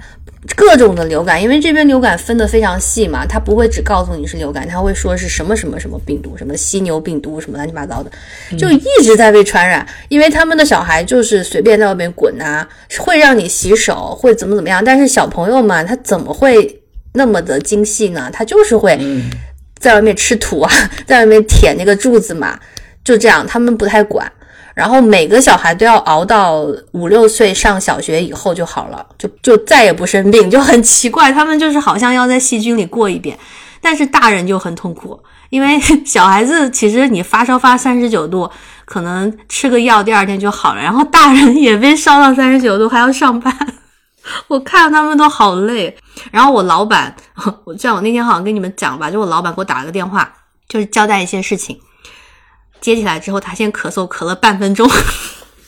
Speaker 2: 各种的流感，因为这边流感分得非常细嘛，他不会只告诉你是流感，他会说是什么什么什么病毒，什么犀牛病毒，什么乱七八糟的，就一直在被传染。因为他们的小孩就是随便在外面滚啊，会让你洗手，会怎么怎么样。但是小朋友嘛，他怎么会那么的精细呢？他就是会在外面吃土啊，在外面舔那个柱子嘛，就这样，他们不太管。然后每个小孩都要熬到五六岁上小学以后就好了，就就再也不生病，就很奇怪。他们就是好像要在细菌里过一遍，但是大人就很痛苦，因为 小孩子其实你发烧发三十九度，可能吃个药第二天就好了，然后大人也被烧到三十九度，还要上班。我看他们都好累，然后我老板，我像我那天好像跟你们讲吧，就我老板给我打了个电话，就是交代一些事情，接起来之后，他先咳嗽咳了半分钟，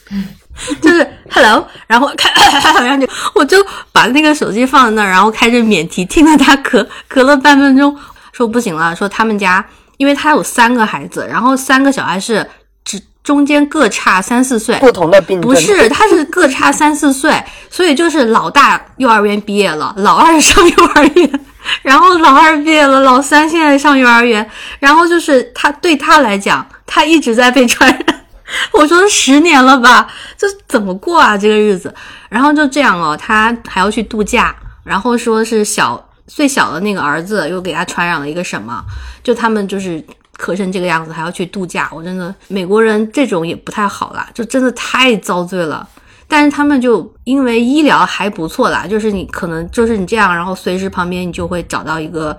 Speaker 2: 就是 hello，然后开，然后就我就把那个手机放在那儿，然后开着免提，听着他咳咳了半分钟，说不行了，说他们家，因为他有三个孩子，然后三个小孩是只中间各差三四岁，
Speaker 4: 不同的病症。
Speaker 2: 不是，他是各差三四岁，所以就是老大幼儿园毕业了，老二上幼儿园，然后老二毕业了，老三现在上幼儿园，然后就是他对他来讲，他一直在被传染。我说十年了吧，这怎么过啊这个日子？然后就这样哦，他还要去度假，然后说是小最小的那个儿子又给他传染了一个什么，就他们就是咳成这个样子，还要去度假。我真的美国人这种也不太好啦，就真的太遭罪了。但是他们就因为医疗还不错啦，就是你可能就是你这样，然后随时旁边你就会找到一个，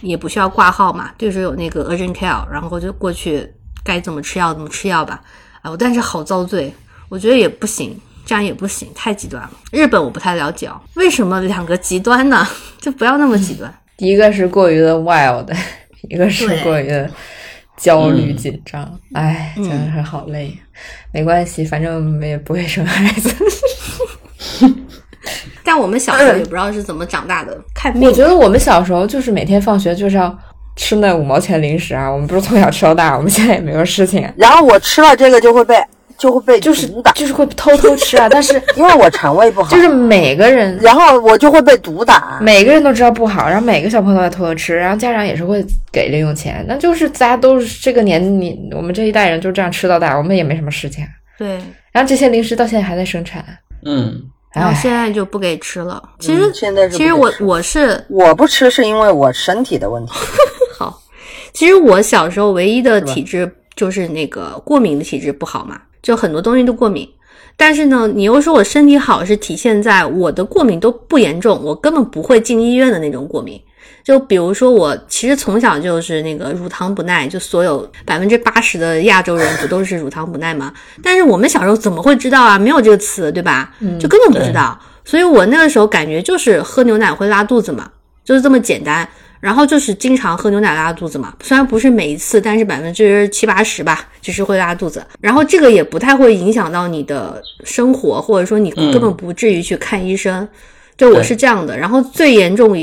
Speaker 2: 也不需要挂号嘛，就是有那个 urgent care，然后就过去该怎么吃药怎么吃药吧。啊，但是好遭罪，我觉得也不行，这样也不行，太极端了。日本我不太了解哦，为什么两个极端呢？就不要那么极端。
Speaker 3: 一个是过于的 wild，一个是过于的焦虑紧张。哎、真的是好累。没关系，反正我们也不会生孩子。
Speaker 2: 但我们小时候也不知道是怎么长大的，看病
Speaker 3: 我。觉得我们小时候就是每天放学就是要吃那五毛钱零食啊，我们不是从小吃到大，我们现在也没有事情，
Speaker 4: 然后我吃了这个就会被就会被
Speaker 3: 就是
Speaker 4: 毒打，
Speaker 3: 就是会偷偷吃啊。但是
Speaker 4: 因为我肠胃不好，
Speaker 3: 就是每个人
Speaker 4: 然后我就会被毒打。
Speaker 3: 每个人都知道不好，然后每个小朋友都在偷偷吃，然后家长也是会给零用钱，那就是大家都是这个年龄，我们这一代人就这样吃到大，我们也没什么事情。
Speaker 2: 对，
Speaker 3: 然后这些零食到现在还在生产，
Speaker 1: 嗯，
Speaker 2: 然后
Speaker 3: 哎，
Speaker 2: 现在就不给吃了。其实，
Speaker 4: 嗯现在是
Speaker 2: 其实我我是
Speaker 4: 我不吃是因为我身体的问题，
Speaker 2: 好，其实我小时候唯一的体质就是那个过敏的体质不好嘛，就很多东西都过敏。但是呢，你又说我身体好，是体现在我的过敏都不严重，我根本不会进医院的那种过敏。就比如说我其实从小就是那个乳糖不耐，就所有百分之八十的亚洲人不都是乳糖不耐吗？但是我们小时候怎么会知道啊？没有这个词，对吧？就根本不知道。所以我那个时候感觉就是喝牛奶会拉肚子嘛，就是这么简单。然后就是经常喝牛奶拉肚子嘛，虽然不是每一次，但是百分之七八十吧，就是会拉肚子。然后这个也不太会影响到你的生活，或者说你根本不至于去看医生。就我是这样的。然后最严重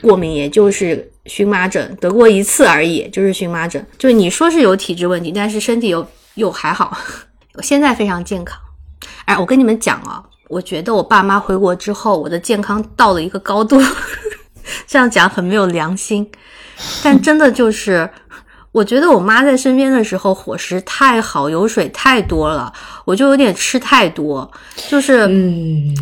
Speaker 2: 过敏也就是荨麻疹，得过一次而已，就是荨麻疹。就你说是有体质问题，但是身体又又还好，我 现在非常健康。哎，我跟你们讲啊，我觉得我爸妈回国之后，我的健康到了一个高度。这样讲很没有良心，但真的就是，我觉得我妈在身边的时候伙食太好，油水太多了，我就有点吃太多。就是，
Speaker 3: 嗯，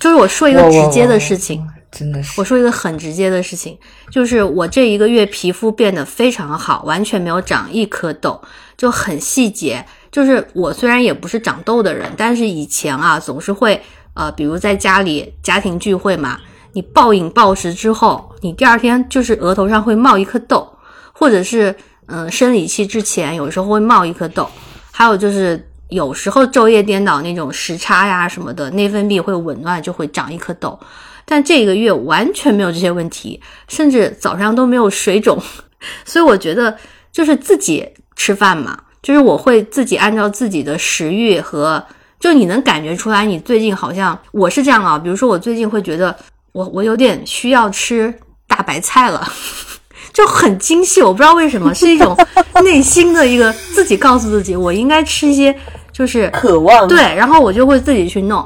Speaker 2: 就是我说一个直接的事情，，
Speaker 3: 真的是
Speaker 2: 我说一个很直接的事情，就是我这一个月皮肤变得非常好，完全没有长一颗痘，就很细节。就是我虽然也不是长痘的人，但是以前啊总是会呃，比如在家里家庭聚会嘛，你暴饮暴食之后，你第二天就是额头上会冒一颗痘，或者是嗯、生理期之前有时候会冒一颗痘，还有就是有时候昼夜颠倒那种时差呀什么的，内分泌会紊乱就会长一颗痘。但这个月完全没有这些问题，甚至早上都没有水肿，所以我觉得就是自己吃饭嘛，就是我会自己按照自己的食欲和，就你能感觉出来，你最近好像我是这样啊，比如说我最近会觉得我我有点需要吃大白菜了。就很精细，我不知道为什么，是一种 内心的一个自己告诉自己，我应该吃一些就是
Speaker 4: 渴望
Speaker 2: 对，然后我就会自己去弄。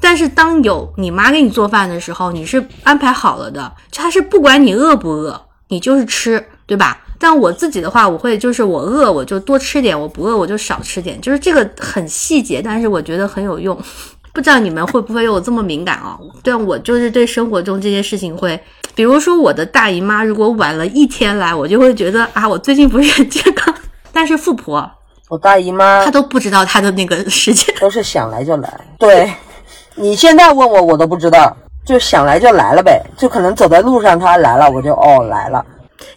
Speaker 2: 但是当有你妈给你做饭的时候，你是安排好了的，她是不管你饿不饿，你就是吃，对吧？但我自己的话，我会就是我饿我就多吃点，我不饿我就少吃点，就是这个很细节，但是我觉得很有用。不知道你们会不会有这么敏感哦？但我就是对生活中这些事情会，比如说我的大姨妈如果晚了一天来，我就会觉得啊，我最近不是很健康。但是富婆，
Speaker 4: 我大姨妈
Speaker 2: 她都不知道她的那个时间。
Speaker 4: 都是想来就来。对，你现在问我，我都不知道，就想来就来了呗。就可能走在路上，她来了，我就哦来了。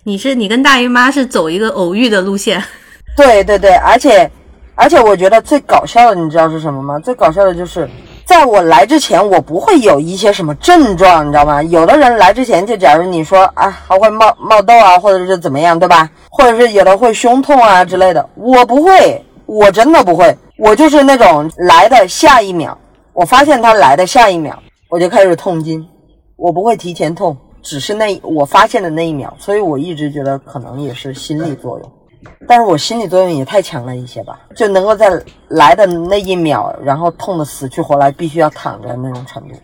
Speaker 2: 你是你跟大姨妈是走一个偶遇的路线，
Speaker 4: 对对对，而且而且我觉得最搞笑的，你知道是什么吗？最搞笑的就是，在我来之前，我不会有一些什么症状，你知道吗？有的人来之前，就假如你说啊，还会冒冒痘啊，或者是怎么样，对吧？或者是有的会胸痛啊之类的，我不会，我真的不会，我就是那种来的下一秒，我发现他来的下一秒，我就开始痛经，我不会提前痛，只是那我发现的那一秒，所以我一直觉得可能也是心理作用。但是我心理作用也太强了一些吧，就能够在来的那一秒，然后痛得死去活来，必须要躺着那种程度。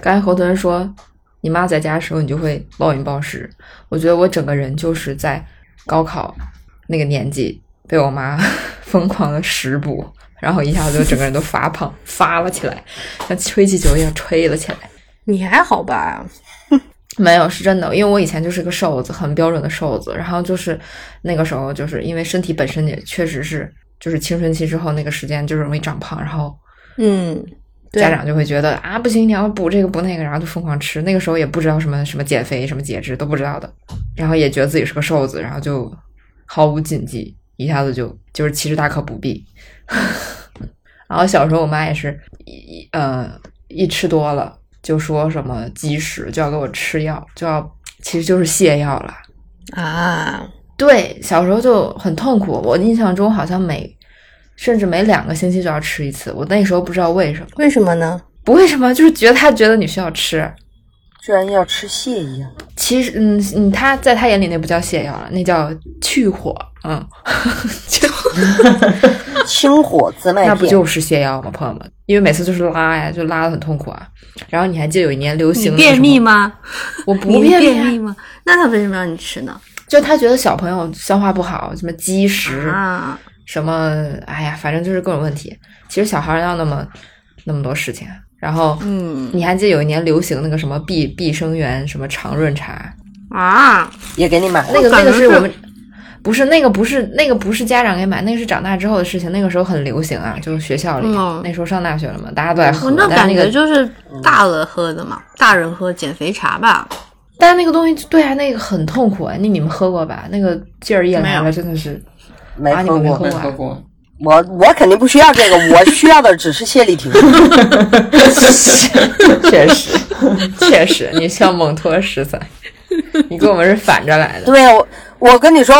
Speaker 3: 刚才侯屯说，你妈在家的时候你就会暴饮暴食。我觉得我整个人就是在高考那个年纪被我妈疯狂的食补，然后一下子就整个人都发胖发了起来，像吹气球一样吹了起来。
Speaker 2: 你还好吧？
Speaker 3: 没有，是真的，因为我以前就是个瘦子，很标准的瘦子。然后就是那个时候，就是因为身体本身也确实是，就是青春期之后那个时间就是容易长胖，然后
Speaker 2: 嗯，
Speaker 3: 家长就会觉得啊，不行，你要补这个补那个，然后就疯狂吃。那个时候也不知道什么什么减肥、什么节制都不知道的，然后也觉得自己是个瘦子，然后就毫无禁忌，一下子就就是其实大可不必。然 后 小时候我妈也是一一呃一吃多了就说什么积食，就要给我吃药，就要其实就是泻药了。
Speaker 2: 啊，
Speaker 3: 对，小时候就很痛苦。我印象中好像每甚至每两个星期就要吃一次。我那时候不知道为什么，
Speaker 2: 为什么呢？
Speaker 3: 不为什么，就是觉得他觉得你需要吃。
Speaker 4: 居然要吃泻药，
Speaker 3: 其实，嗯嗯，他在他眼里那不叫泻药了，那叫去火。嗯，就
Speaker 4: 清火自卖片。
Speaker 3: 那不就是泻药吗，朋友们？因为每次就是拉呀，就拉的很痛苦啊。然后你还记得有一年流行
Speaker 2: 便秘
Speaker 3: 吗？我不便秘啊，
Speaker 2: 便秘吗？那他为什么让你吃呢？
Speaker 3: 就他觉得小朋友消化不好，什么积食。
Speaker 2: 啊，
Speaker 3: 什么，哎呀，反正就是各种问题。其实小孩要那么那么多事情，然后，
Speaker 2: 嗯
Speaker 3: 你还记得有一年流行那个什么碧碧生源什么常润茶，
Speaker 2: 啊，
Speaker 4: 也给你买
Speaker 3: 那个那个是我们不是那个不是那个不是家长给买，那个是长大之后的事情。那个时候很流行啊，就是学校里、
Speaker 2: 嗯
Speaker 3: 那时候上大学了嘛，大家都在喝。
Speaker 2: 我那感觉就是大了喝的嘛，大人喝减肥茶吧。
Speaker 3: 但是那个东西对啊，那个很痛苦啊。那你们喝过吧？那个劲儿一来了，真的是
Speaker 4: 没
Speaker 3: 啊你
Speaker 4: 喝过
Speaker 3: 们没喝过
Speaker 1: 没喝过。
Speaker 4: 我我肯定不需要这个，我需要的只是谢丽婷。
Speaker 3: 确实确实，你像蒙脱十三，你跟我们是反着来的。
Speaker 4: 对我，我跟你说，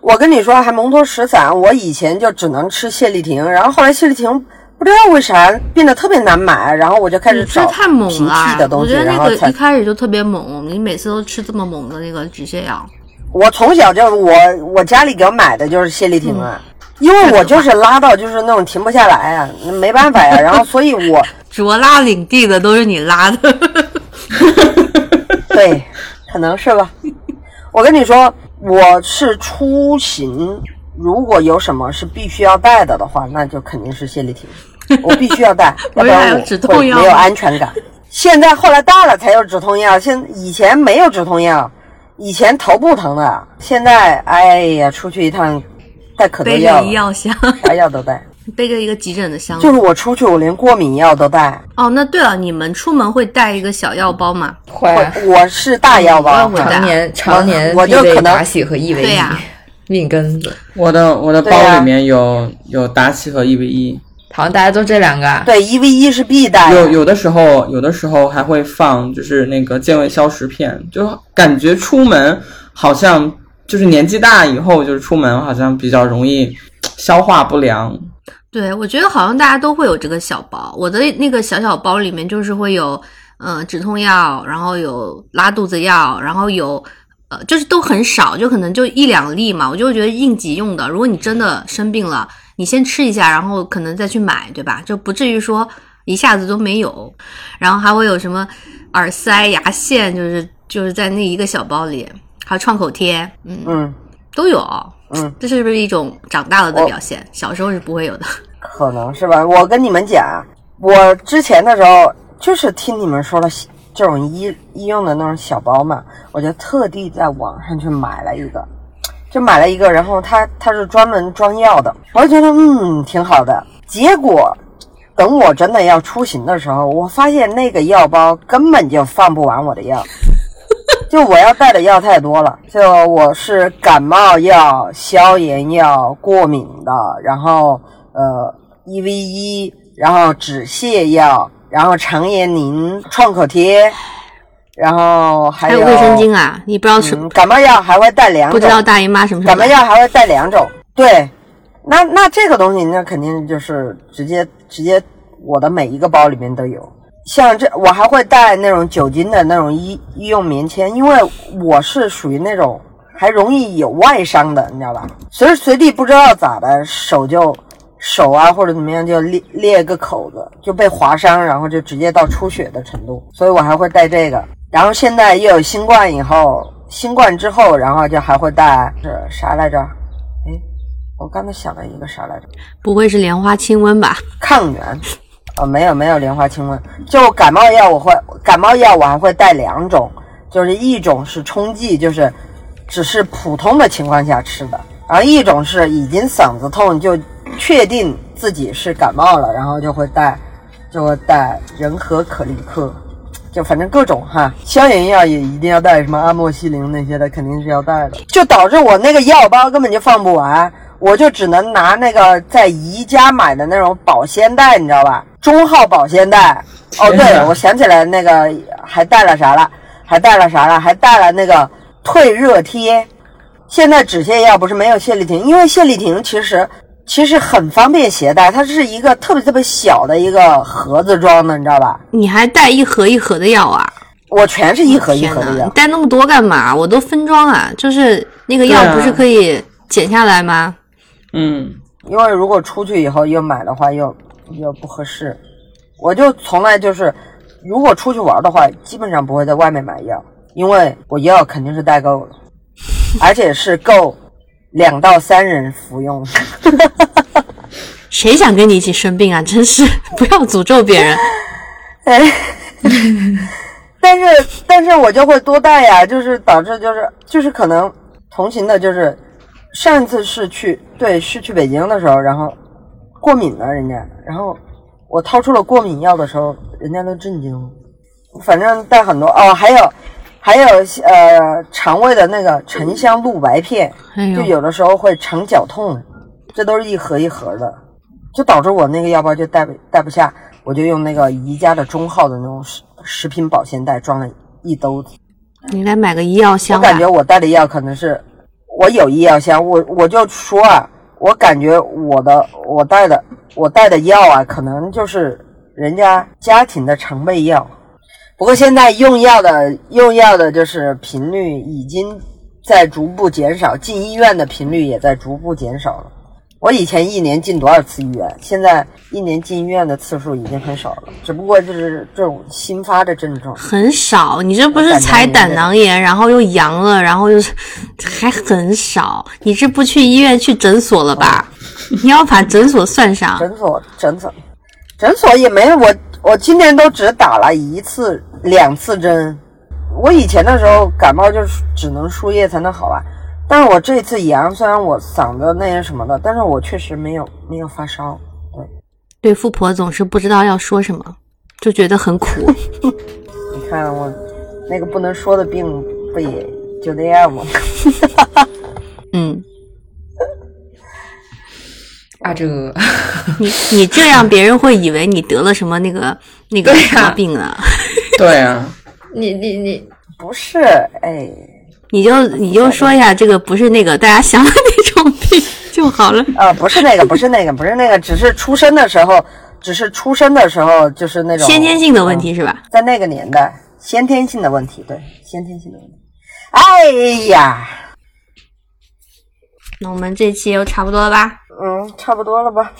Speaker 4: 我跟你说，还蒙脱石散，我以前就只能吃谢丽婷，然后后来谢丽婷不知道为啥变得特别难买，然后我就开始
Speaker 2: 你吃
Speaker 4: 找
Speaker 2: 太猛
Speaker 4: 平
Speaker 2: 了啊
Speaker 4: 替的！东西，
Speaker 2: 我觉得那
Speaker 4: 然后才
Speaker 2: 个一开始就特别猛，你每次都吃这么猛的那个止泻药。
Speaker 4: 我从小就我我家里给我买的就是谢丽婷啊，因为我就是拉到就是那种停不下来啊，没办法呀，然后所以我
Speaker 2: 卓拉领地的都是你拉的，
Speaker 4: 对，可能是吧。我跟你说，我是出行，如果有什么是必须要带的的话，那就肯定是谢丽婷，我必须要带，要不
Speaker 2: 止痛药
Speaker 4: 会没有安全感。现在后来大了才有止痛药，现以前没有止痛药，以前头不疼的，现在哎呀，出去一趟带可多
Speaker 2: 背着医药箱，
Speaker 4: 啥药都带。
Speaker 2: 背着一个急诊的箱子。
Speaker 4: 就是我出去，我连过敏药都带。
Speaker 2: 哦，那对了，你们出门会带一个小药包吗？
Speaker 3: 会啊
Speaker 4: 我我是大药包
Speaker 3: 常年常年
Speaker 4: 我就可能
Speaker 3: 达喜和一
Speaker 2: 对呀
Speaker 3: 命根子，
Speaker 1: 我的我的包里面有有达喜和一 v 一，
Speaker 3: 好像大家都这两个啊。
Speaker 4: 对一 v 一是必带。
Speaker 1: 有有的时候有的时候还会放就是那个健胃消食片，就感觉出门好像就是年纪大以后就是出门好像比较容易消化不良。
Speaker 2: 对，我觉得好像大家都会有这个小包。我的那个小小包里面就是会有，嗯、止痛药，然后有拉肚子药，然后有，呃，就是都很少，就可能就一两粒嘛。我就觉得应急用的。如果你真的生病了，你先吃一下，然后可能再去买，对吧？就不至于说一下子都没有。然后还会有什么耳塞、牙线，就是就是在那一个小包里，还有创口贴，嗯，
Speaker 4: 嗯
Speaker 2: 都有。
Speaker 4: 嗯，
Speaker 2: 这是不是一种长大了的表现？小时候是不会有的。
Speaker 4: 可能是吧。我跟你们讲，我之前的时候就是听你们说了这种医医用的那种小包嘛，我就特地在网上去买了一个，就买了一个，然后它它是专门装药的，我就觉得嗯挺好的。结果等我真的要出行的时候，我发现那个药包根本就放不完我的药，就我要带的药太多了。就我是感冒药、消炎药、过敏的，然后呃 EV 一，然后止泻药，然后肠炎宁、创可贴。然后还有
Speaker 2: 还有卫生巾啊，你不知道是、
Speaker 4: 嗯，感冒药还会带两种，
Speaker 2: 不知道大姨妈什么时候？
Speaker 4: 感冒药还会带两种，对，那那这个东西那肯定就是直接直接我的每一个包里面都有。像这我还会带那种酒精的那种医医用棉签，因为我是属于那种还容易有外伤的，你知道吧？随时随地不知道咋的手就手啊或者怎么样就裂裂个口子，就被划伤，然后就直接到出血的程度，所以我还会带这个。然后现在又有新冠以后，新冠之后，然后就还会带是啥来着？哎，我刚才想了一个啥来着？
Speaker 2: 不会是莲花清瘟吧？
Speaker 4: 抗原。呃，没有没有莲花清瘟，就感冒药我会感冒药我还会带两种，就是一种是冲剂，就是只是普通的情况下吃的，然后一种是已经嗓子痛就确定自己是感冒了，然后就会带就会带仁和可立克。就反正各种哈，消炎药也一定要带，什么阿莫西林那些的肯定是要带的，就导致我那个药包根本就放不完，我就只能拿那个在宜家买的那种保鲜袋，你知道吧？中号保鲜袋。哦，对，我想起来那个还带了啥了？还带了啥了？还带了那个退热贴。现在止泻药不是没有泻立停，因为泻立停其实其实很方便携带，它是一个特别特别小的一个盒子装的，你知道吧？
Speaker 2: 你还带一盒一盒的药啊？
Speaker 4: 我全是一盒一盒的药。
Speaker 2: 带那么多干嘛？我都分装啊，就是那个药不是可以剪下来吗？
Speaker 1: 嗯，
Speaker 4: 因为如果出去以后又买的话，又又不合适。我就从来就是，如果出去玩的话，基本上不会在外面买药，因为我药肯定是带够了，而且是够两到三人服用。
Speaker 2: 谁想跟你一起生病啊？真是不要诅咒别人。
Speaker 4: 哎，但是但是我就会多带呀，就是导致就是就是可能同行的，就是上一次是去对是去北京的时候，然后过敏了人家，然后我掏出了过敏药的时候，人家都震惊了。反正带很多哦，还有还有呃肠胃的那个沉香露白片，
Speaker 2: 哎，
Speaker 4: 就有的时候会肠绞痛，这都是一盒一盒的，就导致我那个药包就带不带不下，我就用那个宜家的中号的那种食食品保鲜袋装了一兜子。
Speaker 2: 你来买个医药箱我
Speaker 4: 感。觉我带的药可能是我有医药箱，我我就说啊，我感觉我的我带的我带的药啊，可能就是人家家庭的常备药。不过现在用药的用药的就是频率已经在逐步减少，进医院的频率也在逐步减少了。我以前一年进多少次医院，现在一年进医院的次数已经很少了，只不过就是这种新发的症状。
Speaker 2: 很少，你这不是才胆囊炎，然后又阳了，然后又是还很少，你这不去医院去诊所了吧？你要把诊所算上，
Speaker 4: 诊所诊所诊所也没我我今年都只打了一次两次针。我以前的时候感冒就是只能输液才能好啊，但是我这次阳，虽然我嗓子那些什么的，但是我确实没有没有发烧。
Speaker 2: 对对富婆总是不知道要说什么，就觉得很苦。
Speaker 4: 你看我那个不能说的病，不也就那样吗？
Speaker 2: 嗯，
Speaker 3: 啊，这个
Speaker 2: 你你这样别人会以为你得了什么那个那个
Speaker 3: 对呀
Speaker 2: 什么病啊，
Speaker 1: 对啊，
Speaker 3: 你你你，
Speaker 4: 不是，哎，
Speaker 2: 你就你就说一下这个不是那个大家想的那种病就好了。
Speaker 4: 啊，不是那个，不是那个，不是那个，只是出生的时候，只是出生的时候就是那种
Speaker 2: 先天性的问题是吧？
Speaker 4: 在那个年代，先天性的问题，对，先天性的问题。哎呀，
Speaker 2: 那我们这期又差不多了吧？
Speaker 4: 嗯，差不多了吧？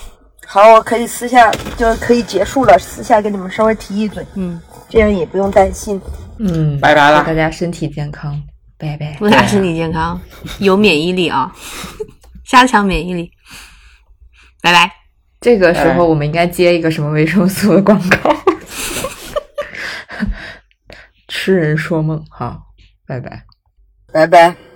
Speaker 4: 好，我可以私下就可以结束了，私下跟你们稍微提一嘴，
Speaker 2: 嗯，
Speaker 4: 这样也不用担心。
Speaker 3: 嗯，
Speaker 1: 拜拜了
Speaker 3: 祝大家身体健康，拜拜。
Speaker 2: 祝大家身体健康，有免疫力啊，加强免疫力。拜拜。
Speaker 3: 这个时候我们应该接一个什么维生素的广告？痴人说梦，好，拜拜。
Speaker 4: 拜拜。